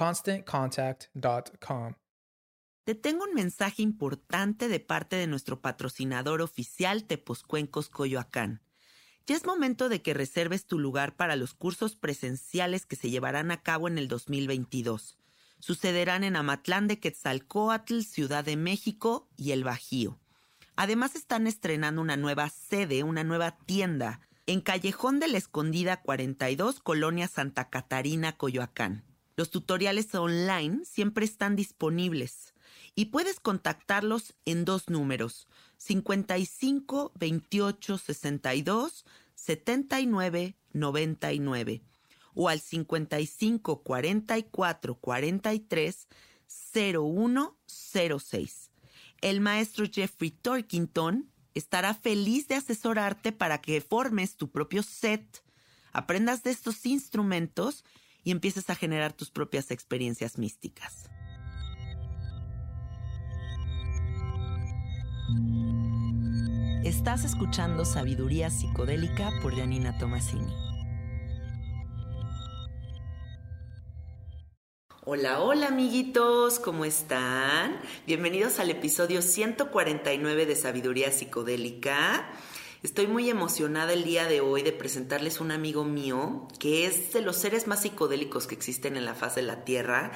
ConstantContact.com. Te tengo un mensaje importante de parte de nuestro patrocinador oficial Tepozcuencos Coyoacán. Ya es momento de que reserves tu lugar para los cursos presenciales que se llevarán a cabo en el 2022. Sucederán en Amatlán de Quetzalcoatl, Ciudad de México y El Bajío. Además están estrenando una nueva sede, una nueva tienda, en Callejón de la Escondida 42, Colonia Santa Catarina, Coyoacán. Los tutoriales online siempre están disponibles y puedes contactarlos en dos números, 55 28 62 79 99 o al 55 44 43 0106 el maestro Jeffrey Torkington estará feliz de asesorarte para que formes tu propio set, aprendas de estos instrumentos y empieces a generar tus propias experiencias místicas. Estás escuchando Sabiduría Psicodélica por Janina Tomasini. Hola, hola amiguitos, ¿cómo están? Bienvenidos al episodio 149 de Sabiduría Psicodélica. Estoy muy emocionada el día de hoy de presentarles un amigo mío que es de los seres más psicodélicos que existen en la faz de la Tierra,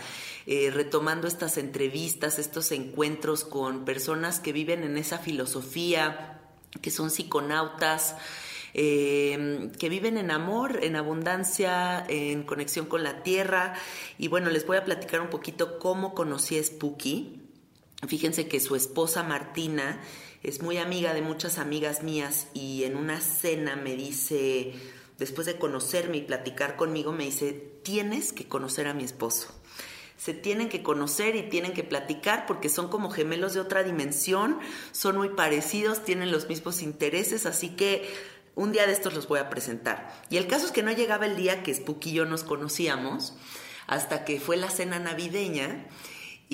eh, retomando estas entrevistas, estos encuentros con personas que viven en esa filosofía, que son psiconautas, eh, que viven en amor, en abundancia, en conexión con la tierra. Y bueno, les voy a platicar un poquito cómo conocí a Spooky. Fíjense que su esposa Martina es muy amiga de muchas amigas mías y en una cena me dice, después de conocerme y platicar conmigo, me dice, tienes que conocer a mi esposo se tienen que conocer y tienen que platicar porque son como gemelos de otra dimensión, son muy parecidos, tienen los mismos intereses, así que un día de estos los voy a presentar. Y el caso es que no llegaba el día que Spooky y yo nos conocíamos, hasta que fue la cena navideña.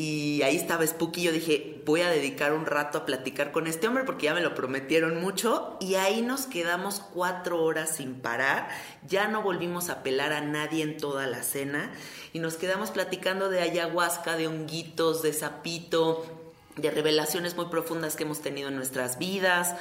Y ahí estaba Spooky. Yo dije, voy a dedicar un rato a platicar con este hombre porque ya me lo prometieron mucho. Y ahí nos quedamos cuatro horas sin parar. Ya no volvimos a pelar a nadie en toda la cena. Y nos quedamos platicando de ayahuasca, de honguitos, de sapito, de revelaciones muy profundas que hemos tenido en nuestras vidas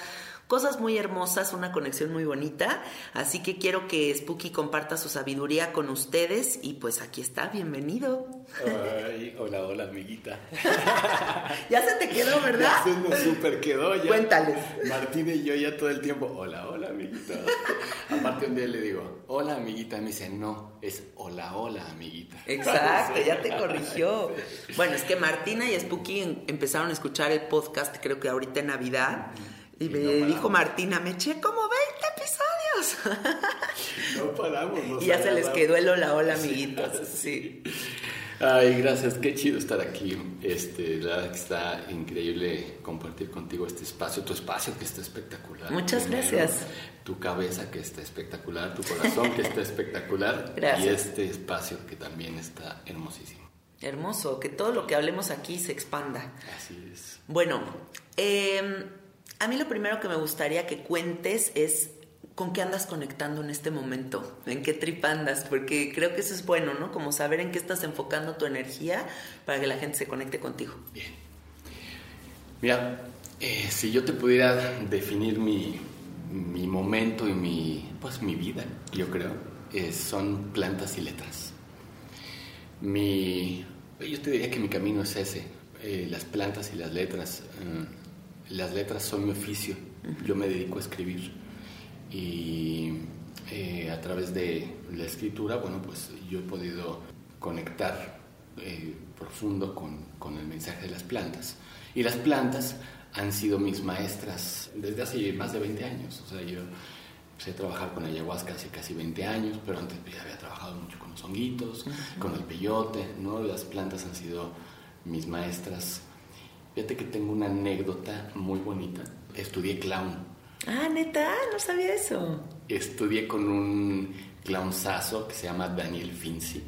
cosas muy hermosas, una conexión muy bonita. Así que quiero que Spooky comparta su sabiduría con ustedes y pues aquí está, bienvenido. Ay, hola, hola, amiguita. ya se te quedó, ¿verdad? Ya se nos super quedó. Ya. Cuéntales. Martín y yo ya todo el tiempo, hola, hola, amiguita. aparte un día le digo, hola amiguita, me dice, no, es hola, hola amiguita. Exacto, ya te corrigió. Bueno, es que Martina y Spooky em- empezaron a escuchar el podcast, creo que ahorita en Navidad, y me dijo Martina, me eché como 20 episodios. No paramos. y ya se les quedó el hola, hola, amiguitos. Sí. Ay, gracias, qué chido estar aquí. Este, la verdad que está increíble compartir contigo este espacio, tu espacio que está espectacular. Muchas Primero, gracias. Tu cabeza que está espectacular, tu corazón que está espectacular. Gracias. Y este espacio que también está hermosísimo. Hermoso, que todo lo que hablemos aquí se expanda. Así es. Bueno, eh, a mí lo primero que me gustaría que cuentes es con qué andas conectando en este momento, en qué trip andas, porque creo que eso es bueno, ¿no? Como saber en qué estás enfocando tu energía para que la gente se conecte contigo. Bien. Mira, eh, si yo te pudiera definir mi, mi momento y mi, pues, mi vida, yo creo, eh, son plantas y letras. Mi, yo te diría que mi camino es ese, eh, las plantas y las letras. Las letras son mi oficio, yo me dedico a escribir y eh, a través de la escritura, bueno, pues yo he podido conectar eh, profundo con, con el mensaje de las plantas. Y las plantas han sido mis maestras desde hace más de 20 años. O sea, yo empecé a trabajar con ayahuasca hace casi 20 años, pero antes ya había trabajado mucho con los honguitos, con el peyote, ¿no? Las plantas han sido mis maestras. Fíjate que tengo una anécdota muy bonita. Estudié clown. Ah, neta, no sabía eso. Estudié con un clownzazo que se llama Daniel Finzi,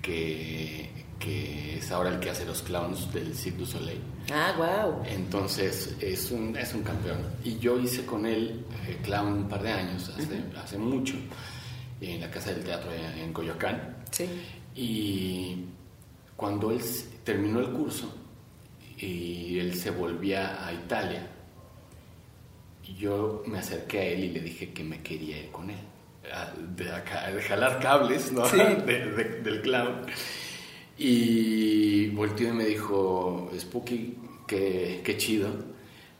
que, que es ahora el que hace los clowns del Cirque du Soleil. Ah, wow. Entonces es un, es un campeón. Y yo hice con él eh, clown un par de años, hace, hace mucho, en la Casa del Teatro en, en Coyoacán. Sí. Y cuando él terminó el curso y él se volvía a Italia, yo me acerqué a él y le dije que me quería ir con él. a- De, acá, de jalar cables, ¿no? De- de- del clown. Y volteó y me dijo, Spooky, qué, qué chido.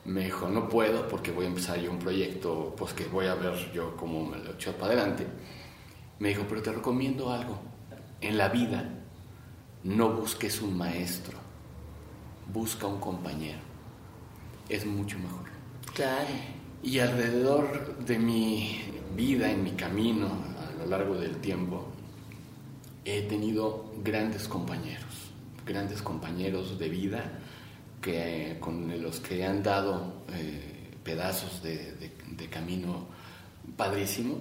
Me dijo, no puedo porque voy a empezar yo un proyecto, pues que voy a ver yo cómo me lo echo para adelante. Me dijo, pero te recomiendo algo. En la vida, no busques un maestro, busca un compañero. Es mucho mejor. Claro. Y alrededor de mi vida, en mi camino, a lo largo del tiempo, he tenido grandes compañeros, grandes compañeros de vida que, con los que han dado eh, pedazos de, de- de camino padrísimo.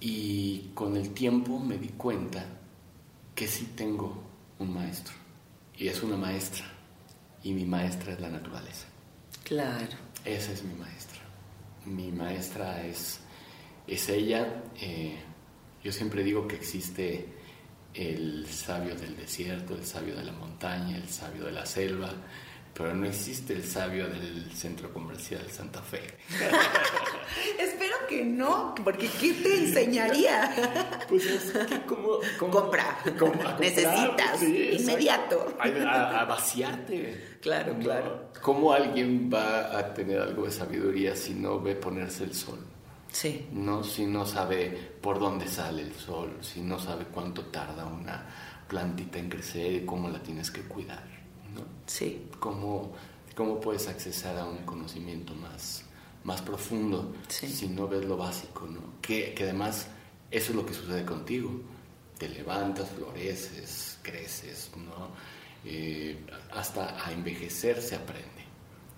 Y con el tiempo me di cuenta que sí tengo un maestro. Y es una maestra. Y mi maestra es la naturaleza. Claro. Esa es mi maestra. Mi maestra es, es ella. eh, yo siempre digo que existe el sabio del desierto, el sabio de la montaña, el sabio de la selva, pero no existe el sabio del centro comercial Santa Fe. Que no, porque ¿qué te enseñaría? Pues es que como... Compra. Necesitas, inmediato. A, a- a vaciarte. Claro, ¿no? claro. ¿Cómo alguien va a tener algo de sabiduría si no ve ponerse el sol? Sí. ¿no? Si no sabe por dónde sale el sol, si no sabe cuánto tarda una plantita en crecer y cómo la tienes que cuidar, ¿no? Sí. ¿Cómo, cómo puedes accesar a un conocimiento más, más profundo Sí. si no ves lo básico, ¿no? Que, que además eso es lo que sucede contigo. Te levantas, floreces, creces, ¿no? Eh, hasta a envejecer se aprende.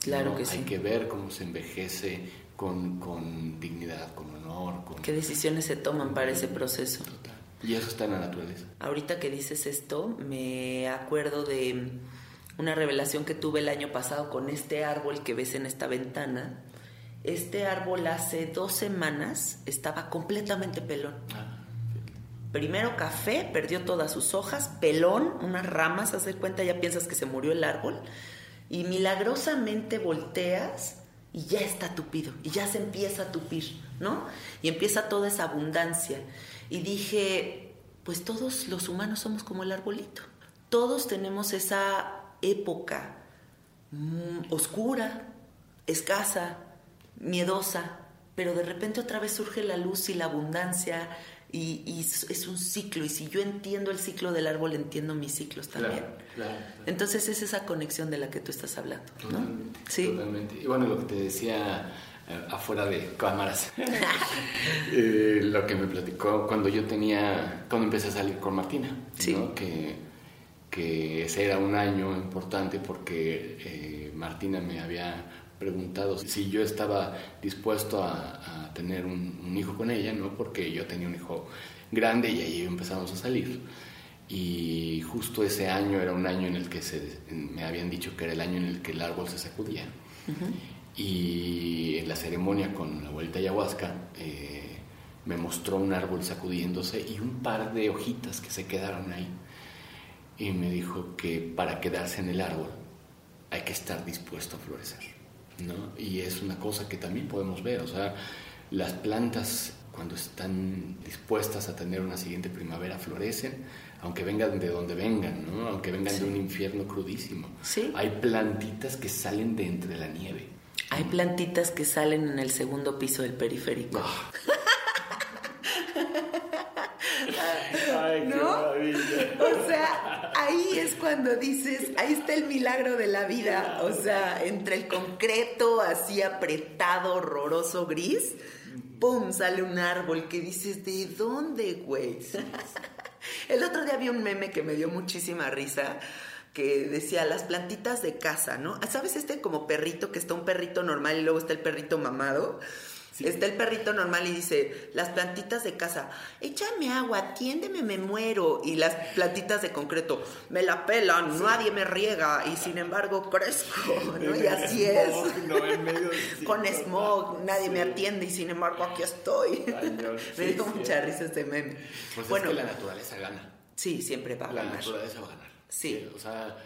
Claro ¿no? que sí. Hay que ver cómo se envejece con, con dignidad, con honor, con... ¿Qué decisiones se toman para ese proceso? Total. Y eso está en la naturaleza. Ahorita que dices esto, me acuerdo de una revelación que tuve el año pasado con este árbol que ves en esta ventana. Este árbol hace dos semanas estaba completamente pelón. Primero café, perdió todas sus hojas, pelón, unas ramas, haz de cuenta, ya piensas que se murió el árbol. Y milagrosamente volteas y ya está tupido, y ya se empieza a tupir, ¿no? Y empieza toda esa abundancia. Y dije, pues todos los humanos somos como el arbolito. Todos tenemos esa época mm, oscura, escasa, miedosa, pero de repente otra vez surge la luz y la abundancia y, y es un ciclo. Y si yo entiendo el ciclo del árbol, entiendo mis ciclos también. Entonces es esa conexión de la que tú estás hablando. Totalmente, sí. Totalmente. Y bueno, lo que te decía eh, afuera de cámaras, eh, lo que me platicó cuando yo tenía, cuando empecé a salir con Martina, que, que ese era un año importante porque eh, Martina me había preguntado si yo estaba dispuesto a, tener un, hijo con ella, ¿no? Porque yo tenía un hijo grande y ahí empezamos a salir. Y justo ese año era un año en el que se, me habían dicho que era el año en el que el árbol se sacudía. Y en la ceremonia con la vuelta ayahuasca eh, me mostró un árbol sacudiéndose y un par de hojitas que se quedaron ahí. Y me dijo que para quedarse en el árbol hay que estar dispuesto a florecer. ¿No? Y es una cosa que también podemos ver, o sea, las plantas cuando están dispuestas a tener una siguiente primavera florecen, aunque vengan de donde vengan, ¿no? aunque vengan de un infierno crudísimo. ¿Sí? Hay plantitas que salen de entre la nieve. Hay plantitas que salen en el segundo piso del periférico. Ah. ¿No? O sea, ahí es cuando dices, ahí está el milagro de la vida. O sea, entre el concreto así apretado, horroroso, gris, ¡pum! sale un árbol que dices, ¿de dónde, güey? El otro día vi un meme que me dio muchísima risa que decía las plantitas de casa, ¿no? ¿Sabes este como perrito que está un perrito normal y luego está el perrito mamado? Está el perrito normal y dice, las plantitas de casa, échame agua, atiéndeme, me muero. Y las plantitas de concreto, me la pelan, nadie me riega y sin embargo crezco, ¿no? Y así es. Con smog, nadie me atiende y sin embargo aquí estoy. me dio mucha risa este meme. Pues bueno, es que la naturaleza gana. Sí, siempre va a ganar. La naturaleza va a ganar. Sí. O sea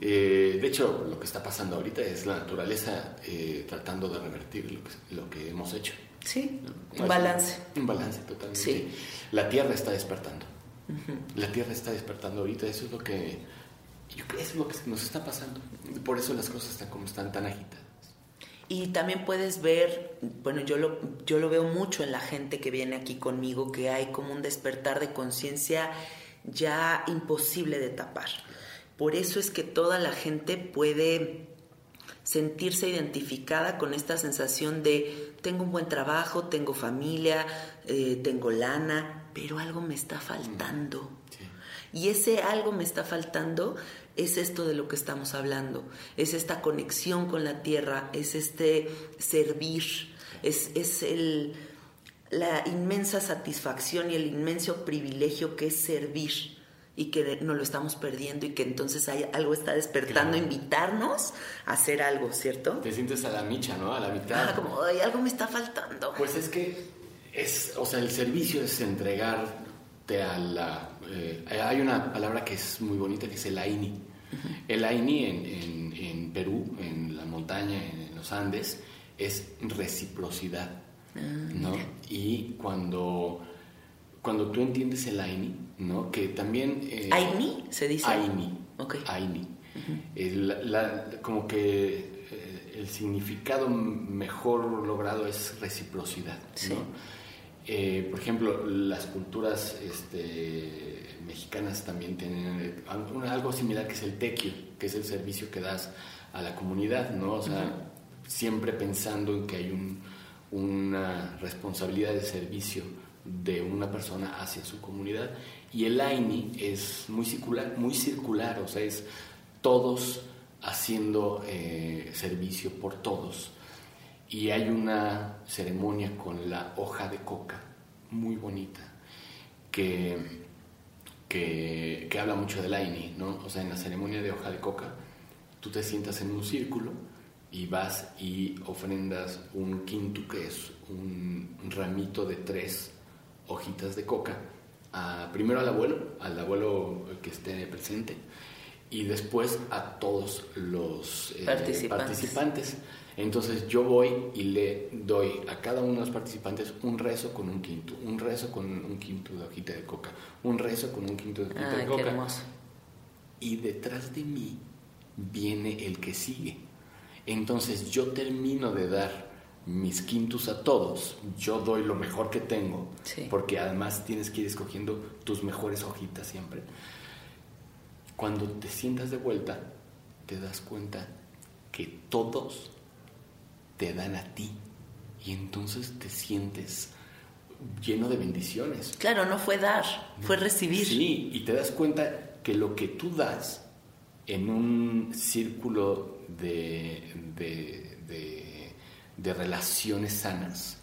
eh, de hecho, lo que está pasando ahorita es la naturaleza eh, tratando de revertir lo que, hemos hecho. Sí, un balance. Un balance totalmente. Sí. La Tierra está despertando. La Tierra está despertando ahorita, eso es lo que es lo que nos está pasando. Por eso las cosas están como están tan agitadas. Y también puedes ver, bueno, yo lo, yo lo veo mucho en la gente que viene aquí conmigo, que hay como un despertar de conciencia ya imposible de tapar. Por eso es que toda la gente puede sentirse identificada con esta sensación de tengo un buen trabajo, tengo familia, eh, tengo lana, pero algo me está faltando. Y ese algo me está faltando es esto de lo que estamos hablando, es esta conexión con la tierra, es este servir, es, es el, la inmensa satisfacción y el inmenso privilegio que es servir y que no lo estamos perdiendo y que entonces hay, algo está despertando, invitarnos a hacer algo, ¿cierto? Te sientes a la micha, ¿no? A la mitad. Ah, como, Ay, algo me está faltando. Pues es que es, o sea, el servicio es entregarte a la... Eh, hay una palabra que es muy bonita que es el Aini. El Aini en, en, Perú, en la montaña, en, los Andes, es reciprocidad, ah, ¿no? Y cuando, cuando tú entiendes el Aini, ¿no? Que también... Eh, ¿Aini se dice? Aini. Aini. como que eh, el significado mejor logrado es reciprocidad, eh, por ejemplo, las culturas este, mexicanas también tienen algo similar que es el tequio, que es el servicio que das a la comunidad, ¿no? O sea, siempre pensando en que hay un, una responsabilidad de servicio de una persona hacia su comunidad y el AINI es muy circular, muy circular, o sea, es todos haciendo eh, servicio por todos. Y hay una ceremonia con la hoja de coca, muy bonita, que, que, habla mucho del AINI, ¿no? O sea, en la ceremonia de hoja de coca, tú te sientas en un círculo y vas y ofrendas un quinto, que es un ramito de tres hojitas de coca, primero al abuelo, al abuelo que esté presente, y después a todos los eh, participantes. Entonces yo voy y le doy a cada uno de los participantes un rezo con un quinto, un rezo con un quinto de hojita de coca, un rezo con un quinto de hojita de coca. Y detrás de mí viene el que sigue. Entonces yo termino de dar mis quintus a todos, yo doy lo mejor que tengo, Sí. porque además tienes que ir escogiendo tus mejores hojitas siempre. Cuando te sientas de vuelta, te das cuenta que todos te dan a ti y entonces te sientes lleno de bendiciones. Claro, no fue dar, fue recibir. Sí, y te das cuenta que lo que tú das en un círculo de, de, de- de relaciones sanas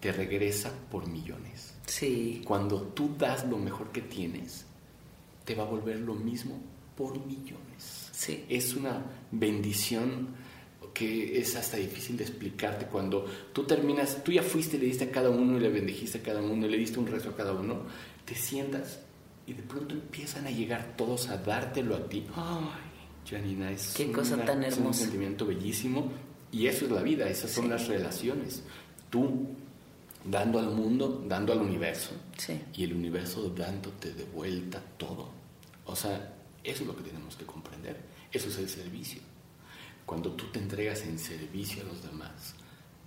te regresa por millones. Sí. Cuando tú das lo mejor que tienes, te va a volver lo mismo por millones. Sí. Es una bendición que es hasta difícil de explicarte cuando tú terminas, tú ya fuiste, le diste a cada uno y le bendijiste a cada uno y le diste un rezo a cada uno, te sientas y de pronto empiezan a llegar todos a dártelo a ti. Ay, Janina, es, Qué cosa una- tan es un hermosa. sentimiento bellísimo y eso es la vida, esas son Sí. las relaciones. Tú dando al mundo, dando al universo Sí. y el universo dándote de vuelta todo. O sea, eso es lo que tenemos que comprender. Eso es el servicio. Cuando tú te entregas en servicio a los demás,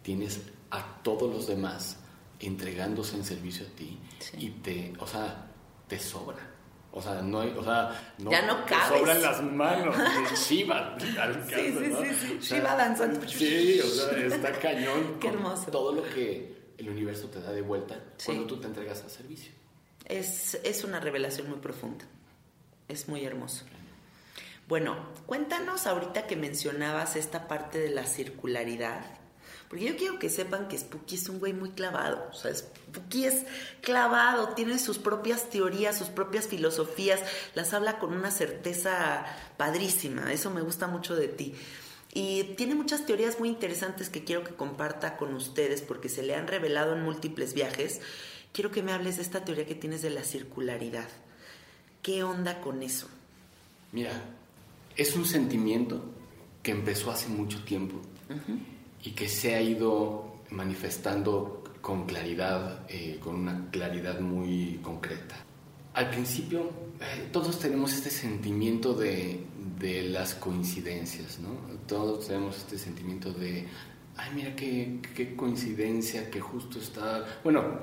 tienes a todos los demás entregándose en servicio a ti Sí. y te, o sea, te sobra. O sea, no hay, o sea, no, Ya no cabes. sobran las manos. de Shiva, te alcanza, Sí, sí, ¿no? sí, sí. O sea, Shiva danzando. Sí, o sea, está cañón. Qué hermoso. Todo lo que el universo te da de vuelta Sí. cuando tú te entregas al servicio. Es, es una revelación muy profunda. Es muy hermoso. Bueno, cuéntanos ahorita que mencionabas esta parte de la circularidad. Porque yo quiero que sepan que Spooky es un güey muy clavado. O sea, Spooky es clavado, tiene sus propias teorías, sus propias filosofías, las habla con una certeza padrísima. Eso me gusta mucho de ti. Y tiene muchas teorías muy interesantes que quiero que comparta con ustedes porque se le han revelado en múltiples viajes. Quiero que me hables de esta teoría que tienes de la circularidad. ¿Qué onda con eso? Mira, es un sentimiento que empezó hace mucho tiempo y que se ha ido manifestando con claridad, eh, con una claridad muy concreta. Al principio, eh, todos tenemos este sentimiento de, de las coincidencias, ¿no? Todos tenemos este sentimiento de, ay, mira qué, qué coincidencia que justo está... Bueno,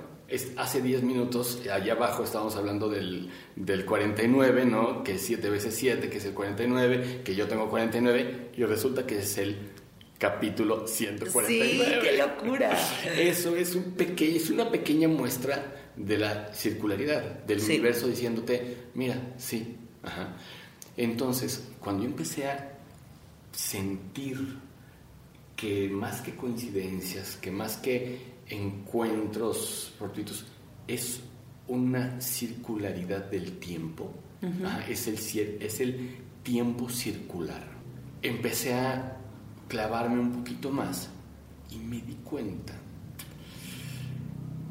hace 10 minutos, allá abajo estábamos hablando del, del 49, ¿no? Que es 7 veces 7, que es el 49, que yo tengo 49, y resulta que es el capítulo 149. Sí, qué locura. Eso es, un pequeño, es una pequeña muestra de la circularidad del Sí. universo diciéndote, mira, sí. Ajá. Entonces, cuando yo empecé a sentir que más que coincidencias, que más que encuentros fortuitos, es una circularidad del tiempo, Ajá, es, el, es el tiempo circular. Empecé a clavarme un poquito más y me di cuenta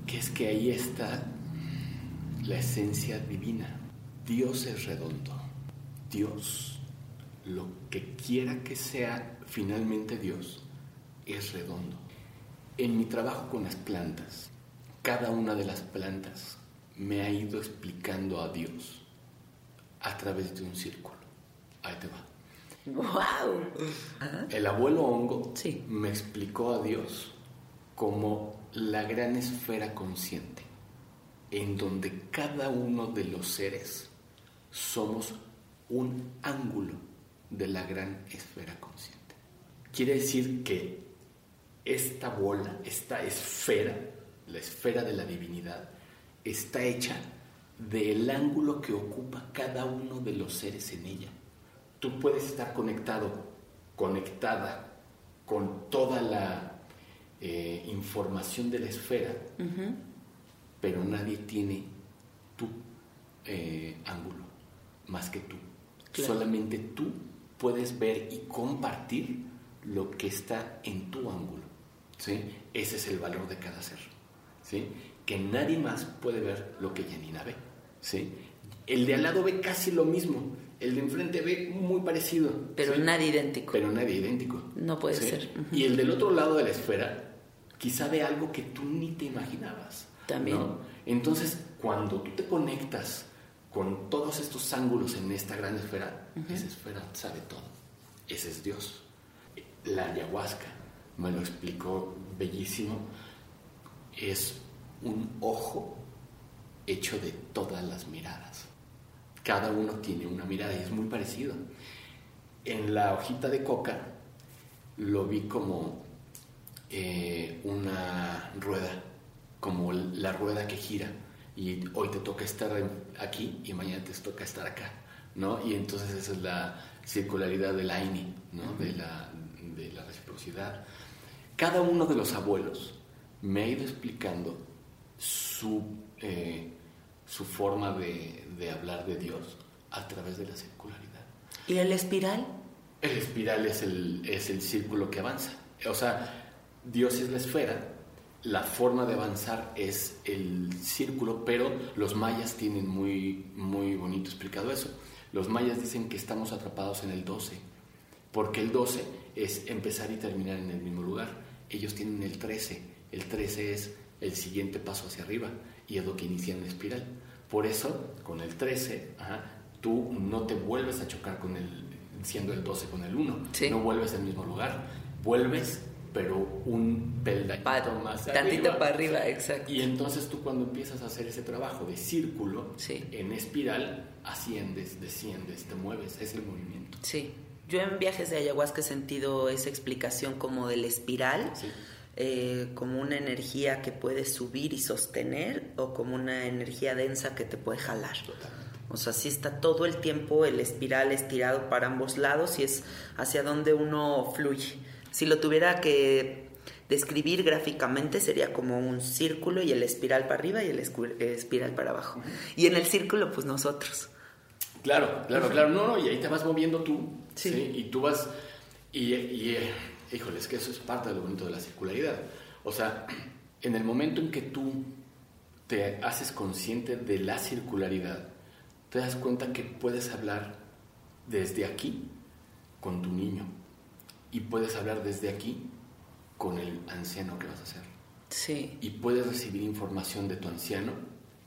que es que ahí está la esencia divina. Dios es redondo. Dios, lo que quiera que sea finalmente Dios, es redondo. En mi trabajo con las plantas, cada una de las plantas me ha ido explicando a Dios a través de un círculo. Ahí te va. ¡Wow! El abuelo hongo Sí. me explicó a Dios como la gran esfera consciente, en donde cada uno de los seres somos un ángulo de la gran esfera consciente. Quiere decir que esta bola, esta esfera, la esfera de la divinidad, está hecha del ángulo que ocupa cada uno de los seres en ella. Tú puedes estar conectado, conectada con toda la eh, información de la esfera, pero nadie tiene tu eh, ángulo más que tú. Claro. Solamente tú puedes ver y compartir lo que está en tu ángulo. ¿sí? Ese es el valor de cada ser. ¿sí? Que nadie más puede ver lo que Janina ve. ¿sí? El de al lado ve casi lo mismo. El de enfrente ve muy parecido. Pero ¿sí? nadie idéntico. Pero nadie idéntico. No puede ¿sí? ser. Y el del otro lado de la esfera quizá ve algo que tú ni te imaginabas. También. ¿no? Entonces, cuando tú te conectas con todos estos ángulos en esta gran esfera, esa esfera sabe todo. Ese es Dios. La ayahuasca me lo explicó bellísimo. Es un ojo hecho de todas las miradas. Cada uno tiene una mirada y es muy parecido. En la hojita de coca lo vi como eh, una rueda, como la rueda que gira y hoy te toca estar aquí y mañana te toca estar acá, ¿no? Y entonces esa es la circularidad del AINI, ¿no? de, la, de la reciprocidad. Cada uno de los abuelos me ha ido explicando su, eh, su forma de, de hablar de Dios a través de la circularidad. ¿Y el espiral? El espiral es el, es el círculo que avanza. O sea, Dios es la esfera, la forma de avanzar es el círculo, pero los mayas tienen muy, muy bonito explicado eso. Los mayas dicen que estamos atrapados en el 12, porque el 12 es empezar y terminar en el mismo lugar. Ellos tienen el 13, el 13 es el siguiente paso hacia arriba y es lo que inicia en la espiral. Por eso, con el 13, tú no te vuelves a chocar con el, siendo el 12 con el 1, no vuelves al mismo lugar, vuelves pero un peldañito más tantito para arriba, exacto. Y entonces tú cuando empiezas a hacer ese trabajo de círculo, en espiral, asciendes, desciendes, te mueves, es el movimiento. Sí. Yo en viajes de ayahuasca he sentido esa explicación como del espiral, eh, como una energía que puede subir y sostener o como una energía densa que te puede jalar. O sea, sí está todo el tiempo el espiral estirado para ambos lados y es hacia donde uno fluye. Si lo tuviera que describir gráficamente sería como un círculo y el espiral para arriba y el espiral para abajo. Y en el círculo, pues nosotros. Claro, claro, claro. No, no, y ahí te vas moviendo tú. Sí. Y tú vas. Y, y eh, híjole, es que eso es parte de lo bonito de la circularidad. O sea, en el momento en que tú te haces consciente de la circularidad, te das cuenta que puedes hablar desde aquí con tu niño y puedes hablar desde aquí con el anciano que vas a ser. Sí. Y puedes recibir información de tu anciano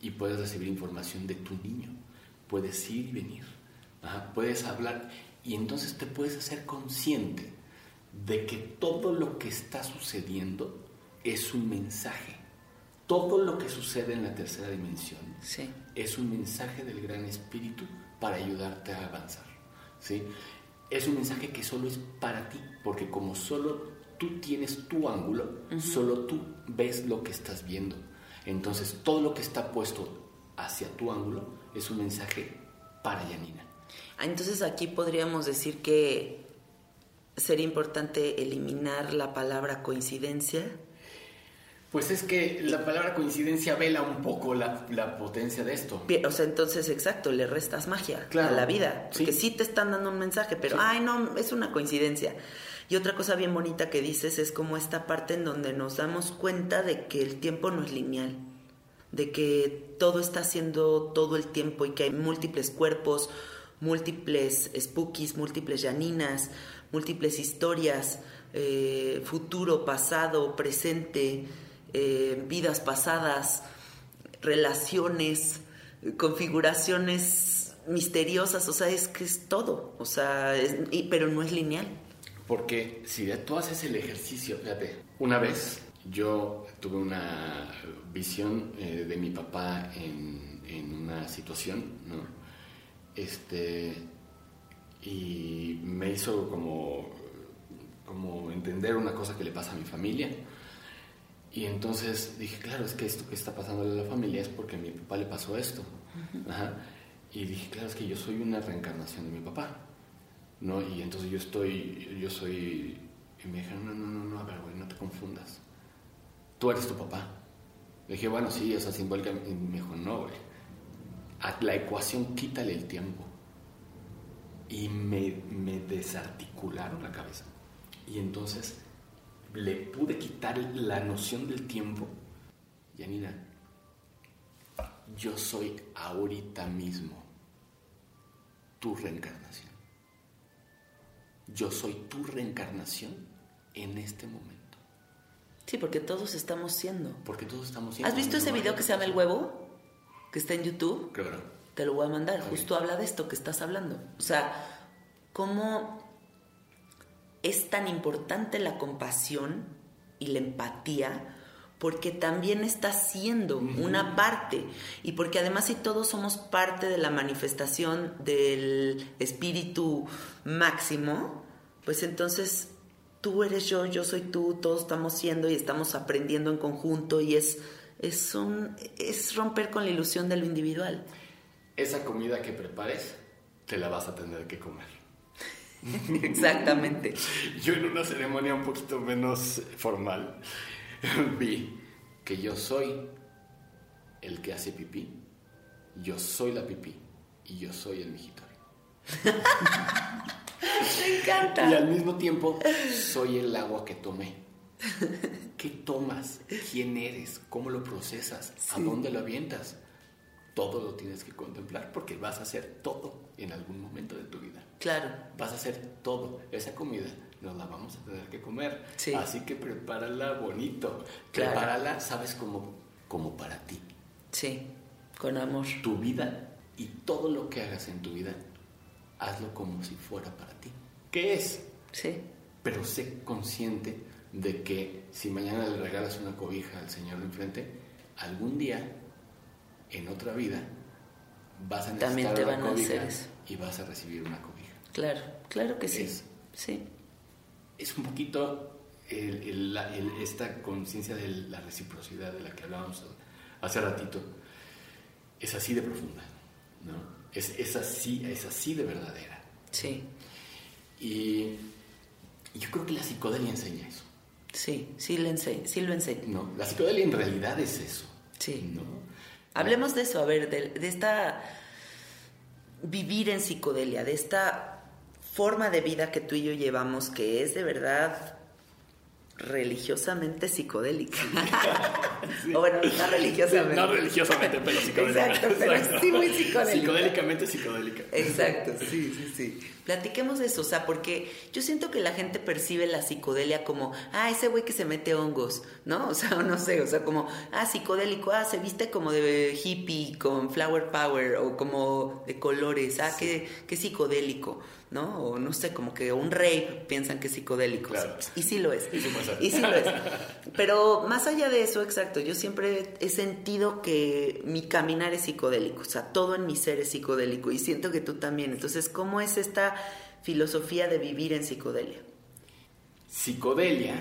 y puedes recibir información de tu niño. Puedes ir y venir. Puedes hablar y entonces te puedes hacer consciente de que todo lo que está sucediendo es un mensaje. Todo lo que sucede en la tercera dimensión es un mensaje del gran espíritu para ayudarte a avanzar. ¿sí? es un mensaje que solo es para ti, porque como solo tú tienes tu ángulo, solo tú ves lo que estás viendo. Entonces todo lo que está puesto hacia tu ángulo es un mensaje para Yanina. Ah, entonces aquí podríamos decir que sería importante eliminar la palabra coincidencia pues es que la palabra coincidencia vela un poco la, potencia de esto. O sea, entonces, exacto, le restas magia a la vida. Porque sí. te están dando un mensaje, pero, ay, no, es una coincidencia. Y otra cosa bien bonita que dices es como esta parte en donde nos damos cuenta de que el tiempo no es lineal, de que todo está haciendo todo el tiempo y que hay múltiples cuerpos, múltiples spookies, múltiples llaninas, múltiples historias, eh, futuro, pasado, presente eh, vidas pasadas, relaciones, configuraciones misteriosas, o sea, es que es todo, o sea, pero no es lineal. Porque si tú haces el ejercicio, fíjate, una vez yo tuve una visión eh, de mi papá en, en, una situación, ¿no? Este, y me hizo como, como entender una cosa que le pasa a mi familia y entonces dije, claro, es que esto que está pasando en la familia es porque a mi papá le pasó esto. Y dije, claro, es que yo soy una reencarnación de mi papá. ¿no? Y entonces yo estoy, yo soy... Y me dijeron, no, no, no, no, a ver, güey, no te confundas. Tú eres tu papá. Le dije, bueno, sí, o sea, simbólicamente. Y me dijo, no, güey. A la ecuación quítale el tiempo. Y me, me desarticularon la cabeza. Y entonces le pude quitar la noción del tiempo. Yanina, yo soy ahorita mismo tu reencarnación. Yo soy tu reencarnación en este momento. Sí, porque todos estamos siendo. Porque todos estamos siendo. ¿Has visto ese video que se llama El huevo? Que está en YouTube. Claro. Te lo voy a mandar. Justo habla de esto que estás hablando. O sea, cómo es tan importante la compasión y la empatía porque también está siendo una parte y porque además si todos somos parte de la manifestación del espíritu máximo, pues entonces tú eres yo, yo soy tú, todos estamos siendo y estamos aprendiendo en conjunto y es, es, un, es romper con la ilusión de lo individual. Esa comida que prepares, te la vas a tener que comer. Exactamente. Yo en una ceremonia un poquito menos formal vi que yo soy el que hace pipí, yo soy la pipí y yo soy el mijitorio. Me encanta. Y al mismo tiempo soy el agua que tomé. ¿Qué tomas? ¿Quién eres? ¿Cómo lo procesas? ¿A dónde lo avientas? Todo lo tienes que contemplar porque vas a hacer todo en algún momento de tu vida. Claro. Vas a hacer todo. Esa comida nos la vamos a tener que comer. Sí. Así que prepárala bonito. Claro. Prepárala, sabes, como, como para ti. Sí, con amor. Tu vida y todo lo que hagas en tu vida, hazlo como si fuera para ti. ¿Qué es? Sí, Pero sé consciente de que si mañana le regalas una cobija al Señor de enfrente, algún día, en otra vida, vas a necesitar También te una van a hacer eso. y vas a recibir una cobija. claro, claro que sí. Es- Sí, Es un poquito el- el- la- el- esta conciencia de la reciprocidad de la que hablábamos hace ratito. Es así de profunda, ¿no? Es, es así, es así de verdadera. sí, Y, yo creo que la psicodelia enseña eso. sí, sí lo enseño, sí lo enseño. No, la psicodelia en realidad es eso. Sí. ¿no? Hablemos de eso, a ver, de, de esta vivir en psicodelia, de esta forma de vida que tú y yo llevamos, que es de verdad religiosamente psicodélica. o bueno, no religiosamente. No religiosamente, pero psicodélica. Exacto, pero sí muy psicodélica. Psicodélicamente psicodélica. Exacto, sí, sí, sí. Platiquemos de eso, o sea, porque yo siento que la gente percibe la psicodelia como, ah, ese güey que se mete hongos, ¿no? O sea, no sé, o sea, como, ah, psicodélico, ah, se viste como de hippie con flower power o como de colores, ah, qué, qué psicodélico, ¿no? O no sé, como que un rey piensan que es psicodélico. Claro. Y sí lo es. Y sí. Y sí lo es. Pero más allá de eso, exacto, yo siempre he sentido que mi caminar es psicodélico, o sea, todo en mi ser es psicodélico y siento que tú también. Entonces, ¿cómo es esta filosofía de vivir en psicodelia? Psicodelia,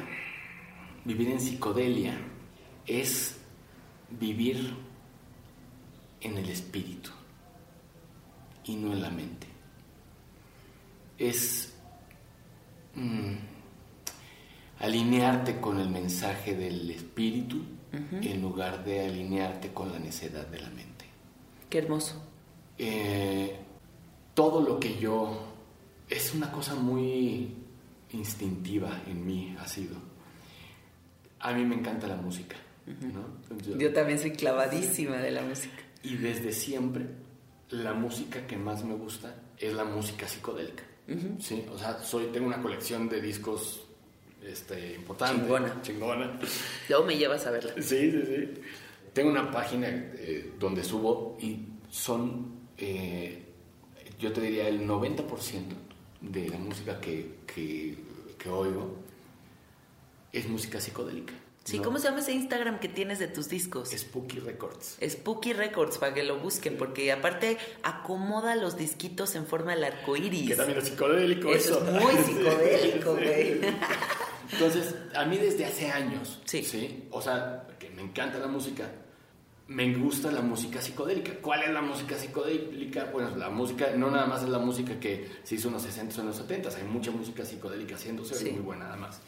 vivir en psicodelia es vivir en el espíritu y no en la mente. Es mm, alinearte con el mensaje del espíritu en lugar de alinearte con la necedad de la mente. Qué hermoso. Eh, todo lo que yo es una cosa muy instintiva en mí ha sido. A mí me encanta la música, ¿no? Yo- Yo también soy clavadísima de la música. y desde siempre la música que más me gusta es la música psicodélica. Sí, o sea, soy tengo una colección de discos este importante, Chingona. chingona. Luego me llevas a verla. Sí, sí, sí. Tengo una página eh, donde subo y son, eh, yo te diría, el 90% de la música que, que, que oigo es música psicodélica. Sí, ¿no? ¿cómo se llama ese Instagram que tienes de tus discos? Spooky Records. Spooky Records, para que lo busquen, porque aparte acomoda los disquitos en forma del arco iris. Que también es psicodélico Eso eso. es muy psicodélico, Sí. güey. Entonces, a mí desde hace años, Sí. O sea, que me encanta la música, me gusta la música psicodélica. ¿Cuál es la música psicodélica? Bueno, la música no nada más es la música que se hizo en los 60 o en los 70, hay mucha música psicodélica haciéndose, muy buena nada más.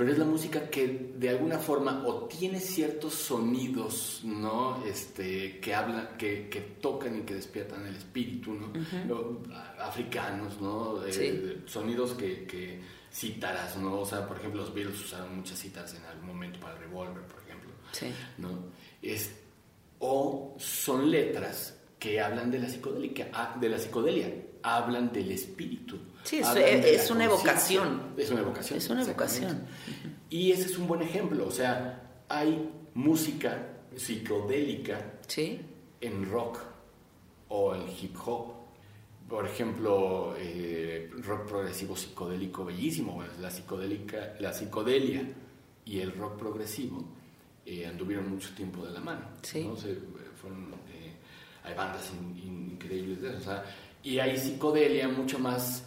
Pero es la música que de alguna forma o tiene ciertos sonidos, ¿no? Este, que hablan, que, que tocan y que despiertan el espíritu, ¿no? Africanos, ¿no? Eh. Sonidos que, que cítaras, ¿no? O sea, por ejemplo, los Beatles usaron muchas cítaras en algún momento para el revólver, por ejemplo. Sí. ¿no? Es, o son letras que hablan de la psicodélica, ah, de la psicodelia, hablan del espíritu. Sí, es- una evocación. Es una evocación. Es una evocación. Y ese es un buen ejemplo, o sea, hay música psicodélica Sí. en rock o en hip hop. por ejemplo, eh, rock progresivo psicodélico bellísimo, la, psicodélica, la psicodelia y el rock progresivo eh, anduvieron mucho tiempo de la mano. Sí. ¿no? Se, fueron, eh, hay bandas in- increíbles de eso. o sea, y hay psicodelia mucho más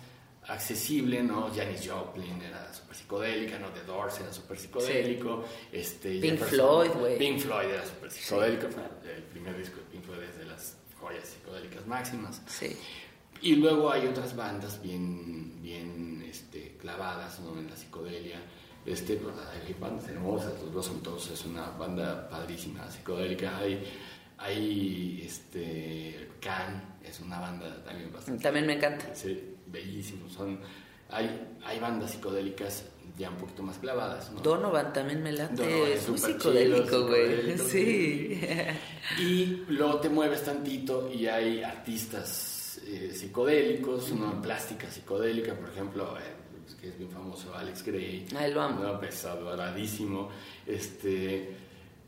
accesible, ¿no? Janis Joplin era súper psicodélica, ¿no? The Doors era súper psicodélico. Este, Pink Floyd, güey. Pink Floyd era súper psicodélico. El primer disco de Pink Floyd es de las joyas psicodélicas máximas. Sí. Y luego hay otras bandas bien, bien este, clavadas ¿no? en la psicodelia. Este, hay bandas hermosas, los dos son todos, es una banda padrísima, psicodélica. Hay, hay este, Can, es una banda también bastante. También me encanta. Sí, bellísimos. Son, hay, hay bandas psicodélicas ya un poquito más clavadas. ¿no? Donovan también me late. Donovan es muy súper psicodélico, güey. Sí. Y luego te mueves tantito y hay artistas eh, psicodélicos, una plástica psicodélica, por ejemplo, eh, que es bien famoso, Alex Gray. Ah, lo amo. ¿no? Pues. Este,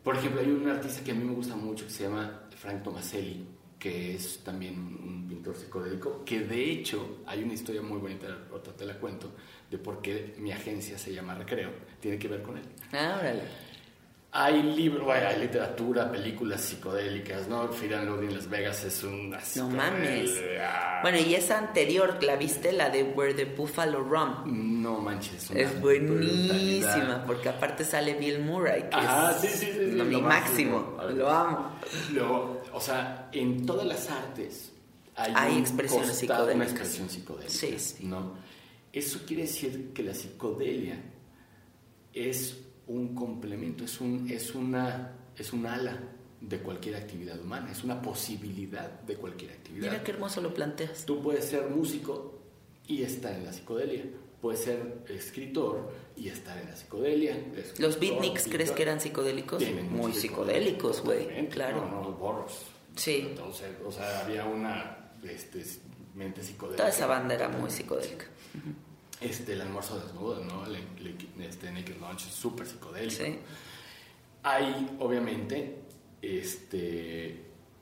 por ejemplo, hay un artista que a mí me gusta mucho que se llama Frank Tomaselli, que es también un pintor psicodélico, que de hecho hay una historia muy bonita, otra te la cuento, de por qué mi agencia se llama Recreo. Tiene que ver con él. Ah, órale. Hay libros, bueno, hay literatura, películas psicodélicas, ¿no? And Loathing en Las Vegas es un... No mames. el, ah, Bueno, y esa anterior, ¿la viste? La de Where the Buffalo Rum. No manches. Es buenísima, porque aparte sale Bill Murray, que Ajá, es sí, sí, sí, sí, lo, mi máximo. máximo. Ver. Lo amo. O sea, en todas las artes hay, Hay un expresiones costado, una psicodélicas. expresión psicodélica. Sí, sí. ¿no? Eso quiere decir que la psicodelia es un complemento, es, un, es, una, es un ala de cualquier actividad humana, es una posibilidad de cualquier actividad. Mira qué hermoso lo planteas. Tú puedes ser músico y estar en la psicodelia. Puedes ser escritor y estar en la psicodelia. ¿Los beatniks crees que eran psicodélicos? Muy psicodélicos, güey. Claro. No, no, los borros. Sí. Entonces, o sea, había una este, mente psicodélica. Toda esa banda era muy psicodélica. Este, el almuerzo desnudo, ¿no? El, el- este, Naked Lunch es súper psicodélico. Sí. Hay, obviamente, este,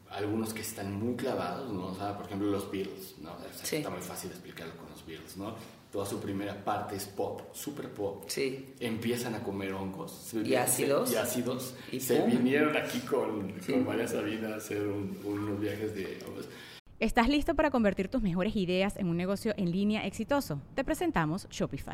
algunos que están muy clavados, ¿no? O sea, por ejemplo, los Beatles, ¿no? O sea, Sí. Está muy fácil explicarlo con los Beatles, ¿no? Toda su primera parte es pop, súper pop. Sí. Empiezan a comer hongos. se- Y ácidos. Y ácidos. Y se pum. vinieron aquí con, con María Sabina a hacer un- unos viajes de hongos. ¿Estás listo para convertir tus mejores ideas en un negocio en línea exitoso? Te presentamos Shopify.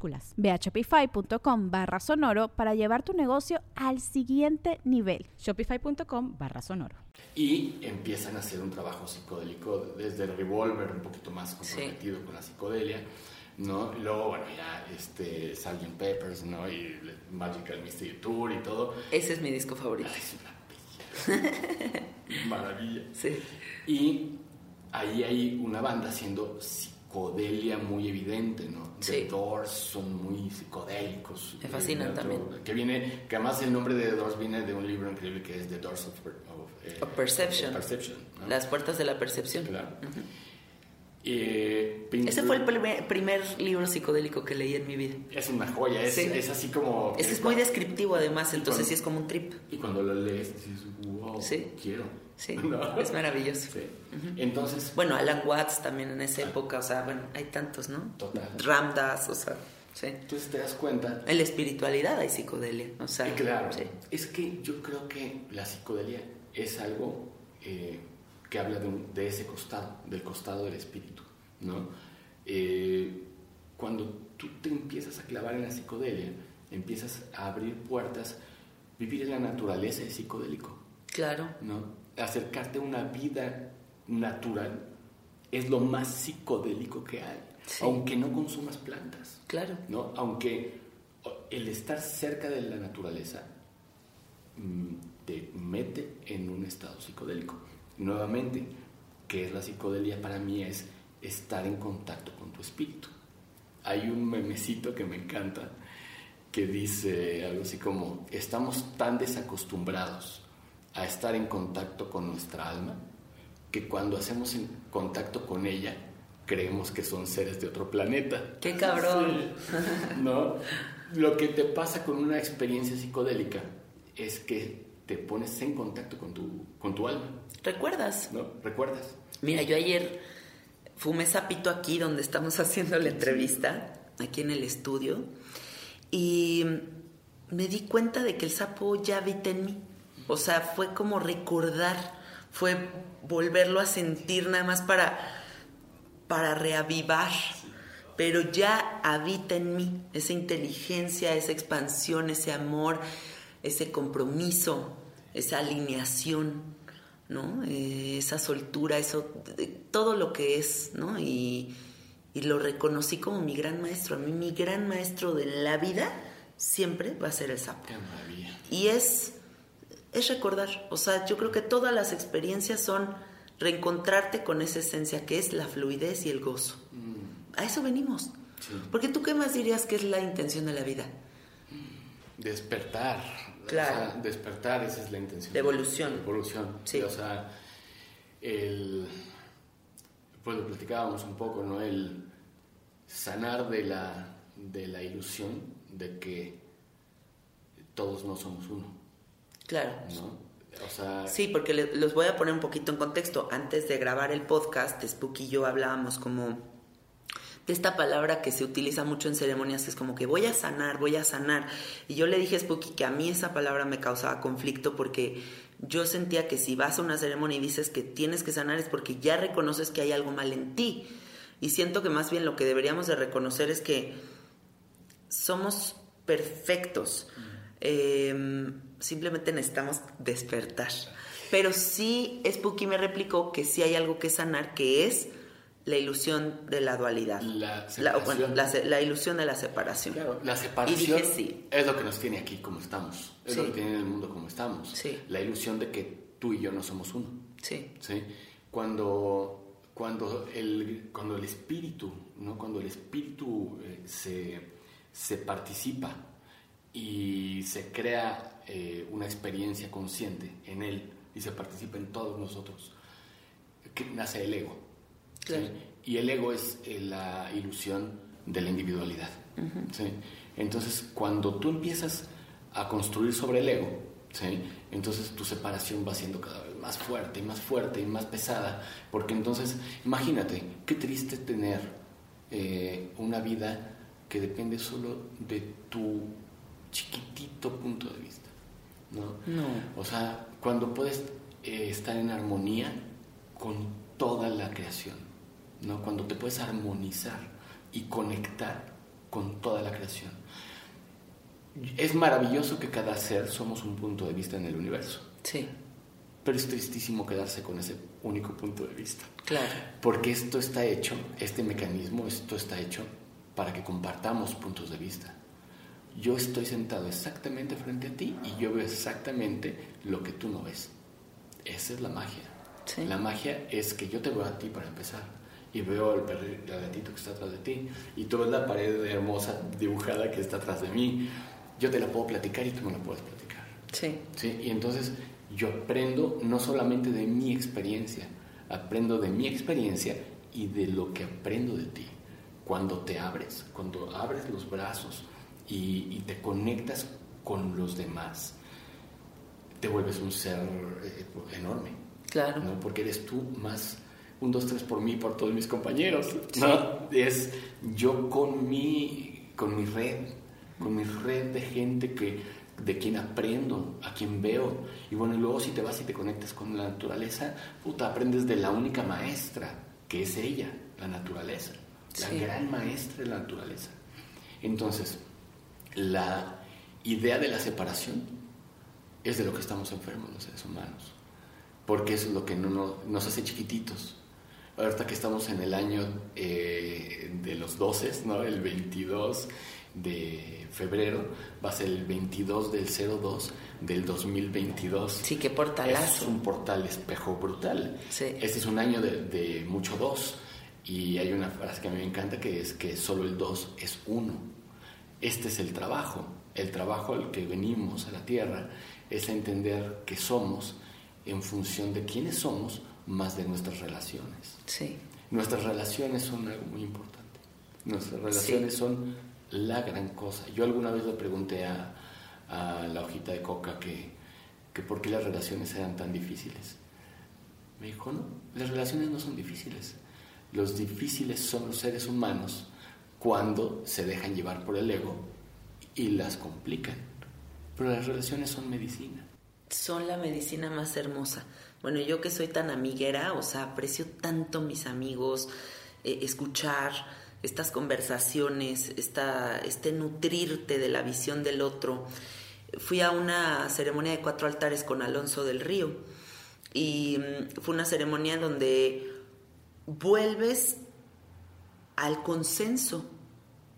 Ve a shopify.com barra sonoro para llevar tu negocio al siguiente nivel. Shopify.com barra sonoro. Y empiezan a hacer un trabajo psicodélico desde el Revolver, un poquito más comprometido con la psicodelia, ¿no? Y luego, bueno, ya este, Sgt. Peppers, ¿no? Y Magical Mystery Tour y todo. Ese es mi disco favorito. Es una belleza. Maravilla. Sí. Y ahí hay una banda haciendo psicodelia muy evidente, ¿no? Sí. The Doors son muy psicodélicos. Me fascinan Eh, también. Que viene, que además el nombre de The Doors viene de un libro increíble que es The Doors of, Per- of, eh, Of Perception. Perception, ¿no? Las puertas de la percepción. Claro. Eh, Ese fue el primer, primer libro psicodélico que leí en mi vida. Es una joya, es, Sí. es así como... Ese es muy descriptivo además, entonces cuando- sí es como un trip. Y cuando lo lees dices, wow, Sí. quiero. Sí, ¿No? es maravilloso. Sí. Entonces, Bueno, Alan Watts también en esa época, o sea, bueno, hay tantos, ¿no? Total. Ramdas, o sea, sí. entonces te das cuenta En la espiritualidad hay psicodelia, o sea, claro, sí. es que yo creo que la psicodelia es algo eh, que habla de, un- de ese costado, del costado del espíritu, ¿no? Eh, cuando tú te empiezas a clavar en la psicodelia, empiezas a abrir puertas, vivir en la naturaleza es psicodélico, Claro. ¿no? Acercarte a una vida natural es lo más psicodélico que hay, aunque no consumas plantas. Claro. ¿no? Aunque el estar cerca de la naturaleza mm, te mete en un estado psicodélico. Nuevamente, ¿qué es la psicodelia? Para mí es estar en contacto con tu espíritu. Hay un memecito que me encanta que dice algo así como, estamos tan desacostumbrados a estar en contacto con nuestra alma que cuando hacemos en contacto con ella creemos que son seres de otro planeta. ¡Qué cabrón! ¿No? Lo que te pasa con una experiencia psicodélica es que te pones en contacto con tu, con tu alma. ¿Recuerdas? ¿No? ¿Recuerdas? Mira, yo ayer fumé sapito aquí donde estamos haciendo la entrevista, aquí en el estudio, y me di cuenta de que el sapo ya habita en mí. O sea, fue como recordar, fue volverlo a sentir nada más para, para reavivar. Pero ya habita en mí esa inteligencia, esa expansión, ese amor, ese compromiso, esa alineación, ¿no? Eh, esa soltura, eso, todo lo que es, ¿no? Y, y lo reconocí como mi gran maestro. A mí mi gran maestro de la vida siempre va a ser el sapo. Qué maravilla. Y es, es recordar, o sea, yo creo que todas las experiencias son reencontrarte con esa esencia que es la fluidez y el gozo. Mm. A eso venimos. Porque tú qué más dirías que es la intención de la vida? Despertar. Claro. O sea, despertar, esa es la intención. Evolución. Evolución. Sí. O sea, el, pues lo platicábamos un poco, ¿no? El sanar de la, de la ilusión de que todos no somos uno, Claro. ¿no? O sea, Sí, porque le- los voy a poner un poquito en contexto. Antes de grabar el podcast, Spooky y yo hablábamos como de esta palabra que se utiliza mucho en ceremonias, que es como que voy a sanar, voy a sanar. Y yo le dije a Spooky que a mí esa palabra me causaba conflicto porque yo sentía que si vas a una ceremonia y dices que tienes que sanar es porque ya reconoces que hay algo mal en ti. Y siento que más bien lo que deberíamos de reconocer es que somos perfectos. Eh, simplemente necesitamos despertar. Pero sí, Spooky me replicó que sí hay algo que sanar, que es la ilusión de la dualidad. La bueno, separación. la, se- la ilusión de la separación. Claro, la Y separación dije sí. es lo que nos tiene aquí como estamos, es lo que tiene en el mundo como estamos. Sí. La ilusión de que tú y yo no somos uno. Sí, ¿sí? Cuando, cuando, el, cuando el espíritu, ¿no? cuando el espíritu eh, se, se participa y se crea eh, una experiencia consciente en él y se participa en todos nosotros, que nace el ego. Y el ego es eh, la ilusión de la individualidad. ¿sí? Entonces, cuando tú empiezas a construir sobre el ego, ¿sí? entonces tu separación va siendo cada vez más fuerte y más fuerte y más pesada, porque entonces, imagínate, qué triste tener eh, una vida que depende solo de tu chiquitito punto de vista. ¿No? No. O sea, cuando puedes eh, estar en armonía con toda la creación, ¿no? Cuando te puedes armonizar y conectar con toda la creación. Es maravilloso que cada ser somos un punto de vista en el universo, sí, pero es tristísimo quedarse con ese único punto de vista. claro. Porque esto está hecho, este mecanismo, esto está hecho para que compartamos puntos de vista. Yo estoy sentado exactamente frente a ti y yo veo exactamente lo que tú no ves. Esa es la magia. Sí. La magia es que yo te veo a ti para empezar y veo al perrito, al gatito que está atrás de ti y tú ves la pared hermosa dibujada que está atrás de mí. Yo te la puedo platicar y tú me la puedes platicar. Sí, ¿sí? Y entonces yo aprendo no solamente de mi experiencia, aprendo de mi experiencia y de lo que aprendo de ti. Cuando te abres, cuando abres los brazos y, y te conectas con los demás, te vuelves un ser eh, enorme, claro. ¿no? Porque eres tú más un, dos, tres por mí, por todos mis compañeros, ¿no? Es yo con mi, con mi red, con mi red de gente que, de quien aprendo, a quien veo. Y bueno, y luego si te vas y te conectas con la naturaleza, puta, aprendes de la única maestra, que es ella, la naturaleza. La Sí. gran maestra de la naturaleza. Entonces, la idea de la separación es de lo que estamos enfermos los seres humanos. porque eso es lo que no, nos hace chiquititos. Ahorita que estamos en el año eh, de los 12, ¿no? el 22 de febrero, va a ser el 22 del 02 del 2022. Sí, qué portalazo. Es un portal espejo brutal. Sí. Este es un año de, de mucho 2 y hay una frase que a mí me encanta que es que solo el 2 es 1. Este es el trabajo. El trabajo al que venimos a la Tierra es entender que somos en función de quiénes somos más de nuestras relaciones. Sí. Nuestras relaciones son algo muy importante. Nuestras relaciones son la gran cosa. Yo alguna vez le pregunté a, a la hojita de coca que, que por qué las relaciones eran tan difíciles. Me dijo, no, las relaciones no son difíciles. Los difíciles son los seres humanos cuando se dejan llevar por el ego y las complican. Pero las relaciones son medicina. Son la medicina más hermosa. Bueno, yo que soy tan amiguera, o sea, aprecio tanto mis amigos, eh, escuchar estas conversaciones, esta, este nutrirte de la visión del otro. Fui a una ceremonia de cuatro altares con Alonso del Río y mm, fue una ceremonia donde vuelves al consenso,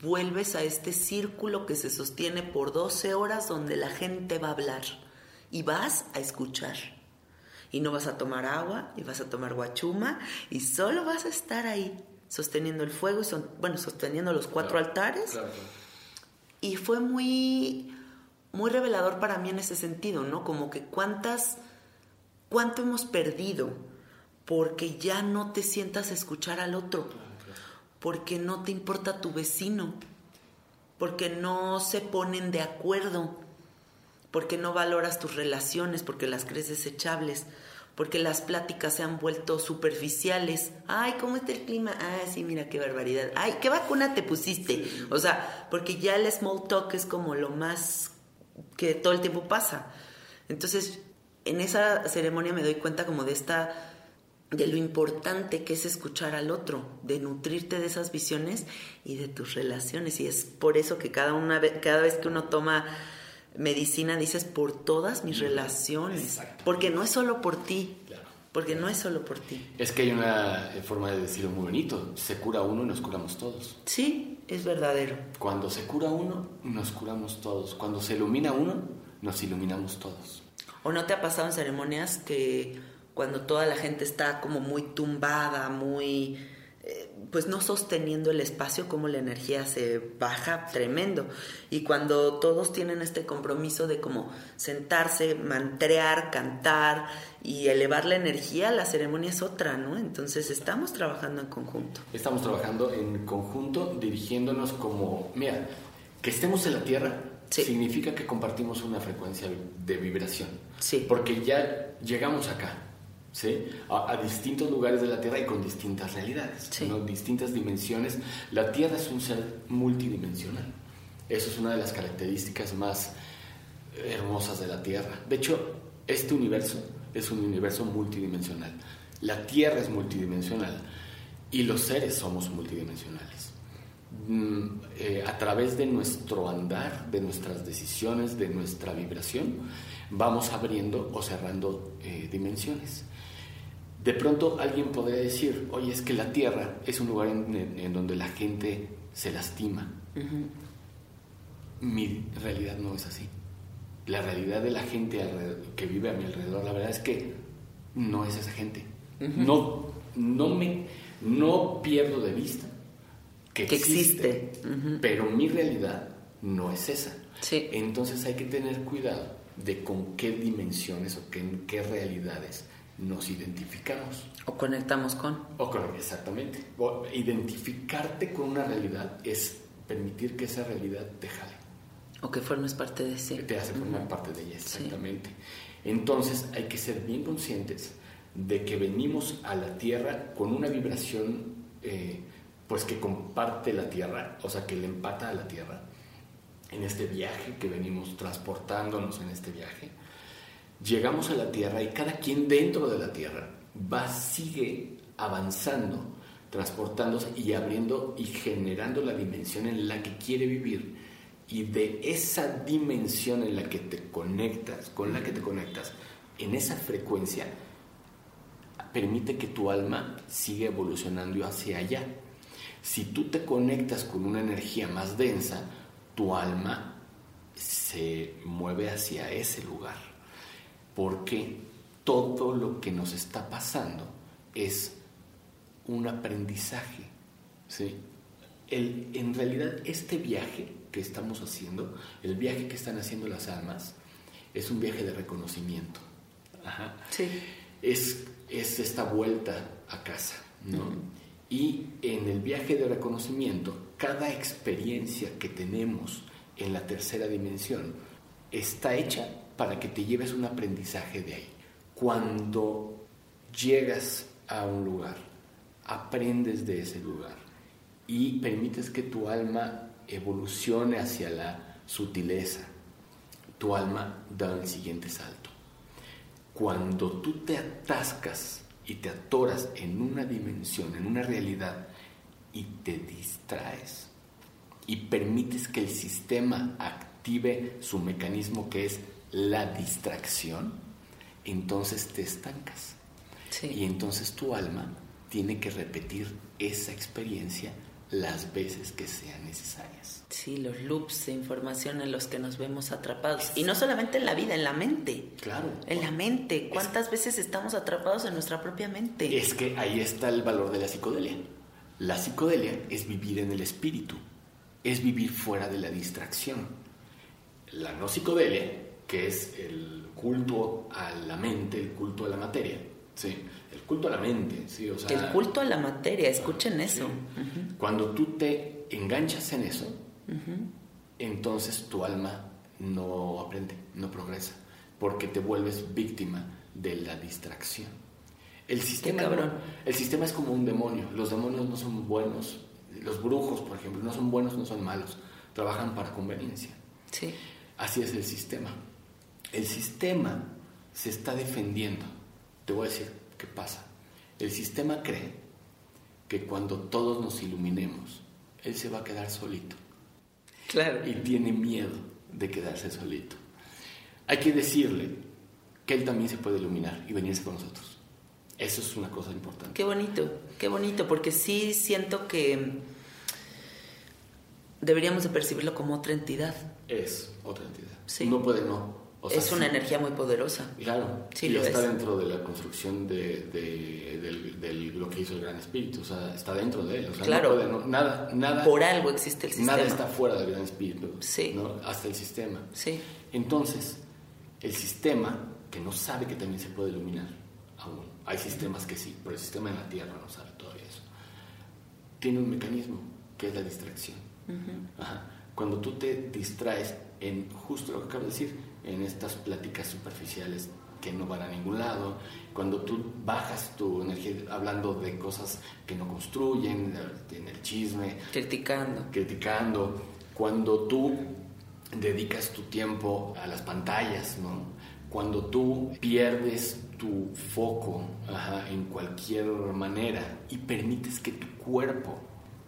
vuelves a este círculo que se sostiene por 12 horas donde la gente va a hablar y vas a escuchar. Y no vas a tomar agua, y vas a tomar guachuma, y solo vas a estar ahí, sosteniendo el fuego, y son, bueno, sosteniendo los cuatro altares. Y fue muy, muy revelador para mí en ese sentido, ¿no? Como que cuántas, cuánto hemos perdido porque ya no te sientas a escuchar al otro, porque no te importa tu vecino, porque no se ponen de acuerdo, porque no valoras tus relaciones, porque las crees desechables, porque las pláticas se han vuelto superficiales. Ay, ¿cómo está el clima? Ay, sí, mira qué barbaridad. Ay, ¿qué vacuna te pusiste? O sea, porque ya el small talk es como lo más que todo el tiempo pasa. Entonces, en esa ceremonia me doy cuenta como de esta de lo importante que es escuchar al otro, de nutrirte de esas visiones y de tus relaciones. Y es por eso que cada, una, cada vez que uno toma medicina dices por todas mis relaciones, porque no es solo por ti. Porque no es solo por ti. Es que hay una forma de decirlo muy bonito. Se cura uno y nos curamos todos. Sí, es verdadero. Cuando se cura uno, nos curamos todos. Cuando se ilumina uno, nos iluminamos todos. ¿O no te ha pasado en ceremonias que cuando toda la gente está como muy tumbada, muy, eh, pues no sosteniendo el espacio, como la energía se baja tremendo. Y cuando todos tienen este compromiso de como sentarse, mantrear, cantar y elevar la energía, la ceremonia es otra, ¿no? Entonces estamos trabajando en conjunto. Estamos trabajando en conjunto, dirigiéndonos como, mira, que estemos en la tierra, significa que compartimos una frecuencia de vibración. Sí. Porque ya llegamos acá. ¿Sí? A, distintos lugares de la Tierra y con distintas realidades, distintas dimensiones. La Tierra es un ser multidimensional. Eso es una de las características más hermosas de la Tierra. De hecho, este universo es un universo multidimensional. La Tierra es multidimensional y los seres somos multidimensionales. Mm, eh, a través de nuestro andar, de nuestras decisiones, de nuestra vibración, vamos abriendo o cerrando eh, dimensiones. De pronto alguien podría decir, oye, es que la Tierra es un lugar en, donde la gente se lastima. Mi realidad no es así. La realidad de la gente que vive a mi alrededor, la verdad es que no es esa gente. no, no, me, no pierdo de vista que, existe, pero mi realidad no es esa. Entonces hay que tener cuidado de con qué dimensiones o qué, qué realidades nos identificamos. O conectamos con. O con, exactamente. identificarte con una realidad es permitir que esa realidad te jale. O que formes parte de sí. te hace formar parte de ella, exactamente. Entonces hay que ser bien conscientes de que venimos a la Tierra con una vibración eh, pues que comparte la Tierra, o sea, que le empata a la Tierra en este viaje que venimos transportándonos en este viaje llegamos a la Tierra y cada quien dentro de la Tierra va, sigue avanzando, transportándose y abriendo y generando la dimensión en la que quiere vivir. Y de esa dimensión en la que te conectas, con la que te conectas, en esa frecuencia, permite que tu alma siga evolucionando hacia allá. Si tú te conectas con una energía más densa, tu alma se mueve hacia ese lugar. Porque todo lo que nos está pasando es un aprendizaje. ¿sí? El, en realidad, este viaje que estamos haciendo, el viaje que están haciendo las almas, es un viaje de reconocimiento. Sí. Es, es, esta vuelta a casa. ¿no? Y en el viaje de reconocimiento, cada experiencia que tenemos en la tercera dimensión está hecha para que te lleves un aprendizaje de ahí. Cuando llegas a un lugar, aprendes de ese lugar y permites que tu alma evolucione hacia la sutileza, tu alma da el siguiente salto. Cuando tú te atascas y te atoras en una dimensión, en una realidad, y te distraes y permites que el sistema active su mecanismo que es la distracción, entonces te estancas. Y entonces tu alma tiene que repetir esa experiencia las veces que sean necesarias. Sí, los loops de información en los que nos vemos atrapados. Y no solamente en la vida, en la mente. Claro. En la mente. ¿Cuántas veces estamos atrapados en nuestra propia mente? Es que ahí está el valor de la psicodelia. La psicodelia es vivir en el espíritu, es vivir fuera de la distracción. La no psicodelia, que es el culto a la mente, el culto a la materia, ¿sí? el culto a la mente, ¿sí? O el culto a la materia, escuchen eso. Cuando tú te enganchas en eso, entonces tu alma no aprende, no progresa, porque te vuelves víctima de la distracción. El sistema, el sistema es como un demonio. Los demonios no son buenos. Los brujos, por ejemplo, no son buenos, no son malos. Trabajan para conveniencia. Sí. Así es el sistema. El sistema se está defendiendo. Te voy a decir qué pasa. El sistema cree que cuando todos nos iluminemos, él se va a quedar solito. Claro. Y tiene miedo de quedarse solito. Hay que decirle que él también se puede iluminar y venirse con nosotros. Eso es una cosa importante. Qué bonito, qué bonito, porque sí siento que deberíamos de percibirlo como otra entidad. Es otra entidad. Sí. No puede no. Es una energía muy poderosa. Claro, sí, y está dentro de la construcción de, de, lo que hizo el Gran Espíritu, o sea, está dentro de él. O sea, claro, no puede, nada, nada. Por algo existe el sistema. Nada está fuera del Gran Espíritu, sí. ¿no? hasta el sistema. Sí. Entonces, el sistema, que no sabe que también se puede iluminar, aún. Hay sistemas que sí, pero el sistema en la Tierra no sabe todavía eso. Tiene un mecanismo que es la distracción. Ajá. Cuando tú te distraes en justo lo que acabo de decir, en estas pláticas superficiales que no van a ningún lado, cuando tú bajas tu energía hablando de cosas que no construyen, en el chisme, criticando, criticando, cuando tú dedicas tu tiempo a las pantallas, ¿no? Cuando tú pierdes tu foco en cualquier manera y permites que tu cuerpo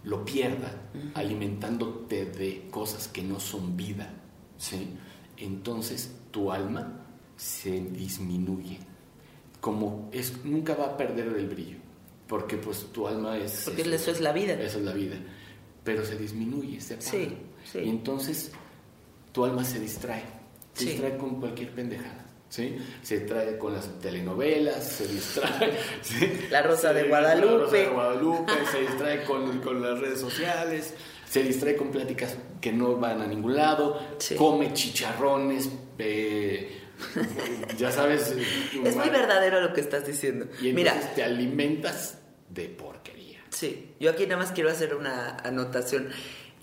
lo pierda alimentándote de cosas que no son vida, ¿sí? Entonces tu alma se disminuye. Como es, nunca va a perder el brillo, porque pues tu alma es... Porque eso, es la vida. Eso es la vida. Pero se disminuye, se apaga. Sí, sí. Y entonces tu alma se distrae. Se distrae con cualquier pendejada. ¿Sí? Se distrae con las telenovelas, se distrae. La Rosa de Guadalupe. La Rosa de Guadalupe, se distrae con, con, las redes sociales, se distrae con pláticas que no van a ningún lado, come chicharrones, eh, ya sabes. Es muy verdadero lo que estás diciendo. Y entonces te alimentas de porquería. Sí, yo aquí nada más quiero hacer una anotación.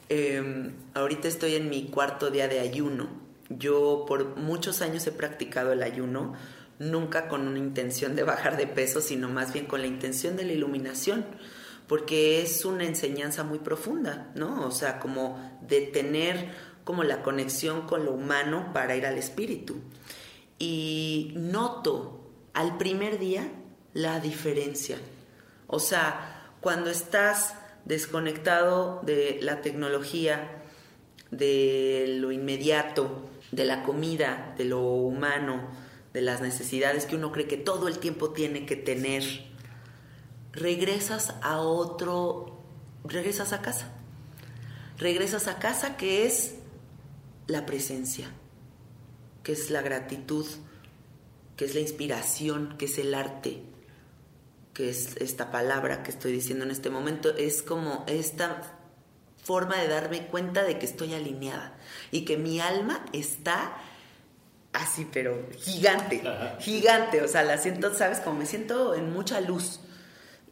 Em, ahorita estoy en mi cuarto día de ayuno. Yo por muchos años he practicado el ayuno, nunca con una intención de bajar de peso, sino más bien con la intención de la iluminación, porque es una enseñanza muy profunda, ¿no? O sea, como de tener como la conexión con lo humano para ir al espíritu y noto al primer día la diferencia. O sea, cuando estás desconectado de la tecnología, de lo inmediato, de la comida, de lo humano, de las necesidades que uno cree que todo el tiempo tiene que tener regresas a otro, regresas a casa. Regresas a casa que es la presencia, que es la gratitud, que es la inspiración, que es el arte, que es esta palabra que estoy diciendo en este momento, es como esta forma de darme cuenta de que estoy alineada y que mi alma está así, pero gigante, gigante, o sea, la siento, ¿sabes? Como me siento en mucha luz.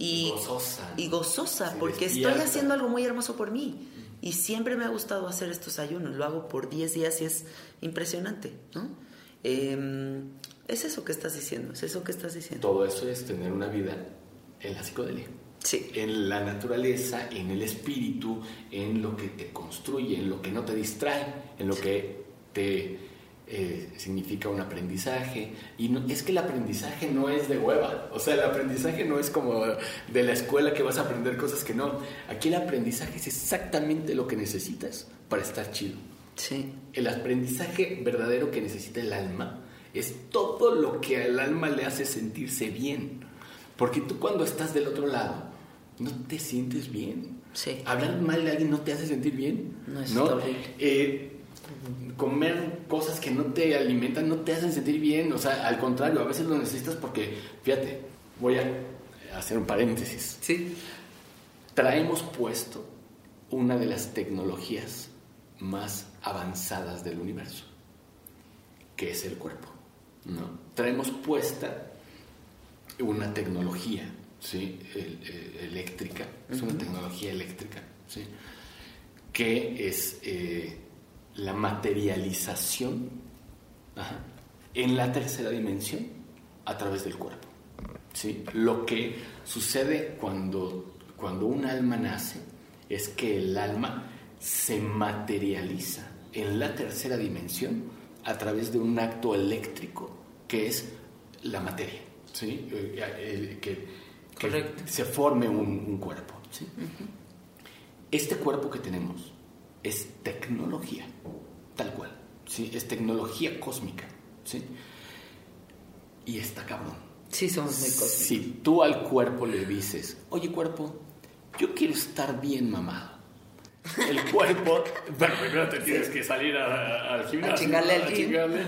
Y gozosa. Y gozosa, porque estoy haciendo algo muy hermoso por mí. Y siempre me ha gustado hacer estos ayunos, lo hago por 10 días y es impresionante, ¿no? Em, es eso que estás diciendo, es eso que estás diciendo. Todo eso es tener una vida en la psicodelia. Sí. En la naturaleza, en el espíritu, en lo que te construye, en lo que no te distrae, en lo que te eh, significa un aprendizaje. Y no, es que el aprendizaje no es de hueva. O sea, el aprendizaje no es como de la escuela que vas a aprender cosas que no. Aquí el aprendizaje es exactamente lo que necesitas para estar chido. Sí. El aprendizaje verdadero que necesita el alma es todo lo que al alma le hace sentirse bien. Porque tú cuando estás del otro lado, no te sientes bien. Sí. Hablar mal de alguien no te hace sentir bien. No, es horrible. Eh, comer cosas que no te alimentan no te hacen sentir bien. O sea, al contrario, a veces lo necesitas porque, fíjate, voy a hacer un paréntesis. Sí. Traemos puesto una de las tecnologías más avanzadas del universo, que es el cuerpo. ¿no? Traemos puesta una tecnología ¿sí? eléctrica, es una tecnología eléctrica, ¿sí? que es eh, la materialización en la tercera dimensión a través del cuerpo. ¿sí? Lo que sucede cuando, cuando un alma nace es que el alma se materializa en la tercera dimensión a través de un acto eléctrico que es la materia, ¿sí? Eh, que, se forme un, cuerpo. ¿sí? Este cuerpo que tenemos es tecnología, tal cual, ¿sí? es tecnología cósmica. ¿sí? Y está cabrón. Sí, somos muy cósmicos. Si tú al cuerpo le dices, oye cuerpo, yo quiero estar bien mamado el cuerpo, bueno, primero te tienes que salir al gimnasio. A chingarle al chingarle,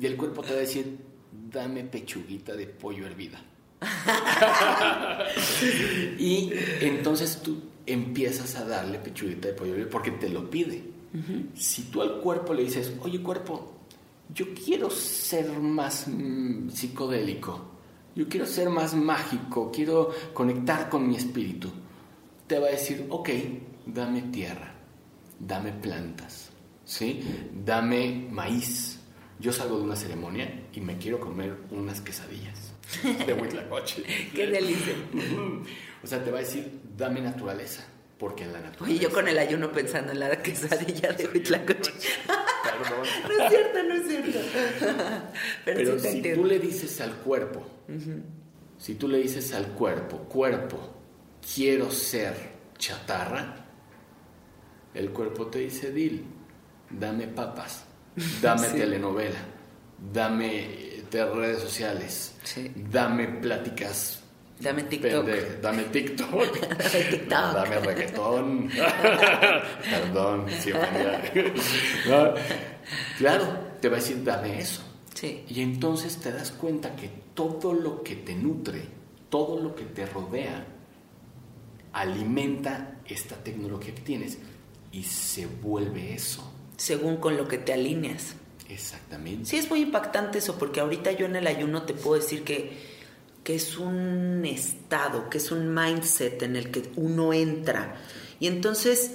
Y el cuerpo te va a decir, dame pechuguita de pollo hervida. y entonces tú empiezas a darle pechuguita de pollo porque te lo pide. Si tú al cuerpo le dices, oye cuerpo, yo quiero ser más mm, psicodélico, yo quiero ser más mágico, quiero conectar con mi espíritu, te va a decir, ok, dame tierra, dame plantas, ¿sí? Dame maíz. Yo salgo de una ceremonia y me quiero comer unas quesadillas de Huitlacoche. ¡Qué delicia! o sea, te va a decir, dame naturaleza, porque en la naturaleza... Oye, yo con el ayuno pensando en la quesadilla de Huitlacoche. Perdón. no es cierto, no es cierto. Pero, si tú le dices al cuerpo, si tú le dices al cuerpo, cuerpo, quiero ser chatarra, el cuerpo te dice, Dil, dame papas, dame telenovela, dame redes sociales, dame pláticas. Dame TikTok. dame TikTok. dame TikTok. Dame reggaetón. Perdón, siempre. Claro, te va a decir, dame eso. Sí. Y entonces te das cuenta que todo lo que te nutre, todo lo que te rodea, alimenta esta tecnología que tienes y se vuelve eso. Según con lo que te alineas. Exactamente. Sí, es muy impactante eso, porque ahorita yo en el ayuno te puedo decir que, que es un estado, que es un mindset en el que uno entra. Y entonces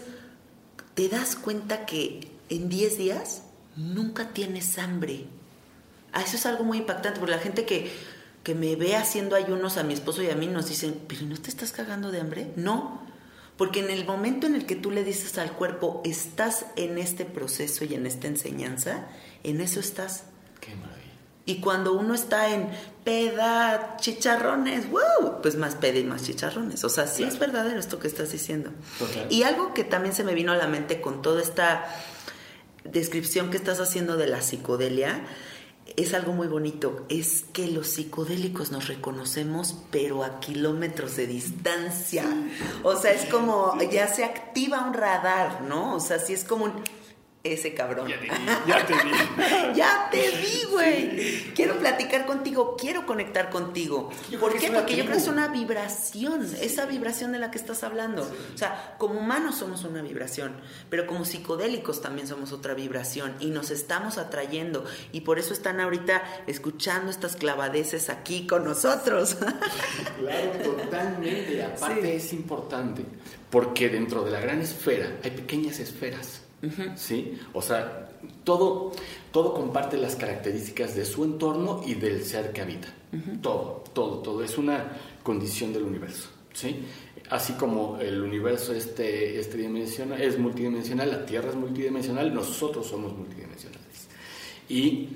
te das cuenta que en 10 días nunca tienes hambre. Ah, eso es algo muy impactante, porque la gente que, que me ve haciendo ayunos a mi esposo y a mí nos dicen, pero ¿no te estás cagando de hambre? No, porque en el momento en el que tú le dices al cuerpo, estás en este proceso y en esta enseñanza, en eso estás. Qué. Y cuando uno está en peda, chicharrones, wow, pues más peda y más chicharrones. O sea, sí es verdadero esto que estás diciendo. Y algo que también se me vino a la mente con toda esta descripción que estás haciendo de la psicodelia, es algo muy bonito, es que los psicodélicos nos reconocemos, pero a kilómetros de distancia. O sea, es como, ya se activa un radar, ¿no? O sea, sí es como un ese cabrón. Ya te vi, ya te vi. ya te vi, güey. Quiero platicar contigo, quiero conectar contigo. ¿Por qué? Porque yo creo que es una vibración, esa vibración de la que estás hablando. O sea, como humanos somos una vibración, pero como psicodélicos también somos otra vibración y nos estamos atrayendo y por eso están ahorita escuchando estas clavadeces aquí con nosotros. claro, totalmente. Aparte es importante porque dentro de la gran esfera hay pequeñas esferas. ¿Sí? O sea, todo, todo comparte las características de su entorno y del ser que habita. Todo, todo, todo. Es una condición del universo, ¿sí? Así como el universo este, este dimensional, es multidimensional, la Tierra es multidimensional, nosotros somos multidimensionales. Y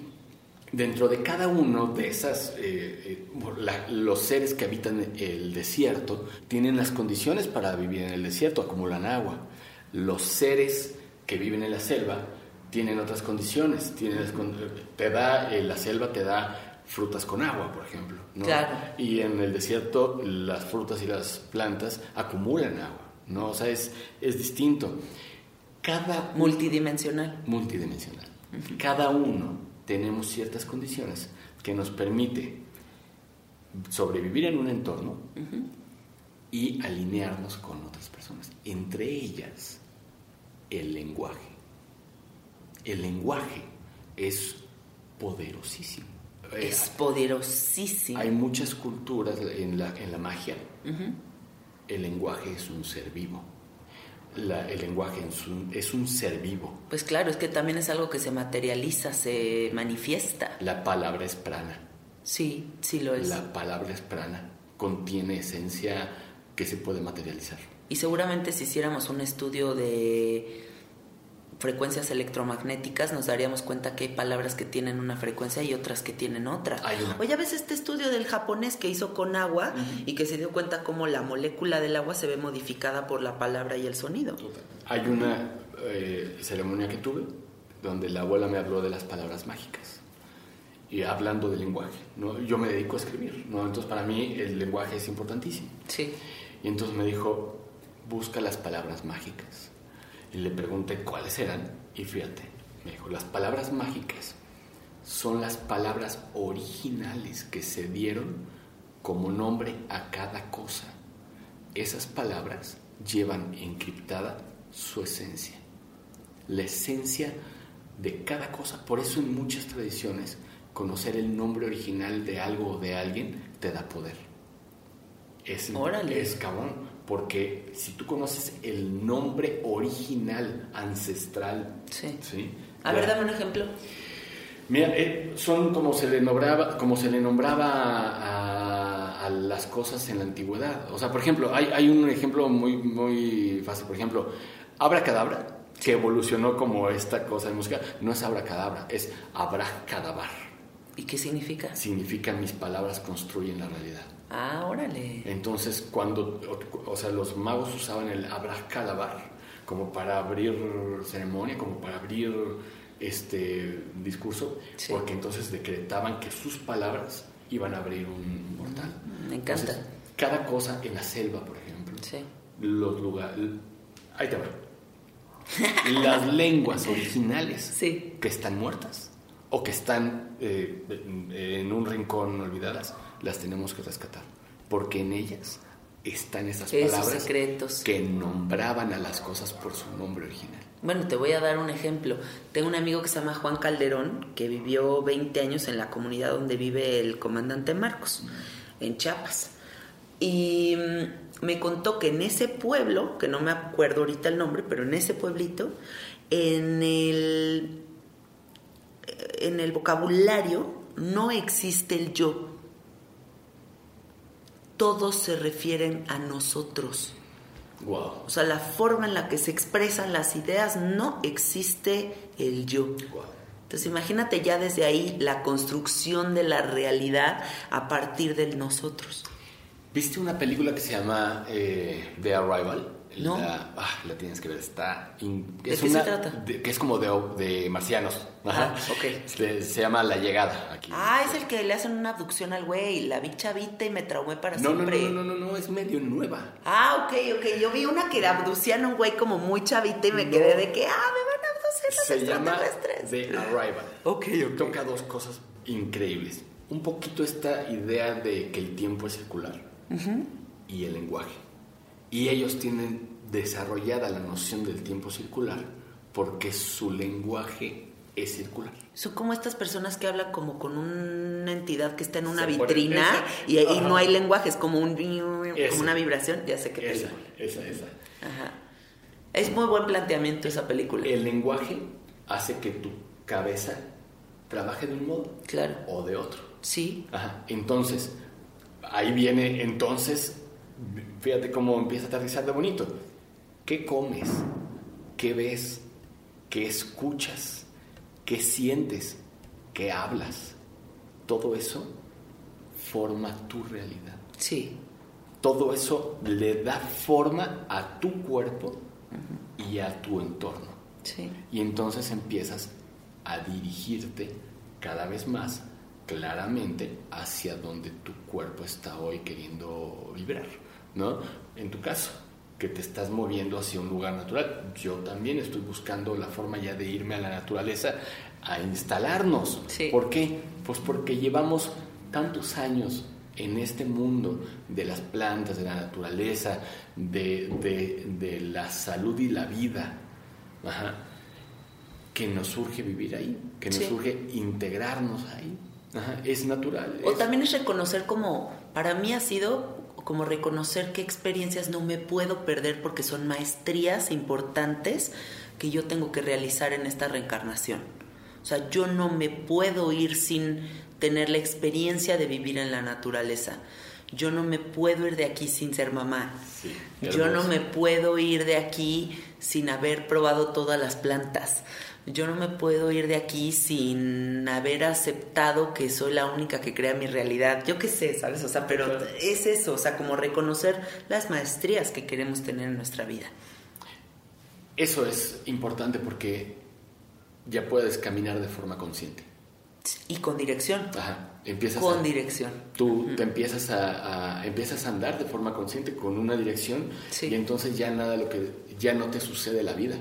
dentro de cada uno de esas, eh, eh, los seres que habitan el desierto tienen las condiciones para vivir en el desierto, acumulan agua. Los seres que viven en la selva tienen otras condiciones. te da, eh, la selva te da frutas con agua, por ejemplo. Y en el desierto las frutas y las plantas acumulan agua. ¿no? O sea, es, es distinto. Cada multidimensional. Multidimensional. Cada uno tenemos ciertas condiciones que nos permite sobrevivir en un entorno y alinearnos con otras personas. Entre ellas, el lenguaje. El lenguaje es poderosísimo. Es poderosísimo. Hay muchas culturas en la, en la magia. El lenguaje es un ser vivo. el lenguaje es un, es un ser vivo. Pues claro, es que también es algo que se materializa, se manifiesta. La palabra es prana. Sí, sí lo es. La palabra es prana. Contiene esencia que se puede materializar. Y seguramente si hiciéramos un estudio de frecuencias electromagnéticas nos daríamos cuenta que hay palabras que tienen una frecuencia y otras que tienen otra. Oye, ves este estudio del japonés que hizo con agua y que se dio cuenta cómo la molécula del agua se ve modificada por la palabra y el sonido. Hay una eh, ceremonia que tuve donde la abuela me habló de las palabras mágicas y hablando del lenguaje. ¿no? Yo me dedico a escribir, ¿no? entonces para mí el lenguaje es importantísimo. Sí. Y entonces me dijo, busca las palabras mágicas. Y le pregunté cuáles eran y fíjate, me dijo, las palabras mágicas son las palabras originales que se dieron como nombre a cada cosa. Esas palabras llevan encriptada su esencia, la esencia de cada cosa. Por eso en muchas tradiciones conocer el nombre original de algo o de alguien te da poder. Es, es cabrón porque si tú conoces el nombre original, ancestral. Sí. A ver, dame un ejemplo. Mira, eh, son como se le nombraba, como se le nombraba a, las cosas en la antigüedad. O sea, por ejemplo, hay, hay un ejemplo muy, muy fácil. Por ejemplo, Abracadabra, que evolucionó como esta cosa de música, no es Abracadabra, es Abracadabar. ¿Y qué significa? Significa mis palabras construyen la realidad. Ah, órale. Entonces, cuando, o, sea, los magos usaban el abracadabar como para abrir ceremonia, como para abrir este discurso, porque entonces decretaban que sus palabras iban a abrir un portal. Me encanta. cada cosa en la selva, por ejemplo, los lugares, ahí te va. Las lenguas originales que están muertas o que están eh, en un rincón olvidadas las tenemos que rescatar, porque en ellas están esas palabras secretos. que nombraban a las cosas por su nombre original. Bueno, te voy a dar un ejemplo. Tengo un amigo que se llama Juan Calderón, que vivió 20 años en la comunidad donde vive el comandante Marcos, en Chiapas. Y mm, me contó que en ese pueblo, que no me acuerdo ahorita el nombre, pero en ese pueblito, en el, en el vocabulario no existe el yo todos se refieren a nosotros. Wow. O sea, la forma en la que se expresan las ideas no existe el yo. Wow. Entonces imagínate ya desde ahí la construcción de la realidad a partir de nosotros. ¿Viste una película que se llama eh, The Arrival? No. La, ah, la tienes que ver, está... in- ¿De es qué se una- trata? de- que es como de, de marcianos. Ajá. Ah, ok. Se, se llama La Llegada aquí. Ah, es el que le hacen una abducción al güey. La vi chavita y me traumé para no, no, no, siempre. no, no, no, no, es medio nueva. Ah, ok, ok. Yo vi una que abducían a un güey como muy chavita y me No. quedé de que, ah, me van a abducir los Se llama extraterrestres. The Arrival. Ok, ok. Toca dos cosas increíbles. Un poquito esta idea de que el tiempo es circular y el lenguaje. Y ellos tienen desarrollada la noción del tiempo circular porque su lenguaje es circular. Son como estas personas que hablan como con una entidad que está en una Se vitrina y, y no hay lenguaje, es como, un, como una vibración. Ya sé qué Esa, esa, esa. Ajá. Es muy buen planteamiento esa película. El lenguaje hace que tu cabeza trabaje de un modo Claro. o de otro. Sí. Ajá. Entonces, ahí viene, entonces, fíjate cómo empieza a aterrizar de bonito. ¿Qué comes? ¿Qué ves? ¿Qué escuchas? ¿Qué sientes? ¿Qué hablas? Todo eso forma tu realidad. Sí. Todo eso le da forma a tu cuerpo y a tu entorno. Sí. Y entonces empiezas a dirigirte cada vez más claramente hacia donde tu cuerpo está hoy queriendo vibrar, ¿no? En tu caso, que te estás moviendo hacia un lugar natural. Yo también estoy buscando la forma ya de irme a la naturaleza a instalarnos. Sí. ¿Por qué? Pues porque llevamos tantos años en este mundo de las plantas, de la naturaleza, de, de- de la salud y la vida, Ajá. que nos surge vivir ahí, que nos Sí. surge integrarnos ahí. Ajá. Es natural. O es- también es reconocer como, para mí ha sido como reconocer qué experiencias no me puedo perder porque son maestrías importantes que yo tengo que realizar en esta reencarnación. O sea, yo no me puedo ir sin tener la experiencia de vivir en la naturaleza. Yo no me puedo ir de aquí sin ser mamá. Sí, yo no me puedo ir de aquí sin haber probado todas las plantas. Yo no me puedo ir de aquí sin haber aceptado que soy la única que crea mi realidad. Yo qué sé, ¿sabes? O sea, pero Claro. es eso, o sea, como reconocer las maestrías que queremos tener en nuestra vida. Eso es importante porque ya puedes caminar de forma consciente. Y con dirección. Ajá. Empiezas Con a- dirección. Tú te empiezas a, a- empiezas a andar de forma consciente con una dirección Sí. y entonces ya nada lo que ya no te sucede la vida.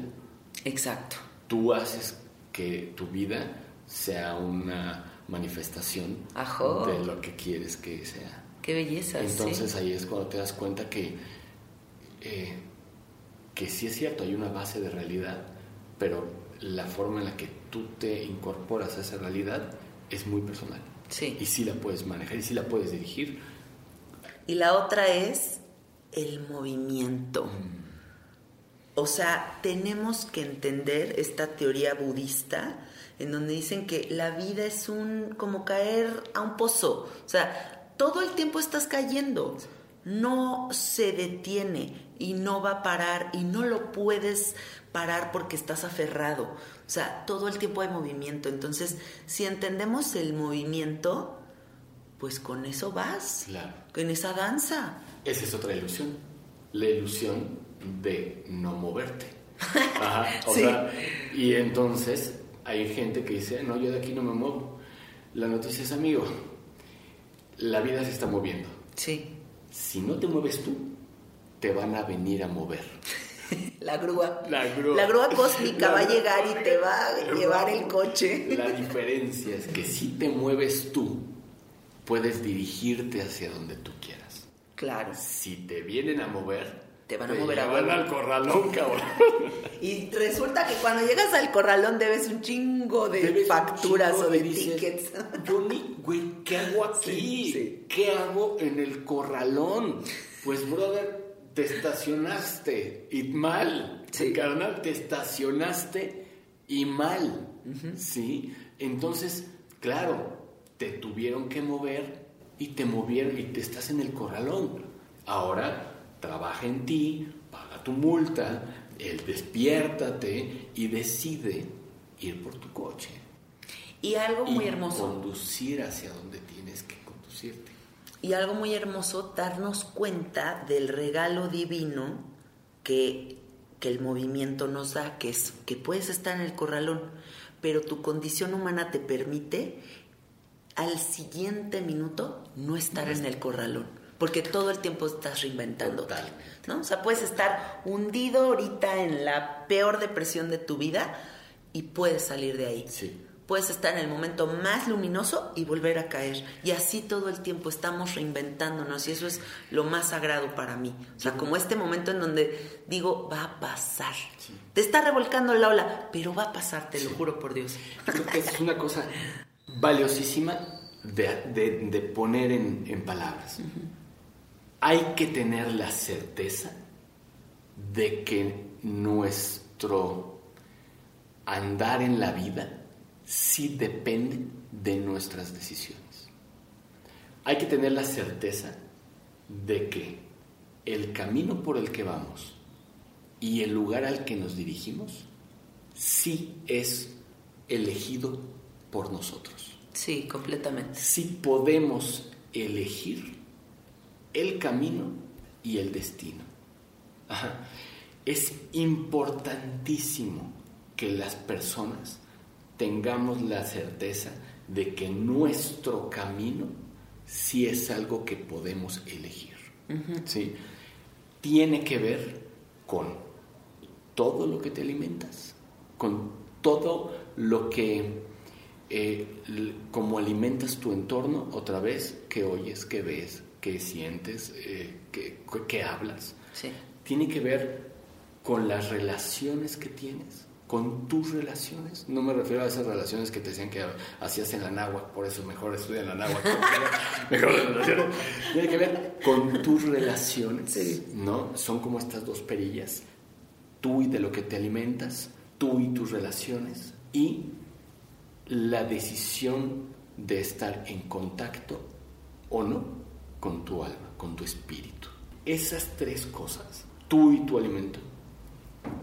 Exacto. Tú haces que tu vida sea una manifestación Ajo. de lo que quieres que sea. Qué belleza. Entonces sí. ahí es cuando te das cuenta que, eh, que sí es cierto, hay una base de realidad, pero la forma en la que tú te incorporas a esa realidad es muy personal. Sí. Y sí la puedes manejar y sí la puedes dirigir. Y la otra es el movimiento. O sea, tenemos que entender esta teoría budista en donde dicen que la vida es un como caer a un pozo. O sea, todo el tiempo estás cayendo. No se detiene y no va a parar y no lo puedes parar porque estás aferrado. O sea, todo el tiempo hay movimiento. Entonces, si entendemos el movimiento, pues con eso vas. Claro. En esa danza. Esa es otra ilusión. La ilusión de no moverte. Ajá, o Sí. sea, y entonces hay gente que dice, no, yo de aquí no me muevo. La noticia es, amigo, la vida se está moviendo. Sí. Si no te mueves tú, te van a venir a mover. La grúa. La grúa. La grúa cósmica La va a llegar y te va a llevar el coche. La diferencia es que si te mueves tú, puedes dirigirte hacia donde tú quieras. Claro. Si te vienen a mover, Te van a mover a huevo. al corralón, cabrón. Y resulta que cuando llegas al corralón debes un chingo de Debes facturas chingo o de dices, tickets. Yo ni, güey, ¿qué hago aquí? Sí, sí. ¿Qué hago en el corralón? Pues, brother, te estacionaste y mal. Sí. Carnal, te estacionaste y mal. ¿Sí? Entonces, claro, te tuvieron que mover y te movieron y te estás en el corralón. Ahora, trabaja en ti, paga tu multa, el despiértate y decide ir por tu coche Y algo muy y hermoso. conducir hacia donde tienes que conducirte. Y algo muy hermoso, darnos cuenta del regalo divino que, que el movimiento nos da, que es que puedes estar en el corralón, pero tu condición humana te permite al siguiente minuto no estar en el corralón, porque todo el tiempo estás reinventando. Total. ¿no? O sea, puedes estar hundido ahorita en la peor depresión de tu vida y puedes salir de ahí. Sí. Puedes estar en el momento más luminoso y volver a caer. Y así todo el tiempo estamos reinventándonos y eso es lo más sagrado para mí. O sea, como este momento en donde digo, va a pasar. Te está revolcando la ola, pero va a pasar, te lo juro por Dios. Creo que es una cosa valiosísima de, de- de poner en, en palabras. Hay que tener la certeza de que nuestro andar en la vida sí depende de nuestras decisiones. Hay que tener la certeza de que el camino por el que vamos y el lugar al que nos dirigimos sí es elegido por nosotros. Sí, completamente. Sí podemos elegir el camino y el destino. Ajá. Es importantísimo que las personas tengamos la certeza de que nuestro camino sí es algo que podemos elegir. ¿sí? Tiene que ver con todo lo que te alimentas, con todo lo que, eh, como alimentas tu entorno, otra vez, que oyes, que ves, que sientes, eh, que, que hablas. Sí. Tiene que ver con las relaciones que tienes, con tus relaciones. No me refiero a esas relaciones que te decían que hacías en la náhuatl, por eso mejor estudia en la náhuatl. mejor relaciones. Tiene que ver con tus relaciones, Sí. ¿no? Son como estas dos perillas, tú y de lo que te alimentas, tú y tus relaciones, y la decisión de estar en contacto o no con tu alma, con tu espíritu. Esas tres cosas, tú y tu alimento,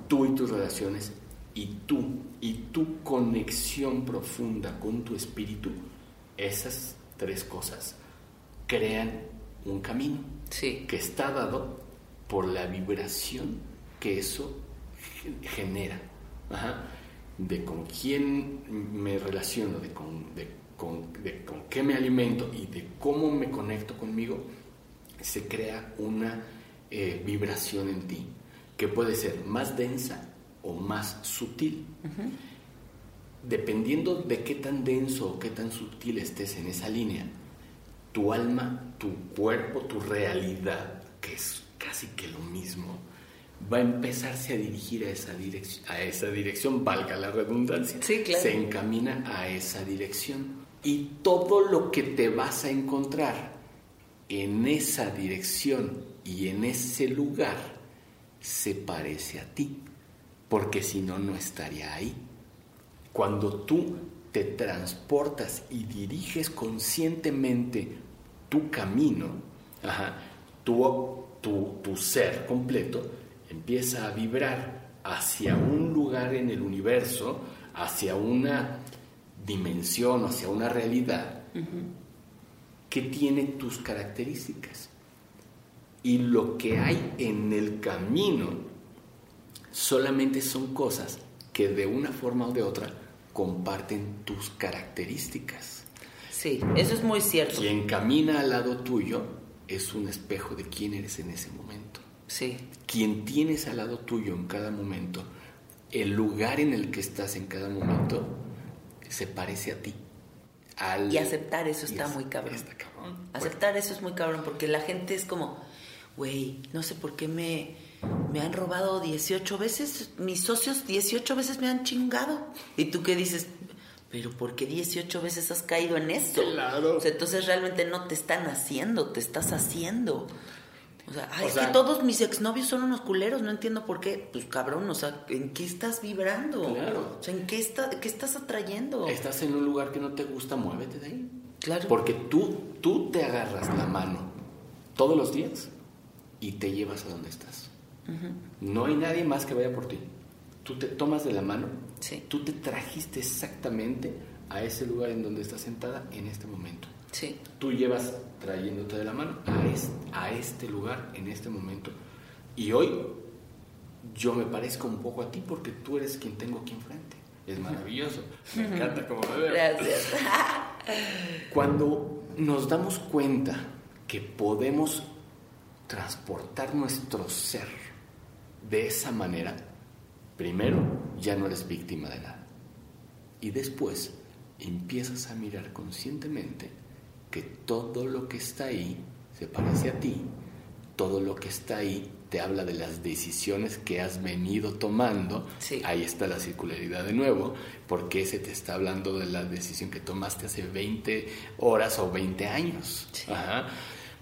tú y tus relaciones, y tú y tu conexión profunda con tu espíritu, esas tres cosas crean un camino Sí. que está dado por la vibración que eso gen- genera. Ajá. De con quién me relaciono, de con, de, con, de con qué me alimento y de cómo me conecto conmigo, se crea una eh, vibración en ti que puede ser más densa o más sutil. Dependiendo de qué tan denso o qué tan sutil estés en esa línea, tu alma, tu cuerpo, tu realidad, que es casi que lo mismo, va a empezarse a dirigir a esa, direc- a esa dirección, valga la redundancia. Sí, claro. Se encamina a esa dirección. Y todo lo que te vas a encontrar en esa dirección y en ese lugar se parece a ti, porque si no, no estaría ahí. Cuando tú te transportas y diriges conscientemente tu camino, tu, tu, tu ser completo empieza a vibrar hacia un lugar en el universo, hacia una dimensión, hacia una realidad que tiene tus características. Y lo que hay en el camino solamente son cosas que de una forma o de otra comparten tus características. Sí, eso es muy cierto. Quien camina al lado tuyo es un espejo de quién eres en ese momento. Sí, Quien tienes al lado tuyo en cada momento, el lugar en el que estás en cada momento, se parece a ti. Al- Y aceptar eso está muy cabrón. Está cabrón. Aceptar eso es muy cabrón porque la gente es como, güey, no sé por qué me, me han robado 18 veces, mis socios 18 veces me han chingado. ¿Y tú qué dices? Pero ¿por qué 18 veces has caído en eso? Claro. O sea, entonces realmente no te están haciendo, te estás haciendo. O sea, ay, O es sea- que todos mis exnovios son unos culeros, no entiendo por qué. Pues cabrón, o sea, ¿en qué estás vibrando? Claro. O sea, ¿en qué, está, qué estás atrayendo? Estás en un lugar que no te gusta, muévete de ahí. Claro. Porque tú, tú te agarras la mano todos los días y te llevas a donde estás. No hay nadie más que vaya por ti. Tú te tomas de la mano, Sí. tú te trajiste exactamente a ese lugar en donde estás sentada en este momento. Sí. Tú llevas trayéndote de la mano a, a este lugar en este momento. Y hoy yo me parezco un poco a ti porque tú eres quien tengo aquí enfrente. Es maravilloso. Me encanta cómo me veo. Gracias. Cuando nos damos cuenta que podemos transportar nuestro ser de esa manera, primero ya no eres víctima de nada. Y después empiezas a mirar conscientemente que todo lo que está ahí se parece a ti, todo lo que está ahí te habla de las decisiones que has venido tomando. Sí. Ahí está la circularidad de nuevo, porque se te está hablando de la decisión que tomaste hace 20 horas o 20 años. Sí. Ajá.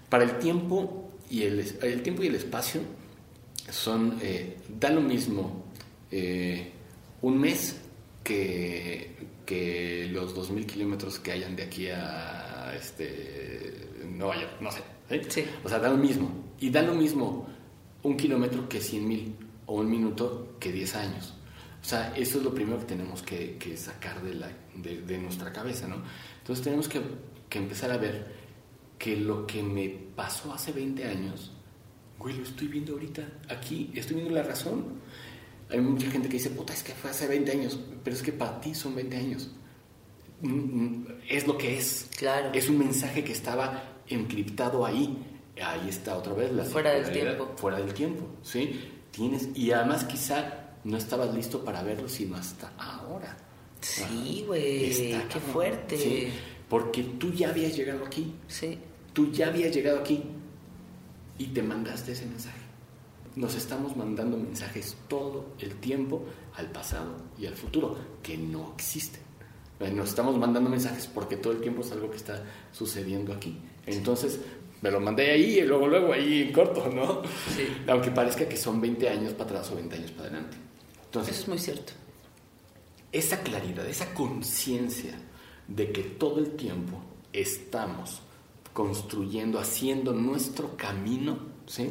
Para el tiempo y el, el tiempo y el espacio son eh, da lo mismo eh, un mes que, que los 2.000 kilómetros que hayan de aquí a este, Nueva York, no sé. ¿sí? Sí. O sea, da lo mismo. Y da lo mismo un kilómetro que 100.000 o un minuto que 10 años. O sea, eso es lo primero que tenemos que, que sacar de, la, de, de nuestra cabeza, ¿no? Entonces tenemos que, que empezar a ver que lo que me pasó hace 20 años, güey, lo estoy viendo ahorita, aquí, estoy viendo la razón. Hay mucha gente que dice, puta, es que fue hace 20 años, pero es que para ti son 20 años. Es lo que es. Claro. Es un mensaje que estaba encriptado ahí. Ahí está otra vez la Fuera del tiempo. Fuera del tiempo, ¿sí? Tienes, y además quizá no estabas listo para verlo, sino hasta ahora. Sí, güey, qué fuerte. Sí, porque tú ya habías llegado aquí. Sí. Tú ya habías llegado aquí y te mandaste ese mensaje. Nos estamos mandando mensajes todo el tiempo al pasado y al futuro, que no existen. Eh, Nos estamos mandando mensajes porque todo el tiempo es algo que está sucediendo aquí. Entonces, me lo mandé ahí y luego, luego, ahí en corto, ¿no? Sí. Aunque parezca que son 20 años para atrás o 20 años para adelante. Entonces, Eso es muy cierto. esa claridad, esa conciencia de que todo el tiempo estamos construyendo, haciendo nuestro camino, ¿sí?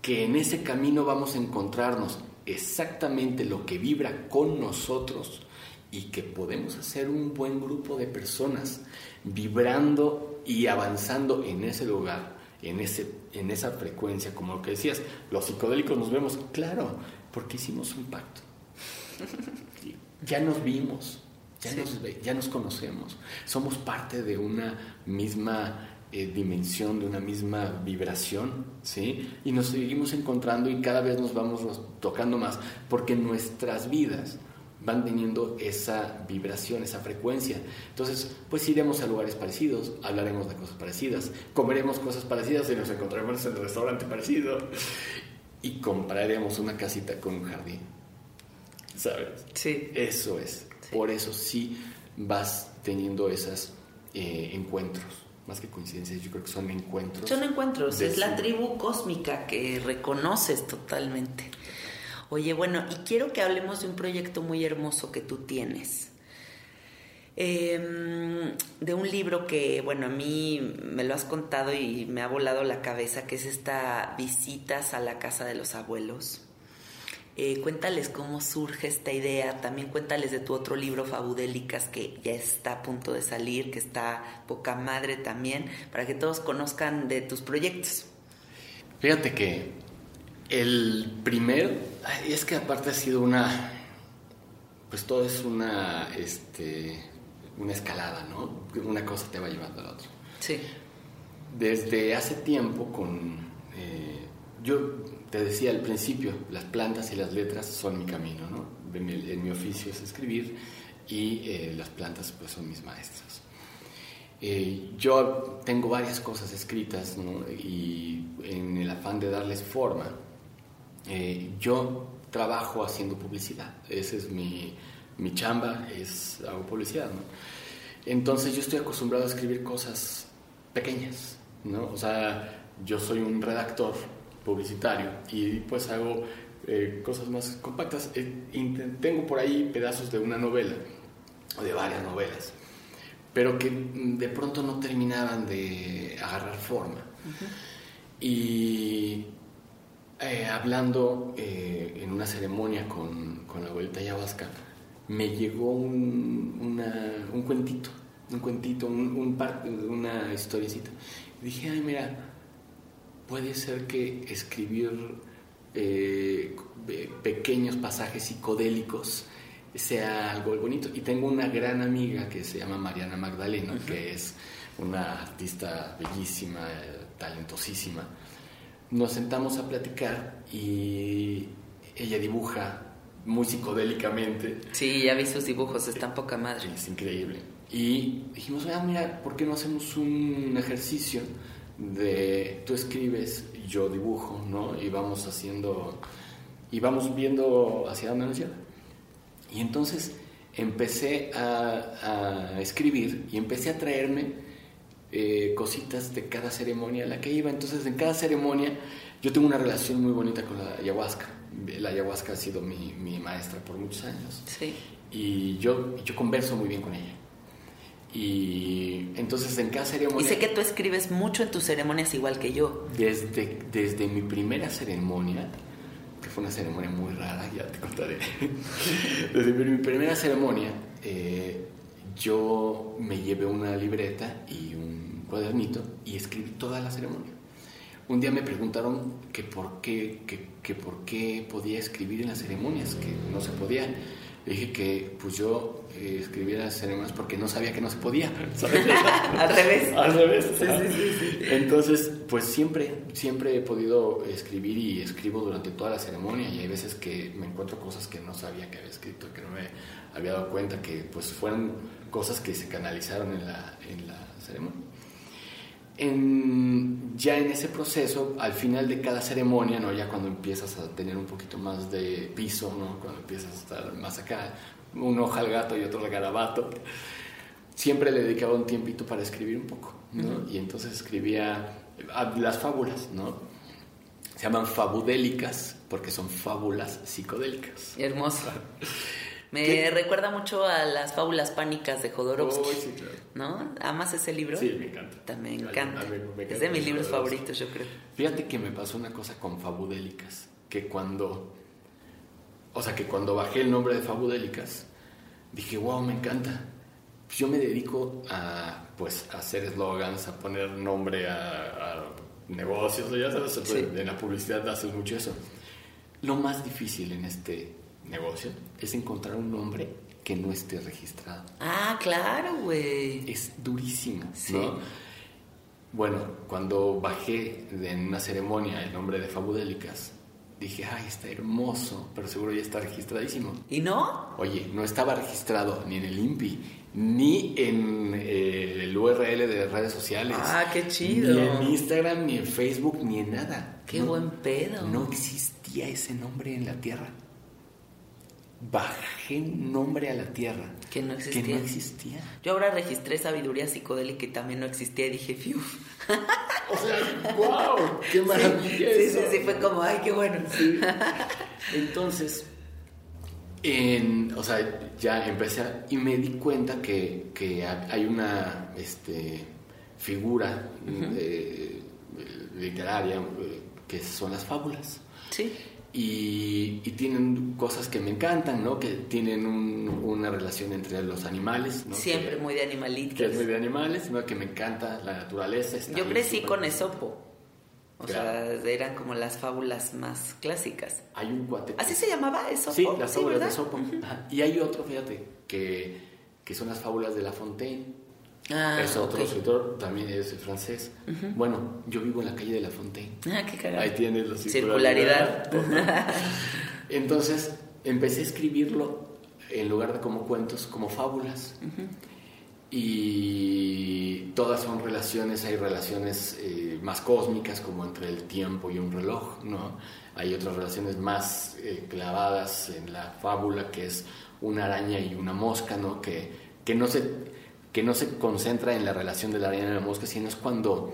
que en ese camino vamos a encontrarnos exactamente lo que vibra con nosotros y que podemos hacer un buen grupo de personas vibrando y avanzando en ese lugar, en, ese, en esa frecuencia, como lo que decías, los psicodélicos nos vemos, claro, porque hicimos un pacto ya nos vimos, ya, Sí. nos, ya nos conocemos, somos parte de una misma eh, dimensión, de una misma vibración, ¿sí? Y nos seguimos encontrando y cada vez nos vamos tocando más, porque nuestras vidas van teniendo esa vibración, esa frecuencia. Entonces, pues iremos a lugares parecidos, hablaremos de cosas parecidas, comeremos cosas parecidas y nos encontraremos en el restaurante parecido y compraremos una casita con un jardín. ¿Sabes? Sí. Eso es. Por eso sí vas teniendo esos encuentros. Más que coincidencias, yo creo que son encuentros. Son encuentros, es la su- tribu cósmica que reconoces totalmente. Oye, bueno, y quiero que hablemos de un proyecto muy hermoso que tú tienes. Em, de un libro que, bueno, a mí me lo has contado y me ha volado la cabeza, que es esta Visitas a la Casa de los Abuelos. Eh, cuéntales cómo surge esta idea, también cuéntales de tu otro libro, Fabudélicas, que ya está a punto de salir, que está poca madre también, para que todos conozcan de tus proyectos. Fíjate que el primero, ay, es que aparte ha sido una, pues todo es una, este, una escalada, ¿no? Una cosa te va llevando a la otra. Sí, Desde hace tiempo con... eh, yo te decía al principio, las plantas y las letras son mi camino, ¿no? En mi, en mi oficio es escribir y eh, las plantas pues son mis maestras. Eh, yo tengo varias cosas escritas ¿no? y en el afán de darles forma, eh, yo trabajo haciendo publicidad. Esa es mi, mi chamba, es, hago publicidad. ¿no? Entonces yo estoy acostumbrado a escribir cosas pequeñas, ¿no? O sea, yo soy un redactor publicitario y pues hago eh, cosas más compactas. Eh, tengo por ahí pedazos de una novela o de varias novelas, pero que mm, de pronto no terminaban de agarrar forma. Y eh, hablando eh, en una ceremonia con, con la abuelita ayahuasca, me llegó un, una- un cuentito un cuentito, un, un par, una historiecita. Y dije, ay, mira, puede ser que escribir eh, pequeños pasajes psicodélicos sea algo bonito. Y tengo una gran amiga que se llama Mariana Magdalena, que es una artista bellísima, talentosísima. Nos sentamos a platicar y ella dibuja muy psicodélicamente. Sí, ya vi sus dibujos, están poca madre. Es increíble. Y dijimos, ah, mira, ¿por qué no hacemos un ejercicio de tú escribes, yo dibujo, ¿no? Y vamos haciendo, y vamos viendo hacia dónde nos lleva. Y entonces empecé a, escribir y empecé a traerme eh, cositas de cada ceremonia a la que iba. Entonces en cada ceremonia yo tengo una relación muy bonita con la ayahuasca. La ayahuasca ha sido mi, mi maestra por muchos años. Sí. Y yo, yo converso muy bien con ella. Y entonces en cada ceremonia... Y sé que tú escribes mucho en tus ceremonias igual que yo. Desde, desde mi primera ceremonia, que fue una ceremonia muy rara, ya te contaré. desde mi primera ceremonia, eh, yo me llevé una libreta y un cuadernito y escribí toda la ceremonia. Un día me preguntaron que por qué, que, que por qué podía escribir en las ceremonias, que no se podía dije que pues yo eh, escribía las ceremonias porque no sabía que no se podía. Al revés. Al revés. Sí, sí, sí, Entonces, pues siempre, siempre he podido escribir y escribo durante toda la ceremonia y hay veces que me encuentro cosas que no sabía que había escrito, que no me había dado cuenta, que pues fueron cosas que se canalizaron en la, en la ceremonia. En, ya en ese proceso, al final de cada ceremonia, ¿no? ya cuando empiezas a tener un poquito más de piso, ¿no? cuando empiezas a estar más acá, uno ojo al gato y otro al garabato, siempre le dedicaba un tiempito para escribir un poco. ¿no? Y entonces escribía las fábulas, ¿no? Se llaman fabudélicas porque son fábulas psicodélicas. Hermoso. Me recuerda mucho a las fábulas pánicas de Jodorowsky. Oh, sí, claro. ¿No? ¿Amas ese libro? Sí, me encanta. También me encanta. es de mis libros favoritos, yo creo. Fíjate que me pasó una cosa con Fabudélicas, que cuando, o sea, que cuando bajé el nombre de Fabudélicas, dije, wow, me encanta. Pues yo me dedico a, pues, a hacer eslogans, a poner nombre a, negocios, ya sabes, en la publicidad haces mucho eso. Lo más difícil en este negocio es encontrar un nombre que no esté registrado. Ah, claro, güey. Es durísimo, ¿no? Bueno, cuando bajé en una ceremonia el nombre de Fabudélicas, dije, ay, está hermoso, pero seguro ya está registradísimo. ¿Y no? Oye, no estaba registrado ni en el INPI, ni en eh, el URL de redes sociales. Ah, qué chido. Ni en Instagram, ni en Facebook, ni en nada. Qué buen pedo. No existía ese nombre en la Tierra bajé un nombre a la tierra. Que no existía. Que no existía. Yo ahora registré sabiduría psicodélica y también no existía y dije, fiu. O sea, wow, qué maravilla. Sí, sí, sí, fue como, ay, qué bueno. Entonces, en, o sea, ya empecé y me di cuenta que, que hay una este, figura eh, literaria eh, que son las fábulas. Sí. Y, tienen cosas que me encantan, ¿no? Que tienen una relación entre los animales, ¿no? Siempre muy de animalitos. Que es muy de animales, ¿no? Que me encanta la naturaleza. Yo crecí con Esopo. O sea, eran como las fábulas más clásicas. Hay un cuate. ¿Así se llamaba Esopo? Sí, las fábulas de Esopo. Y hay otro, fíjate, que, que son las fábulas de La Fontaine. Ah, es otro escritor, también es francés. Bueno, yo vivo en la calle de La Fontaine. Ah, qué cagado. Ahí tienes la circularidad. Entonces empecé a escribirlo en lugar de como cuentos, como fábulas. Y todas son relaciones, hay relaciones eh, más cósmicas como entre el tiempo y un reloj, ¿no? Hay otras relaciones más eh, clavadas en la fábula que es una araña y una mosca, ¿no? Que, que no se que no se concentra en la relación de la araña y la mosca, sino es cuando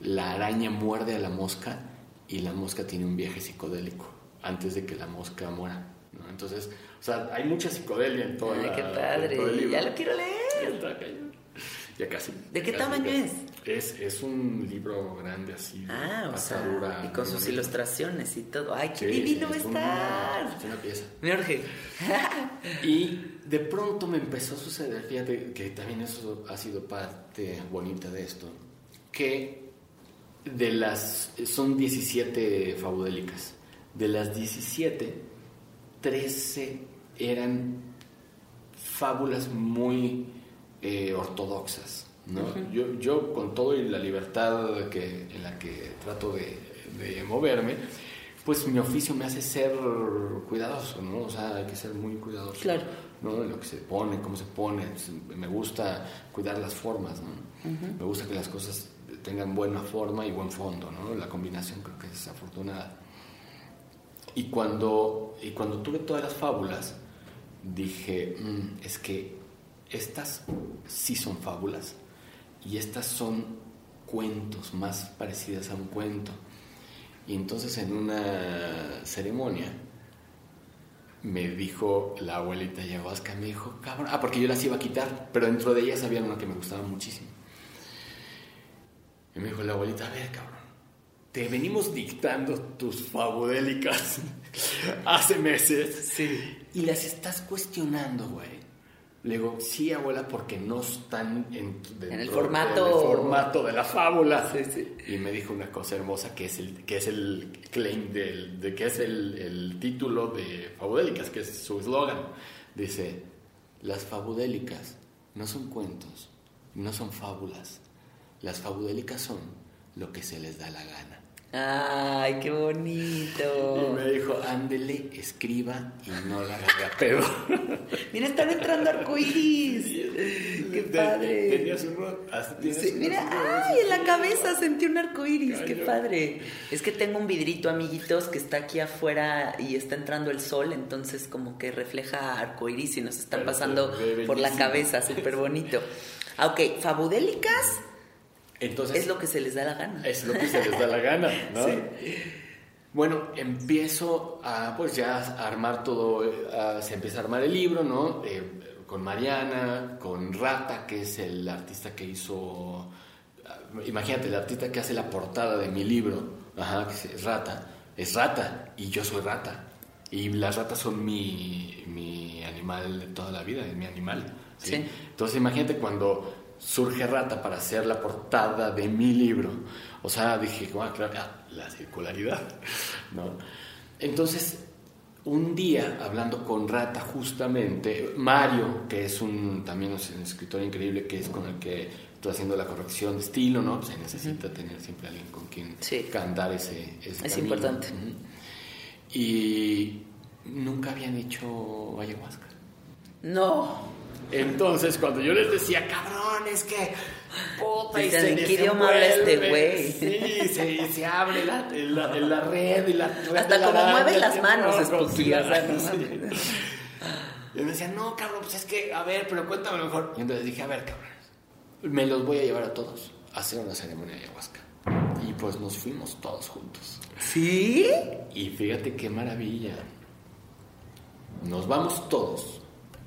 la araña muerde a la mosca y la mosca tiene un viaje psicodélico antes de que la mosca muera. Entonces, o sea, hay mucha psicodelia en todo Ay, qué padre. Ya lo quiero leer. Ya, casi. ¿De qué tamaño es? Es, es un libro grande así. Ah, o sea, y con sus bonito. ilustraciones y todo. ¡Ay, qué Sí, divino es estar! una- es una pieza. Me urge. Y de pronto me empezó a suceder, fíjate que también eso ha sido parte bonita de esto, que de las, son 17 fabudélicas, de las 17, 13 eran fábulas muy eh, ortodoxas. ¿No? yo, yo con todo y la libertad que, en la que trato de, de moverme, pues mi oficio me hace ser cuidadoso, ¿no? O sea, hay que ser muy cuidadoso. Claro. ¿no? Lo que se pone, cómo se pone. Me gusta cuidar las formas, ¿no? Me gusta que las cosas tengan buena forma y buen fondo, ¿no? La combinación creo que es afortunada. Y cuando, y cuando tuve todas las fábulas, dije, "Mm, es que estas sí son fábulas y estas son cuentos, más parecidas a un cuento. Y entonces en una ceremonia me dijo la abuelita ayahuasca, me dijo, cabrón, ah, porque yo las iba a quitar, pero dentro de ellas había una que me gustaba muchísimo. Y me dijo la abuelita, a ver, cabrón, te venimos dictando tus fabudélicas hace meses y las estás cuestionando, güey. Le digo, sí, abuela, porque no están en, dentro el formato- formato de la fábula. Sí, sí. Y me dijo una cosa hermosa que es el, que es el claim del, de que es el, el título de Fabudélicas, que es su eslogan. Dice, las fabudélicas no son cuentos, no son fábulas. Las fabudélicas son lo que se les da la gana. ¡Ay, qué Y bonito! me dijo, ándele, escriba y no la agarre a pedo. Mira, están entrando arcoíris. ¡Qué padre! Tenías uno, Sí, mira, ¡ay! En la cabeza sentí un arco iris, qué padre. Es que tengo un vidrito, amiguitos, que está aquí afuera y está entrando el sol, entonces como que refleja arco iris y nos están Pero pasando por la cabeza, súper bonito. Ah, Ok, fabudélicas Entonces, es lo que se les da la gana. Es lo que se les da la gana, ¿no? Sí. Bueno, empiezo a, pues ya a armar todo, a- se empieza a armar el libro, ¿no? Eh, con Mariana, con Rata, que es el artista que hizo, ah, imagínate, el artista que hace la portada de mi libro, ajá, que es Rata, es Rata, y yo soy Rata. Y las ratas son mi, mi animal de toda la vida, es mi animal. ¿sí? Sí. Entonces imagínate cuando surge Rata para hacer la portada de mi libro. O sea, dije, "Ah, claro, ah, la circularidad, ¿no? Entonces, un día, hablando con Rata justamente, Mario, que es un, también es un escritor increíble, que es con el que estoy haciendo la corrección de estilo, ¿no? Se necesita tener siempre alguien con quien Sí. andar ese, ese Es camino. importante. Y nunca habían hecho ayahuasca. No. Entonces, cuando yo les decía, cabrón, es que. Puta, y se ¿en qué idioma habla este desenvuelve". güey? Sí, se, se abre la, la, la red y la red Hasta la como araña, mueve las manos, la sí. mames. Y me decían, no, cabrón, pues es que, a ver, pero cuéntame mejor. Y entonces dije, a ver, cabrón, me los voy a llevar a todos a hacer una ceremonia de ayahuasca. Y pues nos fuimos todos juntos. ¿Sí? Y fíjate qué maravilla. Nos vamos todos.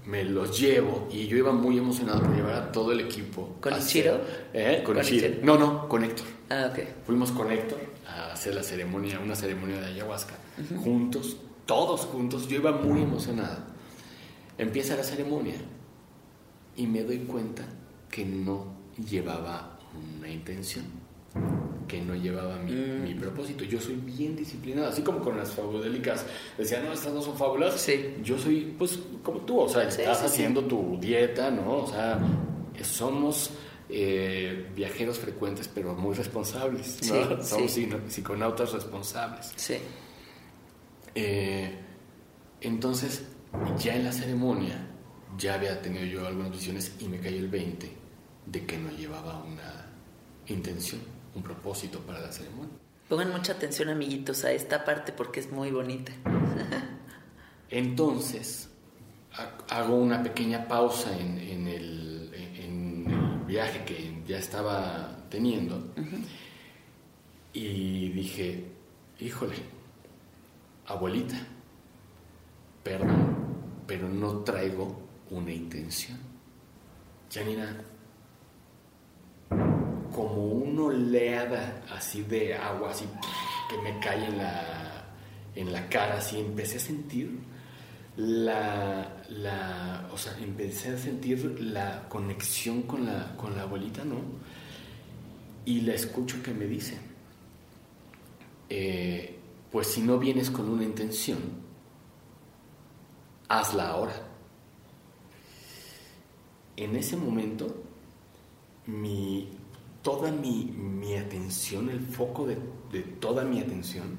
Me los llevo y yo iba muy emocionado por llevar a todo el equipo. ¿Con Ichiro? ¿Eh? Con, ¿Con Ichiro. Ichiro? No, no, con Héctor. Ah, ok. Fuimos con Héctor a hacer la ceremonia, una ceremonia de ayahuasca. Juntos, todos juntos. Yo iba muy emocionado. Empieza la ceremonia y me doy cuenta que no llevaba una intención, que no llevaba mi, Mm. mi propósito. Yo soy bien disciplinado, así como con las fabudélicas. Decían, no, estas no son fábulas. Sí. Yo soy, pues, como tú, o sea, Sí, estás sí, haciendo tu dieta, ¿no? O sea, somos eh, viajeros frecuentes, pero muy responsables, ¿no? Sí, Somos psiconautas responsables. Sí. Eh, entonces, ya en la ceremonia, ya había tenido yo algunas visiones y me cayó el 20 de que no llevaba una intención, un propósito para la ceremonia. Pongan mucha atención, amiguitos, a esta parte porque es muy bonita. Entonces, ha- hago una pequeña pausa en, en el, en el viaje que ya estaba teniendo y dije, híjole, abuelita, perdón, pero no traigo una intención. Janina, como una oleada así de agua, así que me cae en la, en la cara, así empecé a sentir la, la, o sea, empecé a sentir la conexión con la, con la abuelita, ¿no? Y la escucho que me dice, eh, pues si no vienes con una intención, hazla ahora. En ese momento, mi, toda mi, atención, el foco de, de toda mi atención,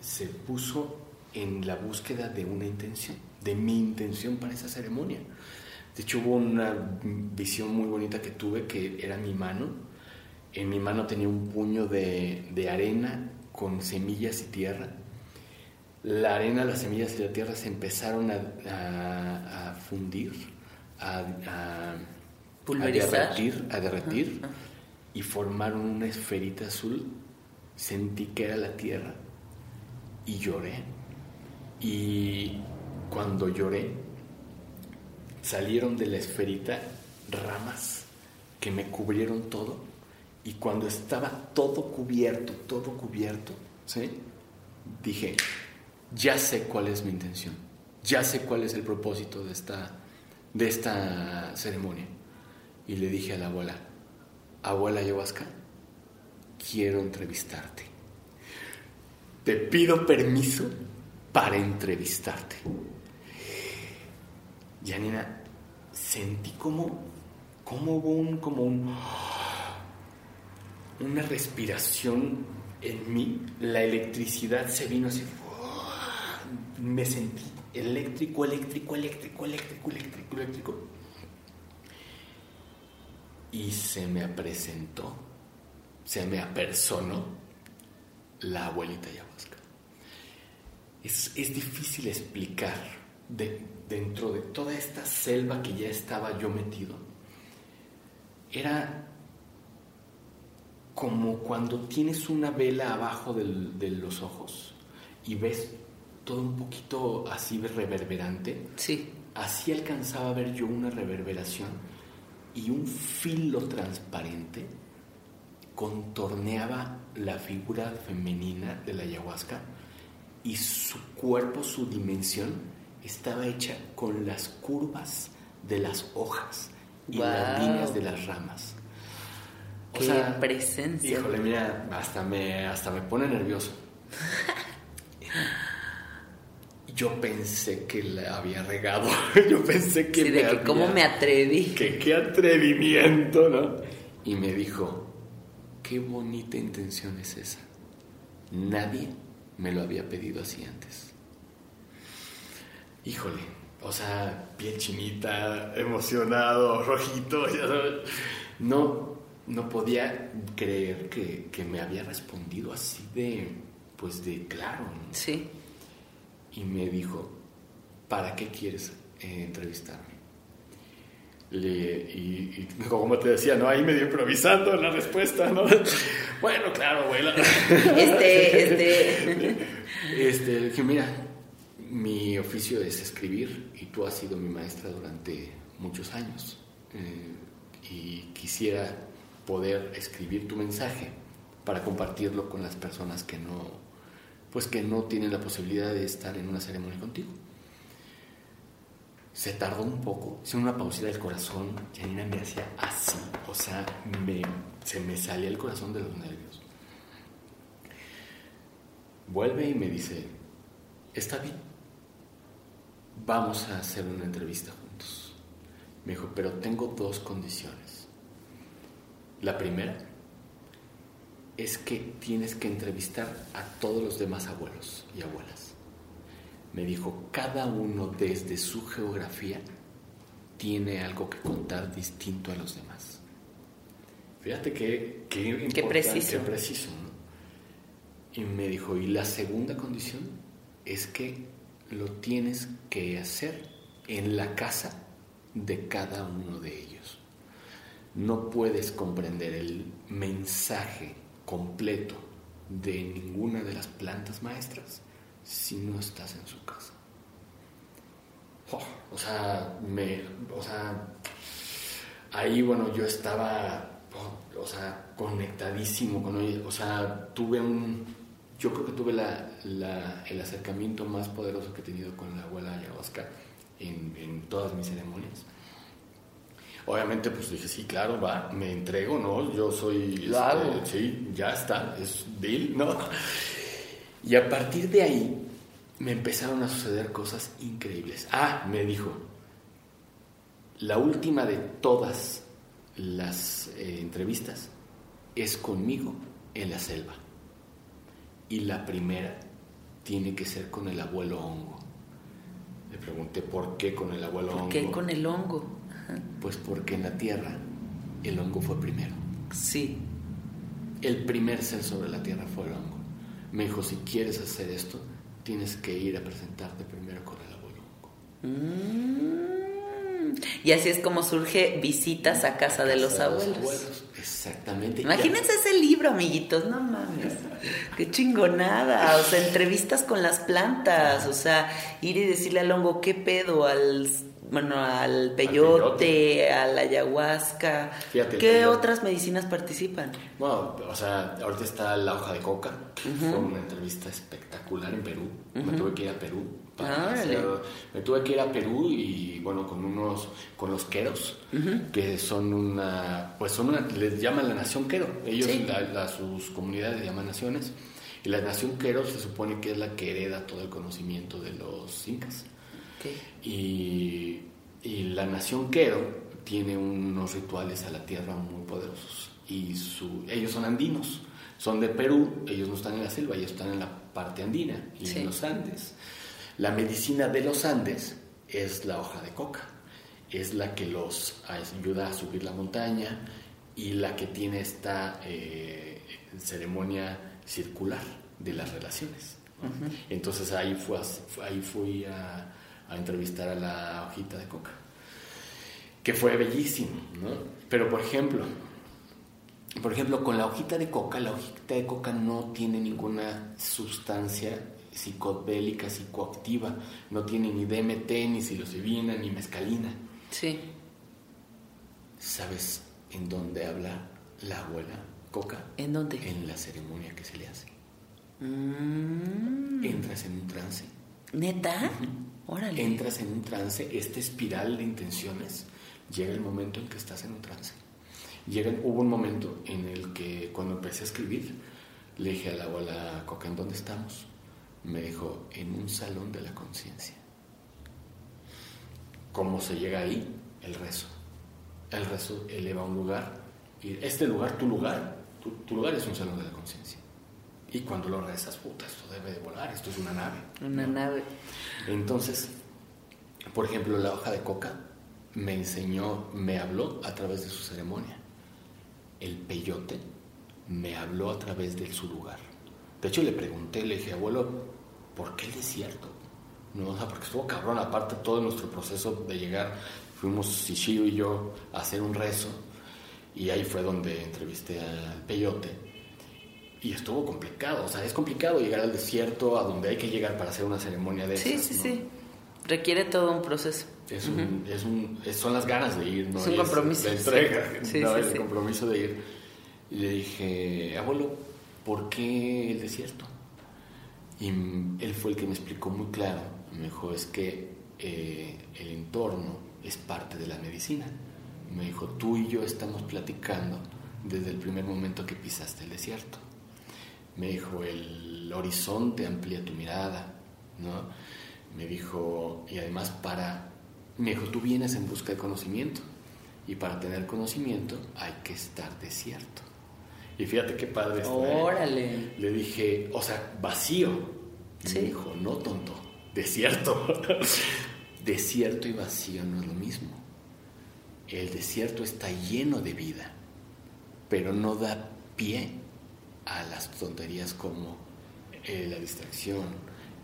se puso en la búsqueda de una intención, de mi intención para esa ceremonia. De hecho, hubo una visión muy bonita que tuve que era mi mano. En mi mano tenía un puño de, de arena con semillas y tierra. La arena, las semillas y la tierra se empezaron a, a, fundir, a, a, derretir, a derretir y formaron una esferita azul. Sentí que era la tierra y lloré y cuando lloré, salieron de la esferita ramas que me cubrieron todo. Y cuando estaba todo cubierto, todo cubierto, ¿sí? dije, ya sé cuál es mi intención, ya sé cuál es el propósito de esta, de esta ceremonia. Y le dije a la abuela, abuela ayahuasca, quiero entrevistarte. Te pido permiso para entrevistarte. Janina, sentí como, como hubo un, como un, una respiración en mí, la electricidad se vino así, me sentí eléctrico, eléctrico, eléctrico, eléctrico, eléctrico, eléctrico. Y se me presentó, se me apersonó la abuelita ayahuasca es, difícil explicar dentro de toda esta selva que ya estaba yo metido. Era como cuando tienes una vela abajo de los ojos y ves todo un poquito así reverberante. Sí. Así alcanzaba a ver yo una reverberación y un filo transparente contorneaba la figura femenina de la ayahuasca y su cuerpo, su dimensión, estaba hecha con las curvas de las hojas y las líneas de las ramas. Qué presencia. Híjole, mira, hasta me, hasta me pone nervioso. Yo pensé que la había regado. Yo pensé que. Sí, de que cómo me atreví. Que qué atrevimiento, ¿no? Y me dijo: Qué bonita intención es esa. Nadie me lo había pedido así antes. Híjole, o sea, piel chinita, emocionado, rojito, No, no podía creer que, me había respondido así de, pues de claro. Sí. Y me dijo, ¿para qué quieres eh, entrevistarme? Le, y, como te decía, ¿no? Ahí medio improvisando la respuesta, ¿no? bueno, claro, abuela. Este, este. Este, dije, mira, mi oficio es escribir y tú has sido mi maestra durante muchos años. Eh, y quisiera poder escribir tu mensaje para compartirlo con las personas que no, pues que no tienen la posibilidad de estar en una ceremonia contigo se tardó un poco, hice una pausita del corazón, Janina me hacía así, o sea, se me salía el corazón de los nervios. Vuelve y me dice, está bien, vamos a hacer una entrevista juntos. Me dijo, pero tengo dos condiciones. La primera es que tienes que entrevistar a todos los demás abuelos y abuelas me dijo, cada uno desde su geografía tiene algo que contar distinto a los demás. Fíjate que, qué preciso. Qué preciso Y me dijo, y la segunda condición es que lo tienes que hacer en la casa de cada uno de ellos. No puedes comprender el mensaje completo de ninguna de las plantas maestras si no estás en su casa. o sea, me, o sea, ahí, bueno, yo estaba o sea, conectadísimo con ella. O sea, tuve un, yo creo que tuve la, la, el acercamiento más poderoso que he tenido con la abuela ayahuasca en, en todas mis ceremonias. Obviamente, pues dije, sí, claro, va, me entrego, ¿no? Yo soy... Lo este, Sí, ya está, es deal, ¿no? Y a partir de ahí me empezaron a suceder cosas increíbles. Ah, me dijo, la última de todas las eh, entrevistas es conmigo en la selva. Y la primera tiene que ser con el abuelo hongo. Le pregunté por qué con el abuelo hongo. ¿Por qué con el hongo? Pues porque en la tierra el hongo fue primero. Sí. El primer ser sobre la tierra fue el hongo. Me dijo, si quieres hacer esto, tienes que ir a presentarte primero con el abuelo hongo. Mm. Y así es como surge visitas a casa de los abuelos. Exactamente. Imagínense ese libro, amiguitos, no mames. Qué chingonada. O sea, entrevistas con las plantas. O sea, ir y decirle al hongo qué pedo, al bueno, al peyote, a la ayahuasca. Fíjate, ¿Qué otras medicinas participan? Bueno, o sea, ahorita está la hoja de coca, que fue una entrevista espectacular en Perú. Me tuve que ir a Perú. Hacer- me tuve que ir a Perú y bueno, con unos, con los queros, que son una, pues son una, les llaman la nación quero. Ellos, Sí. la- la- sus comunidades llaman naciones. Y la nación quero se supone que es la que hereda todo el conocimiento de los incas. Y, y la nación Quero tiene unos rituales a la tierra muy poderosos. Y su, ellos son andinos, son de Perú, ellos no están en la selva, ellos están en la parte andina y Sí. en los Andes. La medicina de los Andes es la hoja de coca, es la que los ayuda a subir la montaña y la que tiene esta eh, ceremonia circular de las relaciones. ¿no? Entonces ahí, fue, ahí fui a, a entrevistar a la hojita de coca, que fue bellísimo, ¿no? Pero por ejemplo, por ejemplo, con la hojita de coca, la hojita de coca no tiene ninguna sustancia psicodélica, psicoactiva, no tiene ni DMT, ni psilocibina, ni mescalina. Sí. ¿Sabes en dónde habla la abuela coca? ¿En dónde? En la ceremonia que se le hace. Mm. Entras en un trance. ¿Neta? Órale. entras en un trance, esta espiral de intenciones, llega el momento en que estás en un trance. Llega, hubo un momento en el que cuando empecé a escribir, le dije a la abuela Coca, ¿en dónde estamos? Me dijo, en un salón de la conciencia. ¿Cómo se llega ahí? El rezo. El rezo eleva a un lugar. Y este lugar, tu lugar, tu, tu lugar es un salón de la conciencia. Y cuando lo rezas, puta, esto debe de volar, esto es una nave. Una ¿no? nave. Entonces, por ejemplo, la hoja de coca me enseñó, me habló a través de su ceremonia. El peyote me habló a través de su lugar. De hecho, le pregunté, le dije, abuelo, ¿por qué el desierto? No, o sea, porque estuvo cabrón, aparte todo nuestro proceso de llegar, fuimos Sishio y yo a hacer un rezo, y ahí fue donde entrevisté al peyote. Y estuvo complicado, o sea, es complicado llegar al desierto, a donde hay que llegar para hacer una ceremonia de Sí, esas, sí, ¿no? sí. Requiere todo un proceso. Es un, es un, es- son las ganas de ir, ¿no? Es un Y compromiso, La entrega, sí. Sí, ¿no? sí, el sí. compromiso de ir. Y le dije, abuelo, ¿por qué el desierto? Y él fue el que me explicó muy claro. Me dijo, es que eh, el entorno es parte de la medicina. Me dijo, tú y yo estamos platicando desde el primer momento que pisaste el desierto. Me dijo, el horizonte amplía tu mirada, ¿no? Me dijo, y además para, me dijo, tú vienes en busca de conocimiento, y para tener conocimiento hay que estar desierto. Y fíjate qué padre esto, ¿eh? Órale. Le dije, o sea, vacío. Sí. Me dijo, no tonto, desierto. desierto y vacío no es lo mismo. El desierto está lleno de vida, pero no da pie a las tonterías como eh, la distracción,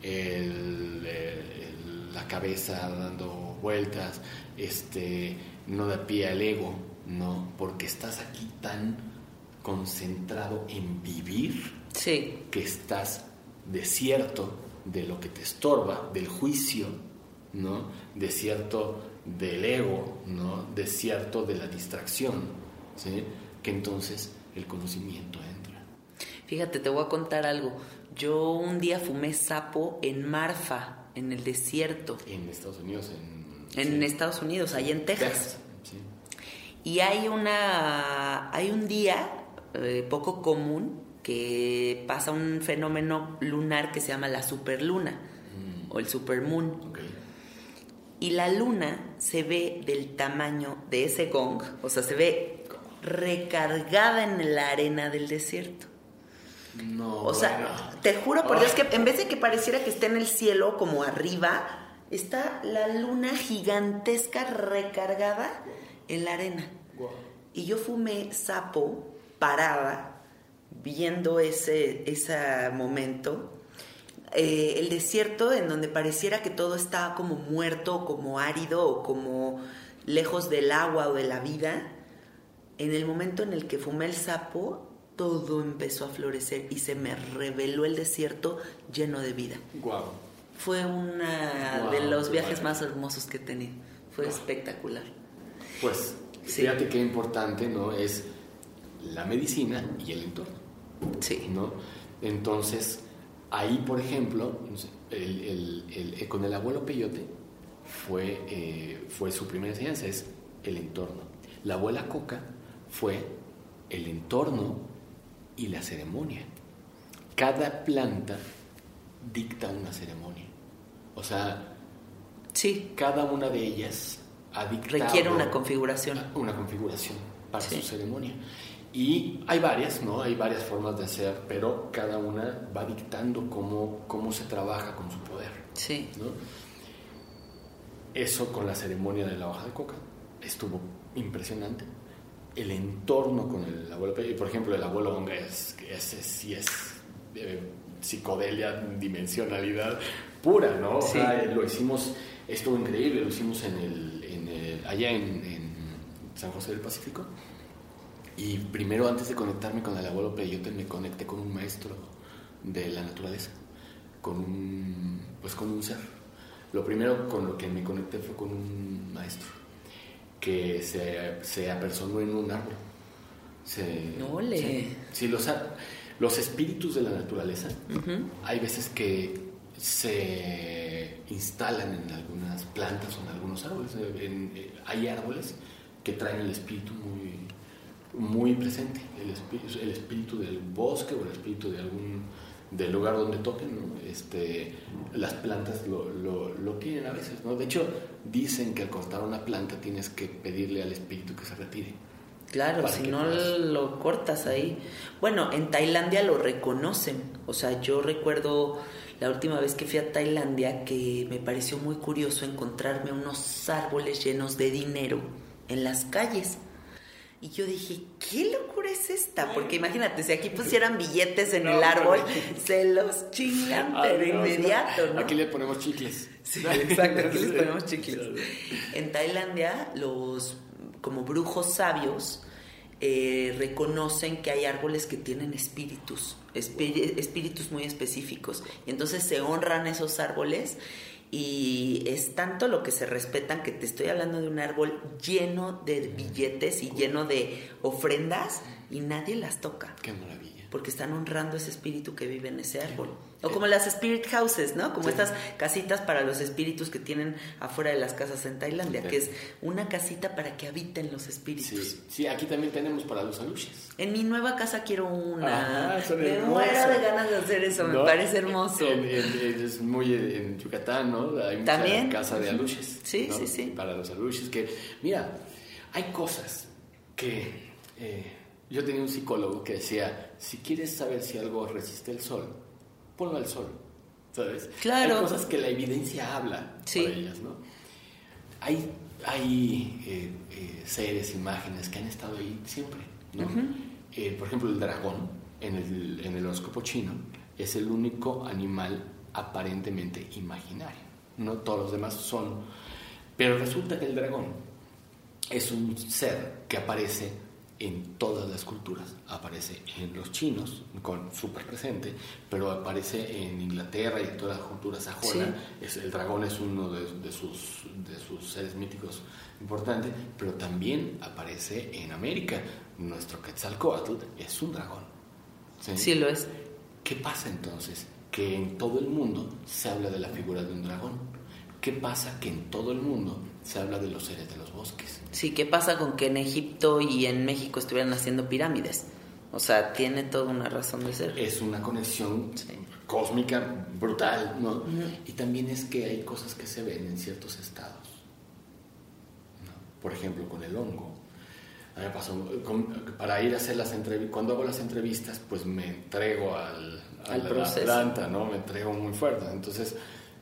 el- el- el- la cabeza dando vueltas, este, no da pie al ego, no, porque estás aquí tan concentrado en vivir Sí. que estás desierto de lo que te estorba, del juicio, ¿no? Desierto del ego, ¿no? Desierto de la distracción, ¿sí? Que entonces el conocimiento entra. Fíjate, te voy a contar algo. Yo un día fumé sapo en Marfa, en el desierto. En Estados Unidos, en... En Estados Unidos, ahí en Texas. Y hay una, hay un día eh, poco común que pasa un fenómeno lunar que se llama la superluna mm. o el supermoon. Y la luna se ve del tamaño de ese gong, o sea, se ve recargada en la arena del desierto. No. O sea, te juro por Dios que en vez de que pareciera que esté en el cielo como arriba, está la luna gigantesca recargada en la arena. Y yo fumé sapo parada viendo ese, ese momento. Eh, el desierto en donde pareciera que todo estaba como muerto, como árido, o como lejos del agua o de la vida. En el momento en el que fumé el sapo, todo empezó a florecer y se me reveló el desierto lleno de vida. Fue uno de los viajes más hermosos que he tenido. Fue espectacular. Pues fíjate qué importante, ¿no? Es la medicina y el entorno. Sí. ¿No? Entonces, ahí, por ejemplo, eh, con el abuelo Peyote fue, eh, fue su primera enseñanza, es el entorno. La abuela Coca fue el entorno y la ceremonia. Cada planta dicta una ceremonia. O sea, sí. cada una de ellas Requiere una configuración. Una configuración para su ceremonia. Y hay varias, ¿no? Hay varias formas de hacer, pero cada una va dictando cómo, cómo se trabaja con su poder. Sí. ¿no? Eso con la ceremonia de la hoja de coca estuvo impresionante. El entorno con el abuelo, por ejemplo, el abuelo Onga es, ese sí es eh, psicodelia, dimensionalidad pura, ¿no? O sea, lo hicimos, estuvo increíble, lo hicimos en el allá en, San José del Pacífico. Y primero, antes de conectarme con el abuelo Peyote, me conecté con un maestro de la naturaleza, con un, pues con un ser. Lo primero con lo que me conecté fue con un maestro que se, se apersonó en un árbol. Se, no le. Sí, los, los espíritus de la naturaleza, hay veces que se instalan en algunas plantas o en algunos árboles. Eh, hay árboles que traen el espíritu muy, muy presente, el espíritu, el espíritu del bosque o el espíritu de algún del lugar donde toquen, este, las plantas lo, lo, tienen a veces. ¿no? De hecho, dicen que al cortar una planta tienes que pedirle al espíritu que se retire. Claro, si no lo cortas ahí. Bueno, en Tailandia lo reconocen. O sea, yo recuerdo la última vez que fui a Tailandia que me pareció muy curioso encontrarme unos árboles llenos de dinero en las calles. Y yo dije, ¿qué locura es esta? Porque imagínate, si aquí pusieran billetes en el árbol, se los chingan de inmediato, ¿no? Aquí le ponemos chicles. Sí, exacto, aquí les ponemos chicles. En Tailandia, los como brujos sabios eh, reconocen que hay árboles que tienen espíritus, espíritus muy específicos. Y entonces se honran esos árboles y es tanto lo que se respetan que te estoy hablando de un árbol lleno de billetes y lleno de ofrendas y nadie las toca. Qué maravilla. Porque están honrando ese espíritu que vive en ese árbol. O como las spirit houses, ¿no? Como estas casitas para los espíritus que tienen afuera de las casas en Tailandia, que es una casita para que habiten los espíritus. Sí, aquí también tenemos para los aluches. En mi nueva casa quiero una. me muero de ganas de hacer eso, me parece hermoso. es muy en Yucatán, ¿no? Hay mucha ¿También? casa de aluches. Sí, sí, sí. Para los aluches, que, mira, hay cosas que... Eh, yo tenía un psicólogo que decía, si quieres saber si algo resiste el sol, ponlo al sol, ¿sabes? Claro. Hay cosas que la evidencia habla sí. ellas, ¿no? Hay, hay eh, eh, seres, imágenes que han estado ahí siempre, ¿no? Eh, por ejemplo, el dragón en el, en el horóscopo chino es el único animal aparentemente imaginario, ¿no? Todos los demás son... Pero resulta que el dragón es un ser que aparece en todas las culturas. Aparece en los chinos, con súper presente, pero aparece en Inglaterra y en todas las culturas sajona. Es, el dragón es uno de, sus, de sus seres míticos importantes, pero también aparece en América. Nuestro Quetzalcoatl es un dragón. ¿sí? sí lo es. ¿Qué pasa entonces? Que en todo el mundo se habla de la figura de un dragón. ¿Qué pasa? Que en todo el mundo se habla de los seres de los bosques. Sí, ¿qué pasa con que en Egipto y en México estuvieran haciendo pirámides? O sea, tiene toda una razón de ser. Es una conexión cósmica brutal, ¿no? Y también es que hay cosas que se ven en ciertos estados. Por ejemplo, con el hongo. A mí me pasó, para ir a hacer las entrevistas, cuando hago las entrevistas, pues me entrego al, a la planta, ¿no? Me entrego muy fuerte. Entonces,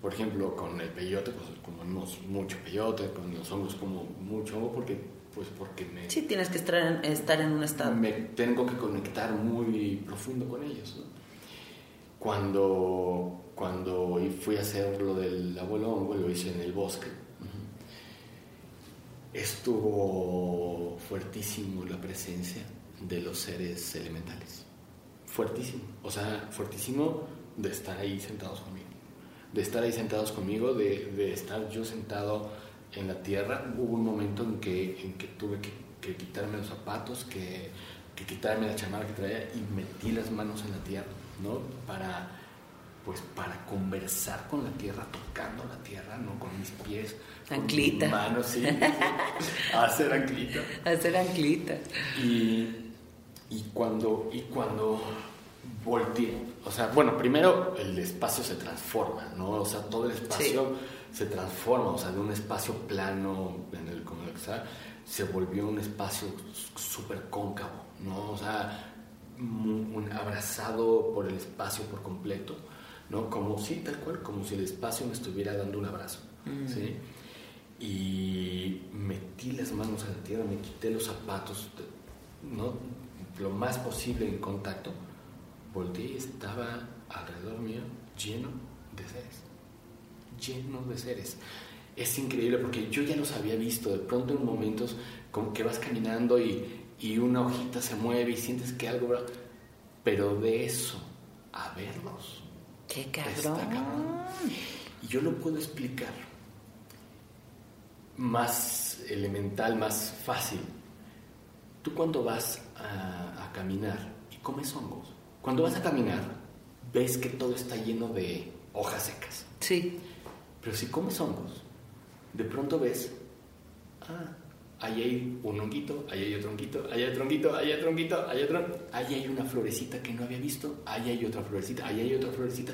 por ejemplo, con el peyote, pues comemos mucho peyote, con los hongos como mucho hongo porque, pues porque me... Sí, tienes que estar en, estar en un estado. Me tengo que conectar muy profundo con ellos. Cuando, cuando fui a hacer lo del abuelo hongo, lo hice en el bosque. Estuvo fuertísimo la presencia de los seres elementales. Fuertísimo. O sea, fuertísimo de estar ahí sentados conmigo de estar ahí sentados conmigo, de, de, estar yo sentado en la tierra. Hubo un momento en que, en que tuve que, que quitarme los zapatos, que, que, quitarme la chamarra que traía y metí las manos en la tierra, ¿no? Para, pues, para conversar con la tierra, tocando la tierra, ¿no? Con mis pies. Anclita. Con mis manos, sí. hacer anclita. Hacer anclita. Y, y cuando, y cuando volteé. O sea, bueno, primero el espacio se transforma, ¿no? O sea, todo el espacio se transforma, o sea, de un espacio plano, en el, como se volvió un espacio súper cóncavo, ¿no? O sea, un, abrazado por el espacio por completo, ¿no? Como si, tal cual, como si el espacio me estuviera dando un abrazo, mm. ¿sí? Y metí las manos en la tierra, me quité los zapatos, ¿no? Lo más posible en contacto volteé y estaba alrededor mío lleno de seres, lleno de seres. Es increíble porque yo ya los había visto, de pronto en momentos como que vas caminando y, y una hojita se mueve y sientes que algo, pero de eso a verlos. ¡Qué cabrón! Y yo lo puedo explicar más elemental, más fácil. Tú cuando vas a, a caminar y comes hongos, cuando vas a caminar, ves que todo está lleno de hojas secas. Sí. Pero si comes hongos, de pronto ves, ah, ahí hay un honguito, ahí hay otro honguito, ahí hay otro honguito, ahí hay otro honguito, ahí hay otro, ahí hay una florecita que no había visto, ahí hay otra florecita, ahí hay otra florecita.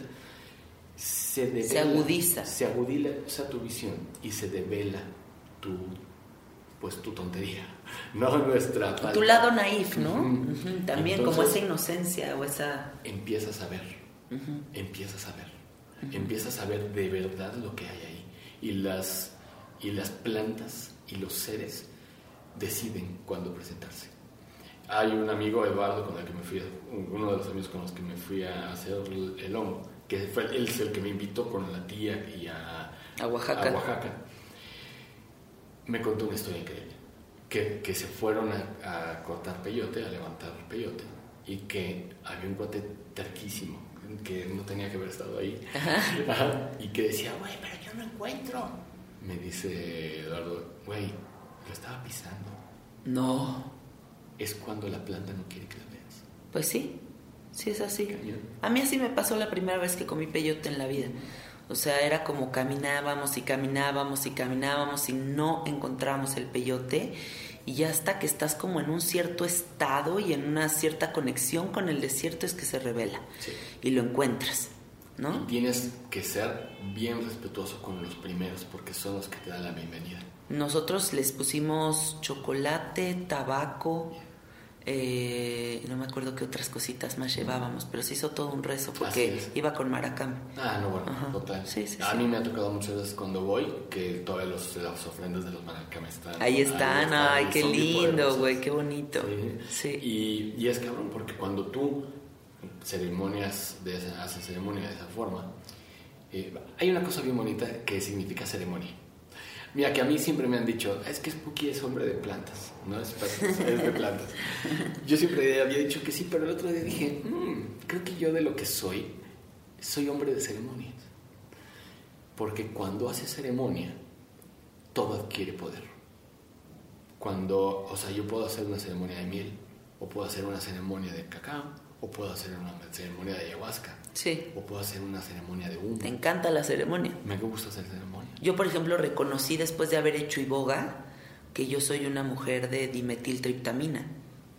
Se, se agudiza. Se agudiza tu visión y se devela tu pues tu tontería, no nuestra Tu lado naif, ¿no? También como esa inocencia o esa... Empiezas a ver, empiezas a ver, empiezas a ver de verdad lo que hay ahí. Y las, y las plantas y los seres deciden cuándo presentarse. Hay un amigo, Eduardo, con el que me fui, uno de los amigos con los que me fui a hacer el hongo, que fue él es el que me invitó con la tía y a, a Oaxaca. A Oaxaca me contó una historia increíble. Que, que se fueron a, cortar peyote, a levantar peyote, y que había un cuate terquísimo, que no tenía que haber estado ahí, y que decía, güey, pero yo no encuentro. Me dice Eduardo, güey, lo estaba pisando. No. Es cuando la planta no quiere que la veas. Pues sí, sí es así. A mí así me pasó la primera vez que comí peyote en la vida. O sea, era como caminábamos y caminábamos y caminábamos y no encontrábamos el peyote. Y ya hasta que estás como en un cierto estado y en una cierta conexión con el desierto es que se revela. Y lo encuentras, ¿no? Y tienes que ser bien respetuoso con los primeros porque son los que te dan la bienvenida. Nosotros les pusimos chocolate, tabaco, eh, no me acuerdo qué otras cositas más llevábamos, pero se hizo todo un rezo porque iba con maracam. Ah, no, bueno, total. a mí me ha tocado muchas veces cuando voy que todas las ofrendas de los maracam están. Ahí están, ay, qué lindo, güey, qué bonito. Sí. Y, y, es cabrón, porque cuando tú ceremonias de esa, haces ceremonia de esa forma, eh, hay una cosa bien bonita que significa ceremonia. Mira, que a mí siempre me han dicho, es que Spooky es hombre de plantas, no es, es de plantas. Yo siempre había dicho que sí, pero el otro día dije, mm, creo que yo de lo que soy, soy hombre de ceremonias. Porque cuando hace ceremonia, todo adquiere poder. Cuando, o sea, yo puedo hacer una ceremonia de miel, o puedo hacer una ceremonia de cacao, o puedo hacer una ceremonia de ayahuasca. Sí. O puedo hacer una ceremonia de humo. Te encanta la ceremonia. Me gusta hacer ceremonia. Yo, por ejemplo, reconocí después de haber hecho iboga que yo soy una mujer de dimetiltriptamina.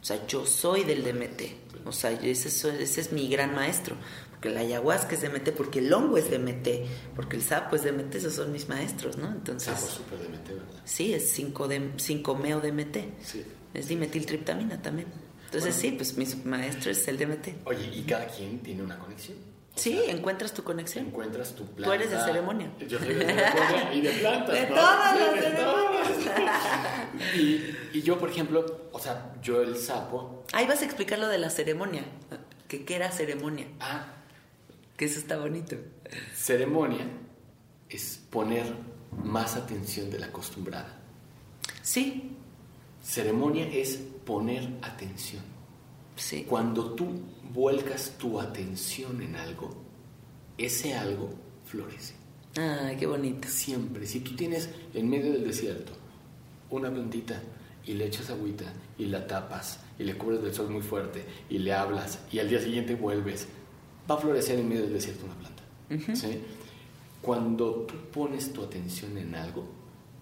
O sea, yo soy del DMT. O sea, ese, ese es mi gran maestro. Porque la ayahuasca es DMT, porque el hongo es DMT, porque el sapo es DMT, esos son mis maestros, ¿no? Entonces. Sapo es súper DMT, ¿verdad? Sí, es 5-meo DMT. Sí. Es dimetiltriptamina también. Entonces sí, pues mi maestro es el DMT. Oye, ¿y cada quien tiene una conexión? O sí, sea, encuentras tu conexión. Encuentras tu planta. Tú eres de ceremonia. Yo soy de ceremonia y de plantas. De ¿no? todas las ceremonias. y yo, por ejemplo, o sea, yo el sapo. Ahí vas a explicar lo de la ceremonia. Que qué era ceremonia. Ah, Que eso está bonito. ceremonia es poner más atención de la acostumbrada. Sí, Ceremonia es poner atención. sí. Cuando tú vuelcas tu atención en algo, ese algo florece. Ay, qué bonito. Siempre. Si tú tienes en medio del desierto una plantita y le echas agüita y la tapas y le cubres del sol muy fuerte y le hablas y al día siguiente vuelves, va a florecer en medio del desierto una planta. ¿sí? Cuando tú pones tu atención en algo,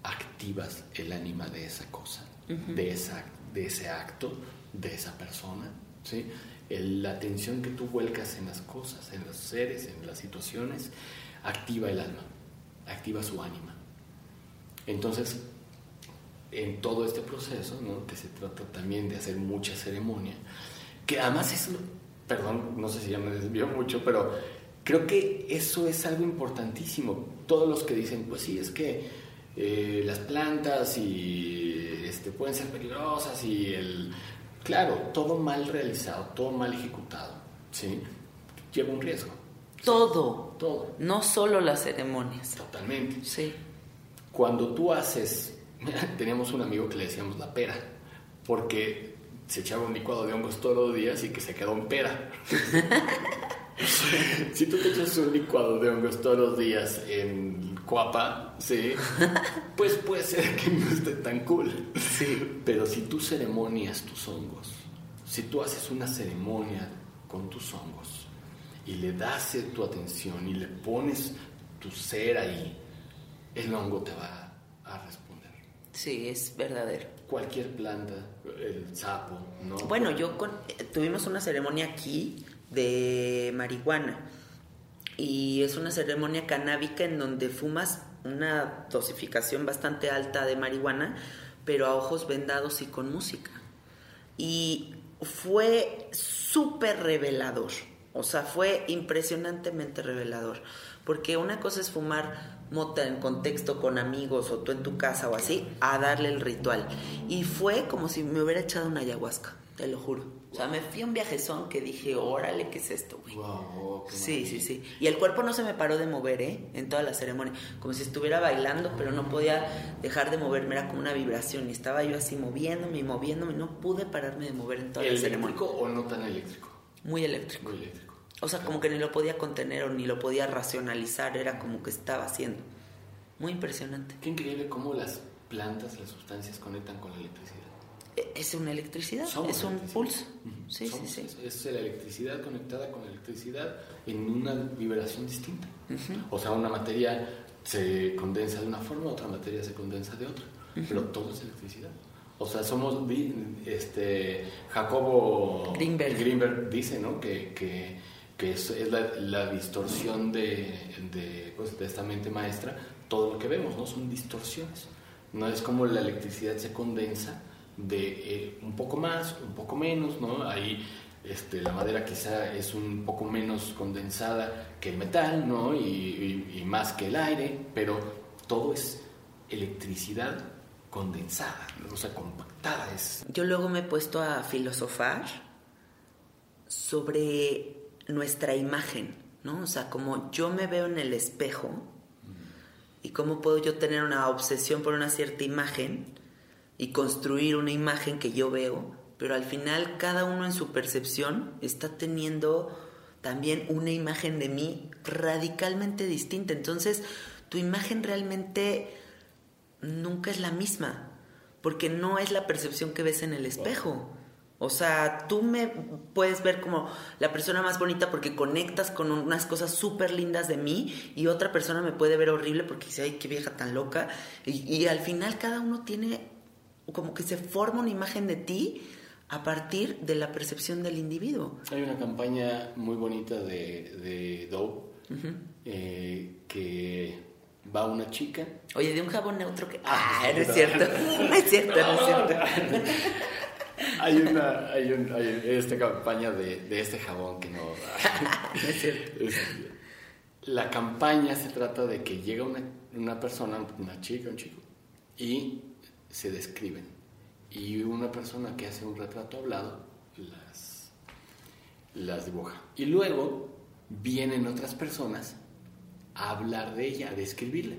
activas el ánima de esa cosa, de, esa, de ese acto, de esa persona. ¿sí? El- la atención que tú vuelcas en las cosas, en los seres, en las situaciones, activa el alma, activa su ánima. Entonces, en todo este proceso, ¿no? que se trata también de hacer mucha ceremonia, que además es, perdón, no sé si ya me desvío mucho, pero creo que eso es algo importantísimo. Todos los que dicen, pues sí, es que eh, las plantas y este, pueden ser peligrosas y el... Claro, todo mal realizado, todo mal ejecutado, ¿sí? Lleva un riesgo. Todo. Todo. No solo las ceremonias. Totalmente. Sí. Cuando tú haces, teníamos un amigo que le decíamos la pera, porque se echaba un licuado de hongos todos los días y que se quedó en pera. si tú te echas un licuado de hongos todos los días en Coapa, sí, pues puede ser que no esté tan cool. Sí. Pero si tú ceremonias tus hongos, si tú haces una ceremonia con tus hongos y le das tu atención y le pones tu ser ahí, el hongo te va a responder. Sí, es verdadero. Cualquier planta, el sapo, ¿no? Bueno, yo con- eh, tuvimos una ceremonia aquí de marihuana y es una ceremonia canábica en donde fumas una dosificación bastante alta de marihuana, pero a ojos vendados y con música. Y fue súper revelador, o sea, fue impresionantemente revelador, porque una cosa es fumar mota en contexto con amigos o tú en tu casa o así, a darle el ritual. Y fue como si me hubiera echado una ayahuasca, te lo juro. O sea, me fui a un viajezón que dije, órale, ¿qué es esto, güey? Wow, Sí, sí, sí. Y el cuerpo no se me paró de mover, ¿eh? En toda la ceremonia. Como si estuviera bailando, pero no podía dejar de moverme. Era como una vibración. Y estaba yo así moviéndome y moviéndome. No pude pararme de mover en toda la ceremonia. ¿Eléctrico o no tan eléctrico? Muy eléctrico. Muy eléctrico. O sea, como que ni lo podía contener o ni lo podía racionalizar. Era como que estaba haciendo. Muy impresionante. Qué increíble cómo las plantas, las sustancias conectan con la electricidad. Es una electricidad. Somos es un electricidad. pulso. Ujú. Sí, Somos sí, sí. eso. Es la electricidad conectada con electricidad en una vibración distinta. O sea, una materia se condensa de una forma, otra materia se condensa de otra. Pero todo es electricidad. O sea, somos, este, Jacobo Greenberg. dice, ¿no? Que, que, que es, es la, la distorsión de, de, pues, de esta mente maestra. Todo lo que vemos, ¿no? Son distorsiones. No es como la electricidad se condensa de eh, un poco más, un poco menos, ¿no? Ahí este, la madera quizá es un poco menos condensada que el metal, ¿no? Y, y- más que el aire, pero todo es electricidad condensada, ¿no? o sea, compactada. Es, Yo luego me he puesto a filosofar sobre nuestra imagen, ¿no? O sea, como yo me veo en el espejo, y cómo puedo yo tener una obsesión por una cierta imagen y construir una imagen que yo veo, pero al final cada uno en su percepción está teniendo también una imagen de mí radicalmente distinta. Entonces, tu imagen realmente nunca es la misma, porque no es la percepción que ves en el espejo. O sea, tú me puedes ver como la persona más bonita porque conectas con unas cosas súper lindas de mí y otra persona me puede ver horrible porque dice, ay, qué vieja tan loca. Y, al final cada uno tiene como que se forma una imagen de ti a partir de la percepción del individuo. Hay una campaña muy bonita de, de Dove eh, que va una chica. Oye, de un jabón neutro que... Ah, no es cierto, no es cierto, no es cierto. hay una, hay, un, hay esta campaña de, de, este jabón que no... es cierto. la campaña se trata de que llega una, una persona, una chica, un chico, y se describen. Y una persona que hace un retrato hablado las, las dibuja. Y luego vienen otras personas a hablar de ella, a describirla.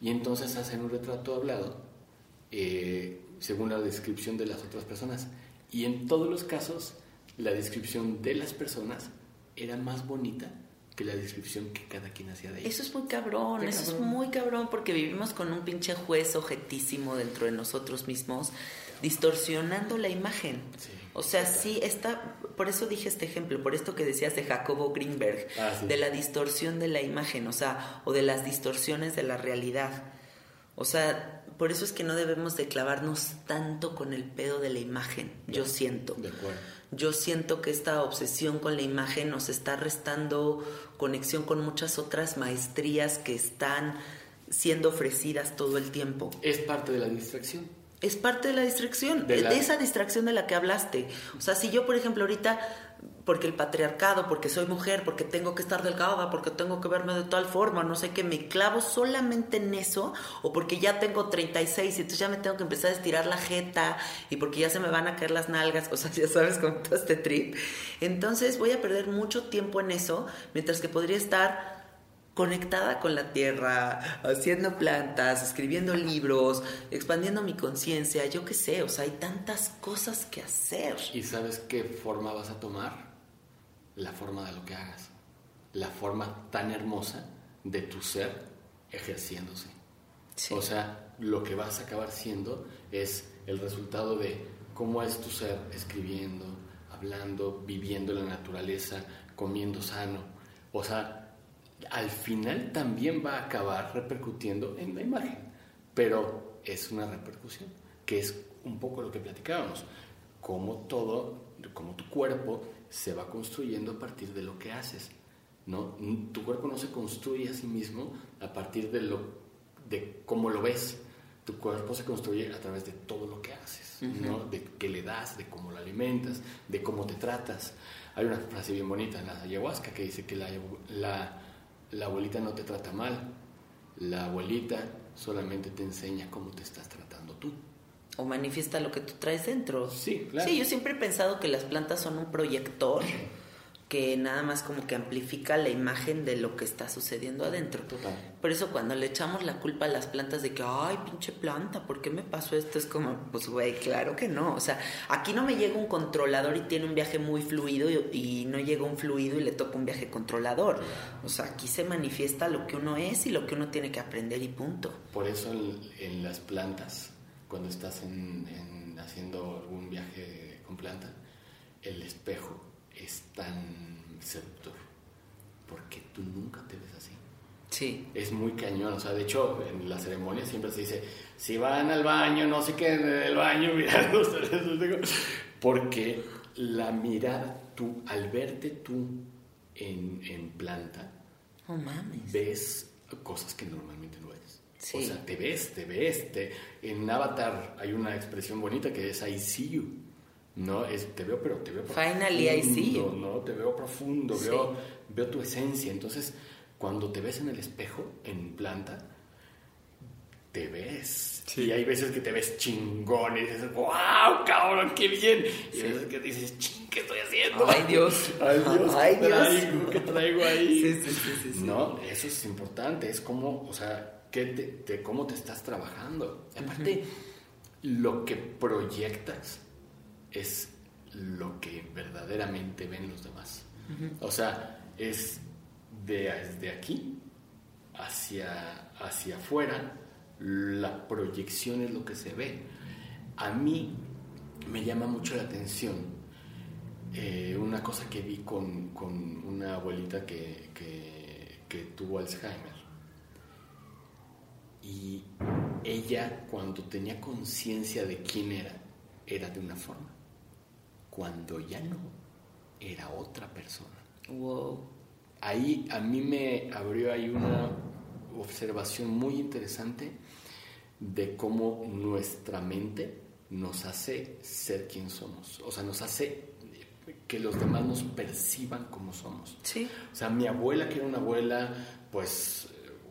Y entonces hacen un retrato hablado eh, según la descripción de las otras personas. Y en todos los casos, la descripción de las personas era más bonita que la descripción que cada quien hacía de ella. Eso es muy cabrón, eso es muy cabrón porque vivimos con un pinche juez objetísimo dentro de nosotros mismos, distorsionando la imagen. o sea, sí está, por eso dije este ejemplo, por esto que decías de Jacobo Greenberg, ah, de la distorsión de la imagen, o sea, o de las distorsiones de la realidad. O sea, por eso es que no debemos de clavarnos tanto con el pedo de la imagen, yo siento. De acuerdo. Yo siento que esta obsesión con la imagen nos está restando conexión con muchas otras maestrías que están siendo ofrecidas todo el tiempo. Es parte de la distracción. Es parte de la distracción, de, de esa distracción de la que hablaste. O sea, si yo, por ejemplo, ahorita porque el patriarcado, porque soy mujer, porque tengo que estar delgada, porque tengo que verme de tal forma, no sé qué, me clavo solamente en eso, o porque ya tengo 36 y entonces ya me tengo que empezar a estirar la jeta y porque ya se me van a caer las nalgas, o sea, ya sabes, con todo este trip. Entonces voy a perder mucho tiempo en eso, mientras que podría estar conectada con la tierra, haciendo plantas, escribiendo libros, expandiendo mi conciencia, yo qué sé, o sea, hay tantas cosas que hacer. ¿Y sabes qué forma vas a tomar? La forma de lo que hagas, la forma tan hermosa de tu ser ejerciéndose. O sea, lo que vas a acabar siendo es el resultado de cómo es tu ser escribiendo, hablando, viviendo la naturaleza, comiendo sano. O sea, al final también va a acabar repercutiendo en la imagen, pero es una repercusión, que es un poco lo que platicábamos, como todo, como tu cuerpo se va construyendo a partir de lo que haces, ¿no? Tu cuerpo no se construye a sí mismo a partir de lo de cómo lo ves. Tu cuerpo se construye a través de todo lo que haces, ¿no? De qué le das, de cómo lo alimentas, de cómo te tratas. Hay una frase bien bonita en la ayahuasca que dice que la, la la abuelita no te trata mal, la abuelita solamente te enseña cómo te estás tratando. O manifiesta lo que tú traes dentro. Sí, claro. Sí, yo siempre he pensado que las plantas son un proyector que nada más como que amplifica la imagen de lo que está sucediendo adentro. Total. Por eso cuando le echamos la culpa a las plantas de que, ay, pinche planta, ¿por qué me pasó esto? Es como, pues, güey, claro que no. O sea, aquí no me llega un controlador y tiene un viaje muy fluido y, no llega un fluido y le toca un viaje controlador. O sea, aquí se manifiesta lo que uno es y lo que uno tiene que aprender y punto. Por eso en, las plantas, cuando estás haciendo algún viaje con planta, el espejo es tan seductor, porque tú nunca te ves así. Sí. Es muy cañón, o sea, de hecho, en la ceremonia siempre se dice, si van al baño, no se queden en el baño mirando, porque la mirada, tú, al verte tú en, en planta, oh, mames. ves cosas que normalmente no ves. O sea, te ves, te ves. Te, en Avatar hay una expresión bonita que es I see you. No, es, te veo, pero te veo profundo. Finally I see ¿no? Te veo profundo, veo, veo tu esencia. Entonces, cuando te ves en el espejo, en planta, te ves. Y hay veces que te ves chingón y dices, wow, cabrón, qué bien. Y hay veces que dices, ching, ¿qué estoy haciendo? Ay, Dios. Ay, Dios, Ay, ¿qué, Traigo, ¿qué traigo ahí? Sí, sí, sí, No, eso es importante. Es como, o sea, ¿qué te, ¿cómo te estás trabajando? aparte, lo que proyectas es lo que verdaderamente ven los demás. O sea, es de, desde aquí hacia, hacia afuera, la proyección es lo que se ve. A mí me llama mucho la atención eh, una cosa que vi con, una abuelita que, que tuvo Alzheimer. Y ella cuando tenía conciencia de quién era, era de una forma. Cuando ya no, era otra persona. Wow. Ahí a mí me abrió ahí una observación muy interesante de cómo nuestra mente nos hace ser quien somos. O sea, nos hace que los demás nos perciban como somos. Sí. O sea, mi abuela, que era una abuela, pues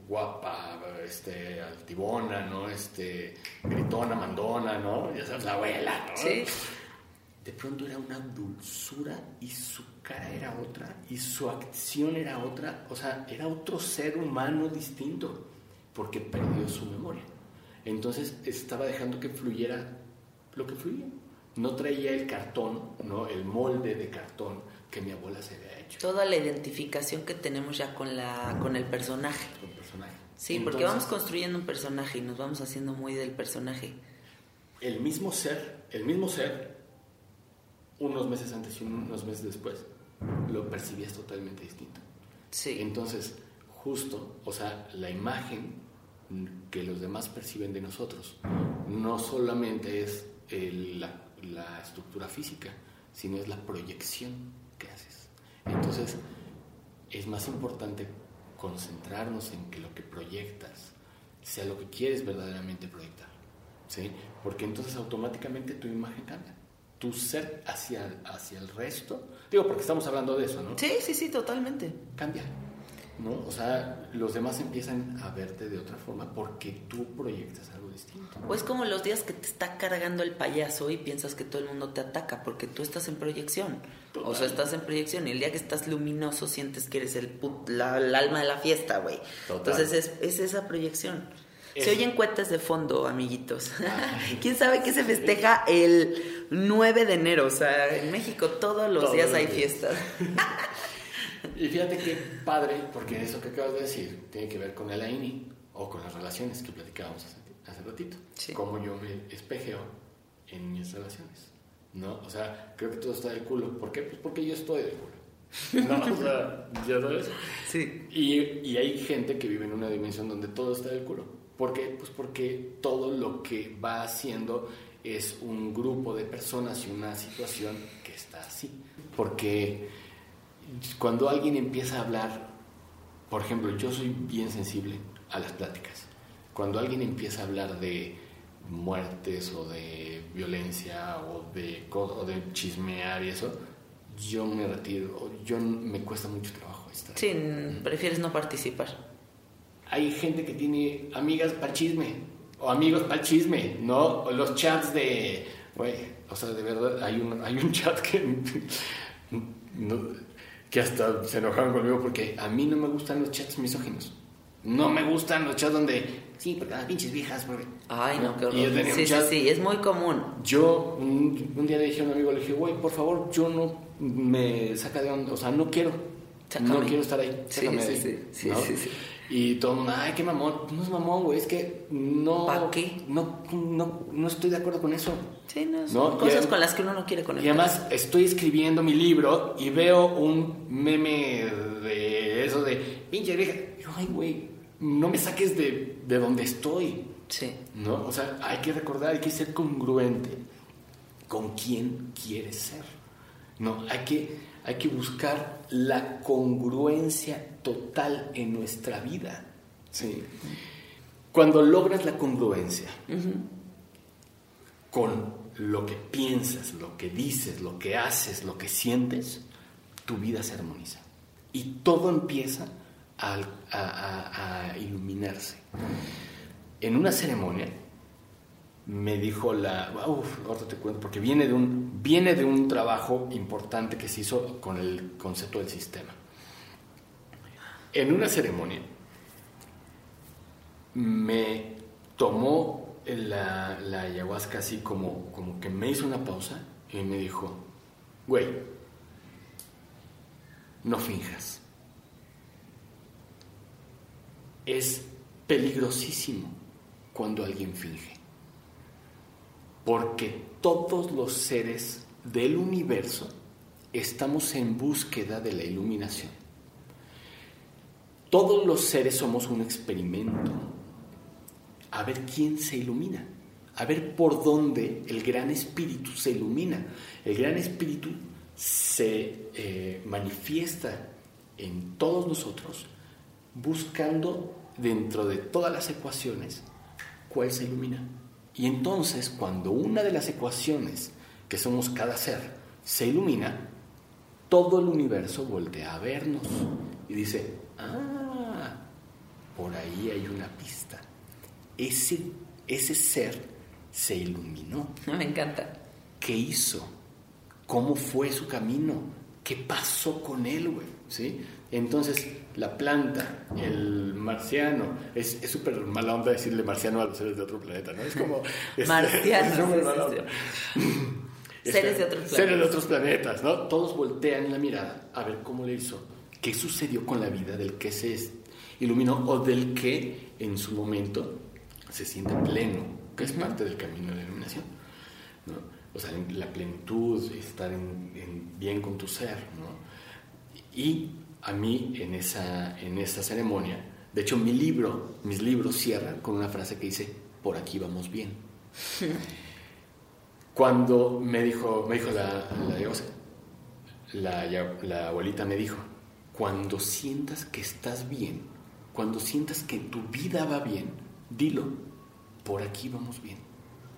guapa, este, altibona, ¿no? Este, gritona, mandona, ¿no? Ya sabes, la abuela, ¿no? Sí. De pronto era una dulzura y su cara era otra y su acción era otra, o sea, era otro ser humano distinto porque perdió su memoria. Entonces estaba dejando que fluyera lo que fluía. No traía el cartón, ¿no? El molde de cartón que mi abuela se había hecho. Toda la identificación que tenemos ya con la con el personaje. El. Sí, porque vamos construyendo un personaje y nos vamos haciendo muy del personaje. El mismo ser, el mismo ser, unos meses antes y unos meses después, lo percibías totalmente distinto. Sí. Entonces, justo, o sea, la imagen que los demás perciben de nosotros no solamente es la, la estructura física, sino es la proyección que haces. Entonces, es más importante concentrarnos en que lo que proyectas sea lo que quieres verdaderamente proyectar. ¿sí? Porque entonces automáticamente tu imagen cambia. Tu ser hacia, hacia el resto, digo, porque estamos hablando de eso, ¿no? Sí, sí, sí, totalmente. Cambia. ¿No? O sea, los demás empiezan a verte de otra forma porque tú proyectas algo distinto. O es como los días que te está cargando el payaso y piensas que todo el mundo te ataca porque tú estás en proyección. O sea, estás en proyección y el día que estás luminoso sientes que eres el, alma de la fiesta, güey. Entonces es, esa proyección. Se oyen cuetas de fondo, amiguitos. ¿Quién sabe qué se festeja el 9 de enero? O sea, en México todos los días hay fiestas. y fíjate qué padre, porque eso que acabas de decir tiene que ver con el AINI o con las relaciones que platicábamos hace, hace ratito. Cómo yo me espejeo en mis relaciones. ¿no? O sea, creo que todo está del culo. ¿Por qué? Pues porque yo estoy del culo. No, o sea, ya sabes. Sí. Y, y, hay gente que vive en una dimensión donde todo está del culo. ¿Por qué? Pues porque todo lo que va haciendo es un grupo de personas y una situación que está así. Porque cuando alguien empieza a hablar, por ejemplo, yo soy bien sensible a las pláticas. Cuando alguien empieza a hablar de muertes o de violencia o de, o de chismear y eso, yo me retiro, yo me cuesta mucho trabajo estar. Sí, prefieres no participar. Hay gente que tiene amigas para chisme o amigos para chisme, ¿no? los chats de, güey, o sea, de verdad, hay un, hay un chat que, que hasta se enojaron conmigo porque a mí no me gustan los chats misóginos. No me gustan los chats donde Sí, porque las pinches viejas, porque... Ay, no, qué horror. Sí, sí, sí, es muy común. Yo un, día le dije a un amigo, le dije, güey, por favor, yo no me saca de onda, o sea, no quiero, no quiero estar ahí, sí, sí, sí, sí, sí, sí, Y todo el mundo, ay, qué mamón, no es mamón, güey, es que no... ¿Para qué? No, no, no estoy de acuerdo con eso. Sí, no, son cosas con las que uno no quiere conectar. Y además estoy escribiendo mi libro y veo un meme de eso de, pinche vieja, ay, güey, no me saques de, de donde estoy. Sí. ¿No? O sea, hay que recordar, hay que ser congruente con quién quieres ser. No, hay que, hay que buscar la congruencia total en nuestra vida. Sí. Cuando logras la congruencia con lo que piensas, lo que dices, lo que haces, lo que sientes, tu vida se armoniza. Y todo empieza a, iluminarse. En una ceremonia me dijo la, uff, ahora te cuento, porque viene de, un, viene de un trabajo importante que se hizo con el concepto del sistema. En una ceremonia me tomó la, la ayahuasca así como, como que me hizo una pausa y me dijo, güey, no finjas. Es peligrosísimo cuando alguien finge. Porque todos los seres del universo estamos en búsqueda de la iluminación. Todos los seres somos un experimento. A ver quién se ilumina. A ver por dónde el gran espíritu se ilumina. El gran espíritu se eh, manifiesta en todos nosotros buscando dentro de todas las ecuaciones cuál se ilumina. Y entonces cuando una de las ecuaciones que somos cada ser se ilumina, todo el universo voltea a vernos y dice, ah, por ahí hay una pista. Ese, ese ser se iluminó. Me encanta. ¿Qué hizo? ¿Cómo fue su camino? ¿Qué pasó con él, güey? ¿Sí? Entonces, la planta, el marciano, es súper mala onda decirle marciano a los seres de otro planeta, ¿no? Es como... marciano. seres de otros planetas. Seres de otros planetas, ¿no? Todos voltean la mirada a ver cómo le hizo. ¿Qué sucedió con la vida del que se iluminó o del que en su momento se siente pleno, que es parte del camino de la iluminación? ¿no? O sea, la plenitud, estar en, bien con tu ser, ¿no? Y a mí en esa, en ceremonia, de hecho mi libro, mis libros cierran con una frase que dice, por aquí vamos bien. Cuando me dijo, me dijo la, la, la, abuelita me dijo, cuando sientas que estás bien, cuando sientas que tu vida va bien, dilo, por aquí vamos bien.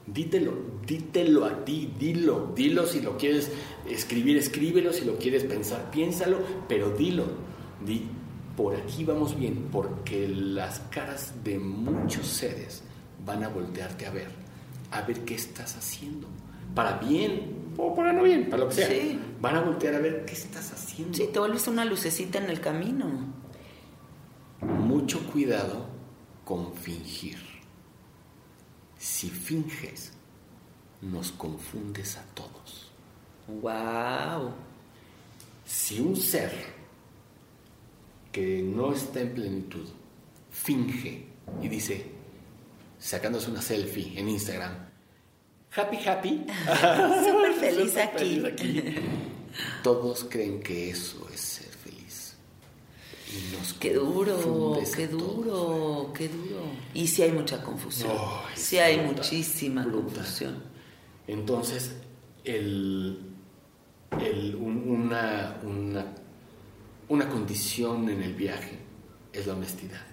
Dítelo, dítelo a ti, dilo, dilo si lo quieres escribir, escríbelo, si lo quieres pensar, piénsalo, pero dilo, di, por aquí vamos bien, porque las caras de muchos seres van a voltearte a ver, a ver qué estás haciendo para bien o para no bien, para lo que sea. Van a voltear a ver qué estás haciendo. Sí, te vuelves una lucecita en el camino. Mucho cuidado con fingir. Si finges, nos confundes a todos. Wow. Si un ser que no está en plenitud finge y dice, sacándose una selfie en Instagram, happy, happy. Súper feliz, aquí. Todos creen que eso es feliz. Y nos qué duro, qué duro, qué duro. Y sí hay mucha confusión. sí hay muchísima confusión. Entonces, el, el, una, una, una condición en el viaje es la honestidad.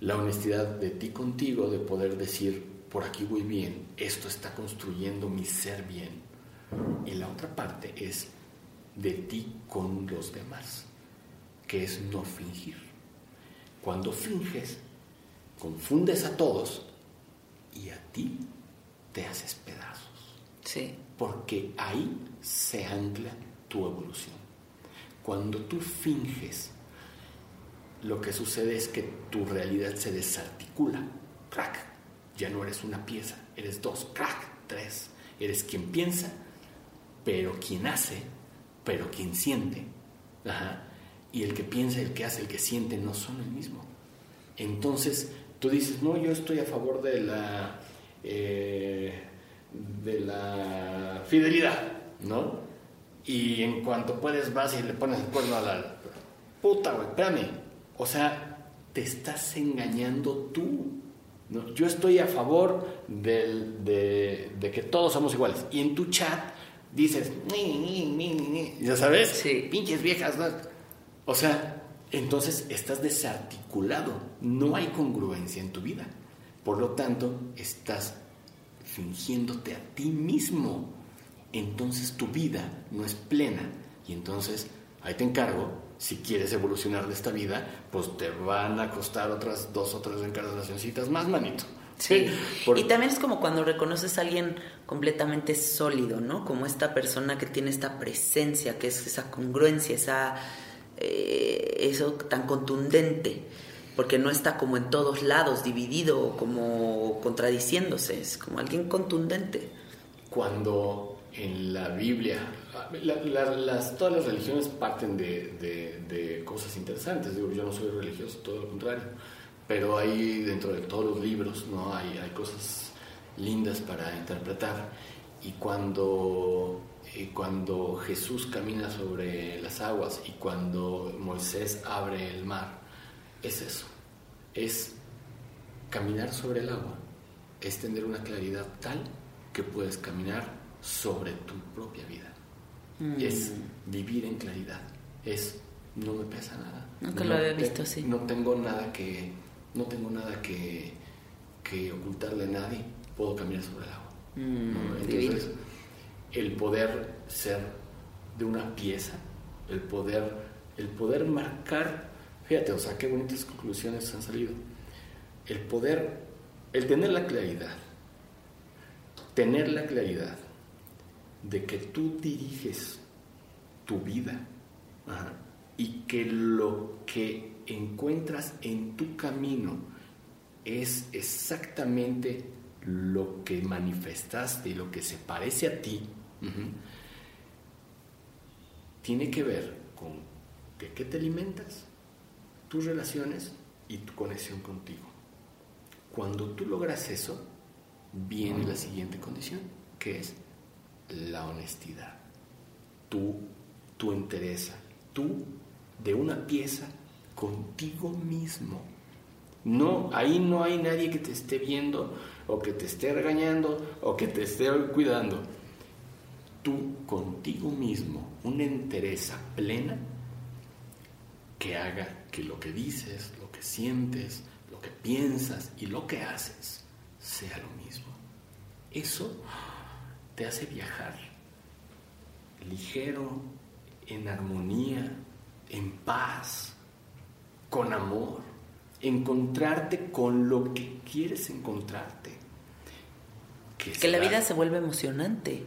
La honestidad de ti contigo, de poder decir, por aquí voy bien, esto está construyendo mi ser bien. Y la otra parte es de ti con los demás, que es no fingir. Cuando finges, confundes a todos y a ti te haces pedazos. Sí. Porque ahí se ancla tu evolución. Cuando tú finges, lo que sucede es que tu realidad se desarticula. Crack ya no eres una pieza, eres dos, crack, tres. Eres quien piensa, pero quien hace, pero quien siente. Y el que piensa, el que hace, el que siente, no son el mismo. Entonces, tú dices, no, yo estoy a favor de la, eh, de la fidelidad, ¿no? Y en cuanto puedes vas y le pones el cuerno a la... Puta, güey, espérame. O sea, te estás engañando tú. Yo estoy a favor de, que todos somos iguales. Y en tu chat dices, ya sabes, sí. pinches viejas. O sea, entonces estás desarticulado. No hay congruencia en tu vida. Por lo tanto, estás fingiéndote a ti mismo. Entonces tu vida no es plena. Y entonces, ahí te encargo, si quieres evolucionar de esta vida, pues te van a costar otras dos o tres encarnacioncitas más, manito. Sí, y también es como cuando reconoces a alguien completamente sólido, ¿no? Como esta persona que tiene esta presencia, que es esa congruencia, esa, eh, eso tan contundente. porque no está como en todos lados dividido, como contradiciéndose, es como alguien contundente. Cuando en la Biblia, las, todas las religiones parten de, de, cosas interesantes, digo, yo no soy religioso, todo lo contrario, pero ahí dentro de todos los libros ¿no? hay, hay cosas lindas para interpretar y cuando y cuando Jesús camina sobre las aguas y cuando Moisés abre el mar, es eso, es caminar sobre el agua, es tener una claridad tal que puedes caminar sobre tu propia vida, mm. es vivir en claridad, es no me pesa nada. Nunca lo había visto así. No tengo nada que, no tengo nada que, que ocultarle a nadie, puedo caminar sobre el agua. Mm, Entonces, el poder ser de una pieza, el poder, el poder marcar, fíjate, o sea, qué bonitas conclusiones han salido. El poder, el tener la claridad, tener la claridad de que tú diriges tu vida y que lo que encuentras en tu camino es exactamente lo que manifestaste y lo que se parece a ti, tiene que ver con qué te alimentas, tus relaciones y tu conexión contigo. Cuando tú logras eso, viene la siguiente condición, que es la honestidad. Tú, tu interesa, tú de una pieza contigo mismo. No, ahí no hay nadie que te esté viendo o que te esté regañando o que te esté cuidando tú contigo mismo una entereza plena que haga que lo que dices, lo que sientes, lo que piensas y lo que haces sea lo mismo. Eso te hace viajar ligero, en armonía, en paz, con amor, encontrarte con lo que quieres encontrarte. Que, la vida se vuelve emocionante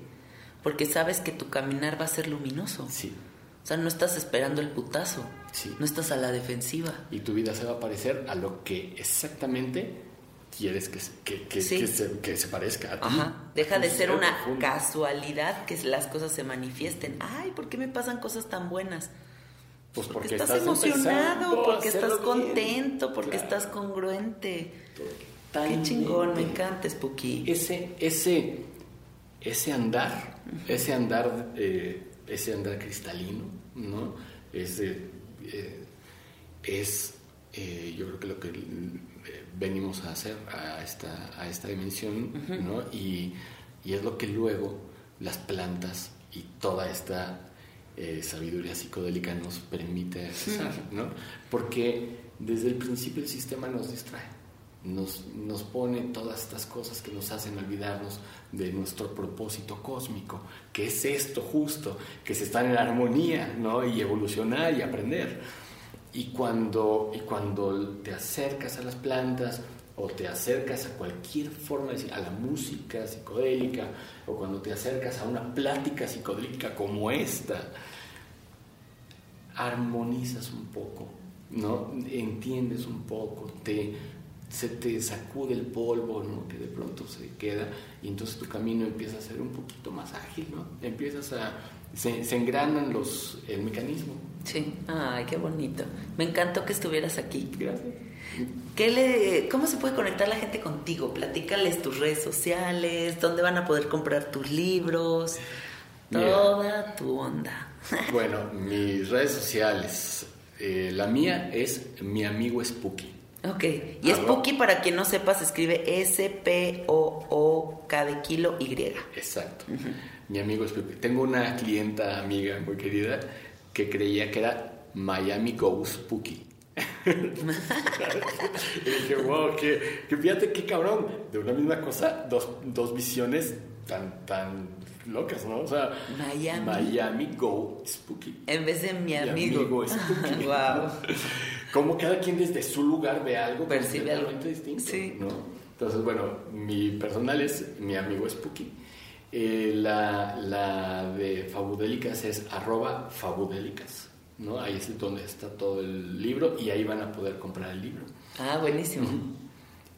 porque sabes que tu caminar va a ser luminoso. Sí. O sea, no estás esperando el putazo. Sí. No estás a la defensiva. Y tu vida se va a parecer a lo que exactamente quieres que, que, que, se, que se, parezca a ti. Ajá. Deja de ser una casualidad que las cosas se manifiesten. Ay, ¿por qué me pasan cosas tan buenas? Pues porque, estás, emocionado, porque estás contento, porque estás congruente. Qué chingón, me encanta, Spooky. Ese, ese, ese andar, ese andar, eh, ese andar cristalino, ¿no? Ese, eh, es, eh, yo creo que lo que venimos a hacer a esta, a esta dimensión, ¿no? Y, y, es lo que luego las plantas y toda esta sabiduría psicodélica nos permite accesar, ¿no? Porque desde el principio el sistema nos distrae nos, nos pone todas estas cosas que nos hacen olvidarnos de nuestro propósito cósmico, que es esto justo, que se está en armonía, ¿no? Y evolucionar y aprender. Y cuando, y cuando te acercas a las plantas o te acercas a cualquier forma, a la música psicodélica, o cuando te acercas a una plática psicodélica como esta, armonizas un poco, ¿no? Entiendes un poco, te se te sacude el polvo, ¿no? Que de pronto se queda y entonces tu camino empieza a ser un poquito más ágil, ¿no? Empiezas a... Se, se engranan los, el mecanismo. Sí, ay, qué bonito. Me encantó que estuvieras aquí. Gracias. ¿Qué le, ¿Cómo se puede conectar la gente contigo? Platícales tus redes sociales, dónde van a poder comprar tus libros, toda tu onda. bueno, mis redes sociales. Eh, la mía es mi amigo Spooky. Ok, y Spooky, para quien no sepa, se escribe S-P-O-O-K de kilo Y. Exacto. Mi amigo Spooky. Tengo una clienta amiga muy querida que creía que era Miami Go Spooky. y dije, wow, que, fíjate qué cabrón. De una misma cosa, dos, dos visiones tan, tan locas, ¿no? O sea, Miami. Miami Go Spooky. En vez de mi amigo. Mi amigo Spooky. wow. Como cada quien desde su lugar ve algo percibe algo distinto, sí. ¿no? Entonces, bueno, mi personal es mi amigo Spooky. Eh, la, la, de Fabudélicas es arroba Fabudélicas, ¿no? Ahí es donde está todo el libro y ahí van a poder comprar el libro. Ah, buenísimo.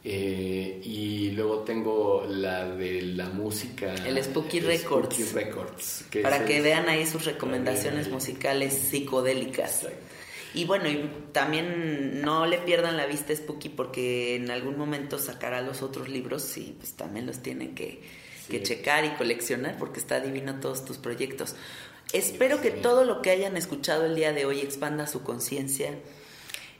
Eh, y luego tengo la de la música. El Spooky Records. Spooky Records. para que vean ahí sus recomendaciones musicales psicodélicas. Y bueno, y también no le pierdan la vista a Spooky porque en algún momento sacará los otros libros y pues también los tienen que, que checar y coleccionar porque está divino todos tus proyectos. Espero que todo lo que hayan escuchado el día de hoy expanda su conciencia,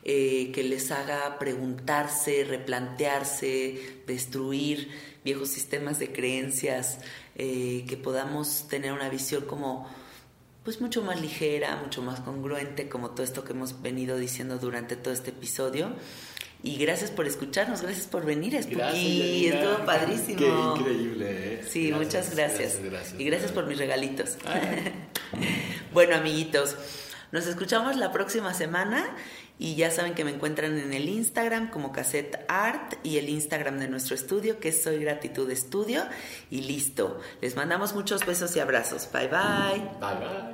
eh, que les haga preguntarse, replantearse, destruir viejos sistemas de creencias, eh, que podamos tener una visión como pues mucho más ligera, mucho más congruente, como todo esto que hemos venido diciendo durante todo este episodio. Y gracias por escucharnos, gracias por venir, Spooky. Estuvo padrísimo. Qué increíble, ¿eh? Sí, muchas gracias. y gracias por mis regalitos. bueno, amiguitos, nos escuchamos la próxima semana y ya saben que me encuentran en el Instagram como Cassette Art y el Instagram de nuestro estudio que es Soy Gratitud Estudio. Y listo. Les mandamos muchos besos y abrazos. Bye bye. Bye bye.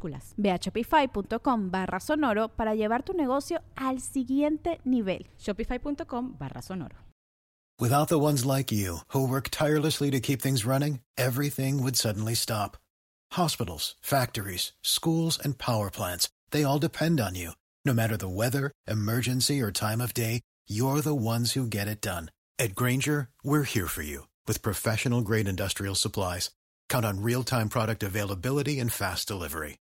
minúsculas Ve a shopify.com barra sonoro para llevar tu negocio al siguiente nivel. Shopify.com barra sonoro. Without the ones like you, who work tirelessly to keep things running, everything would suddenly stop. Hospitals, factories, schools, and power plants, they all depend on you. No matter the weather, emergency, or time of day, you're the ones who get it done. At Granger, we're here for you with professional grade industrial supplies. Count on real time product availability and fast delivery.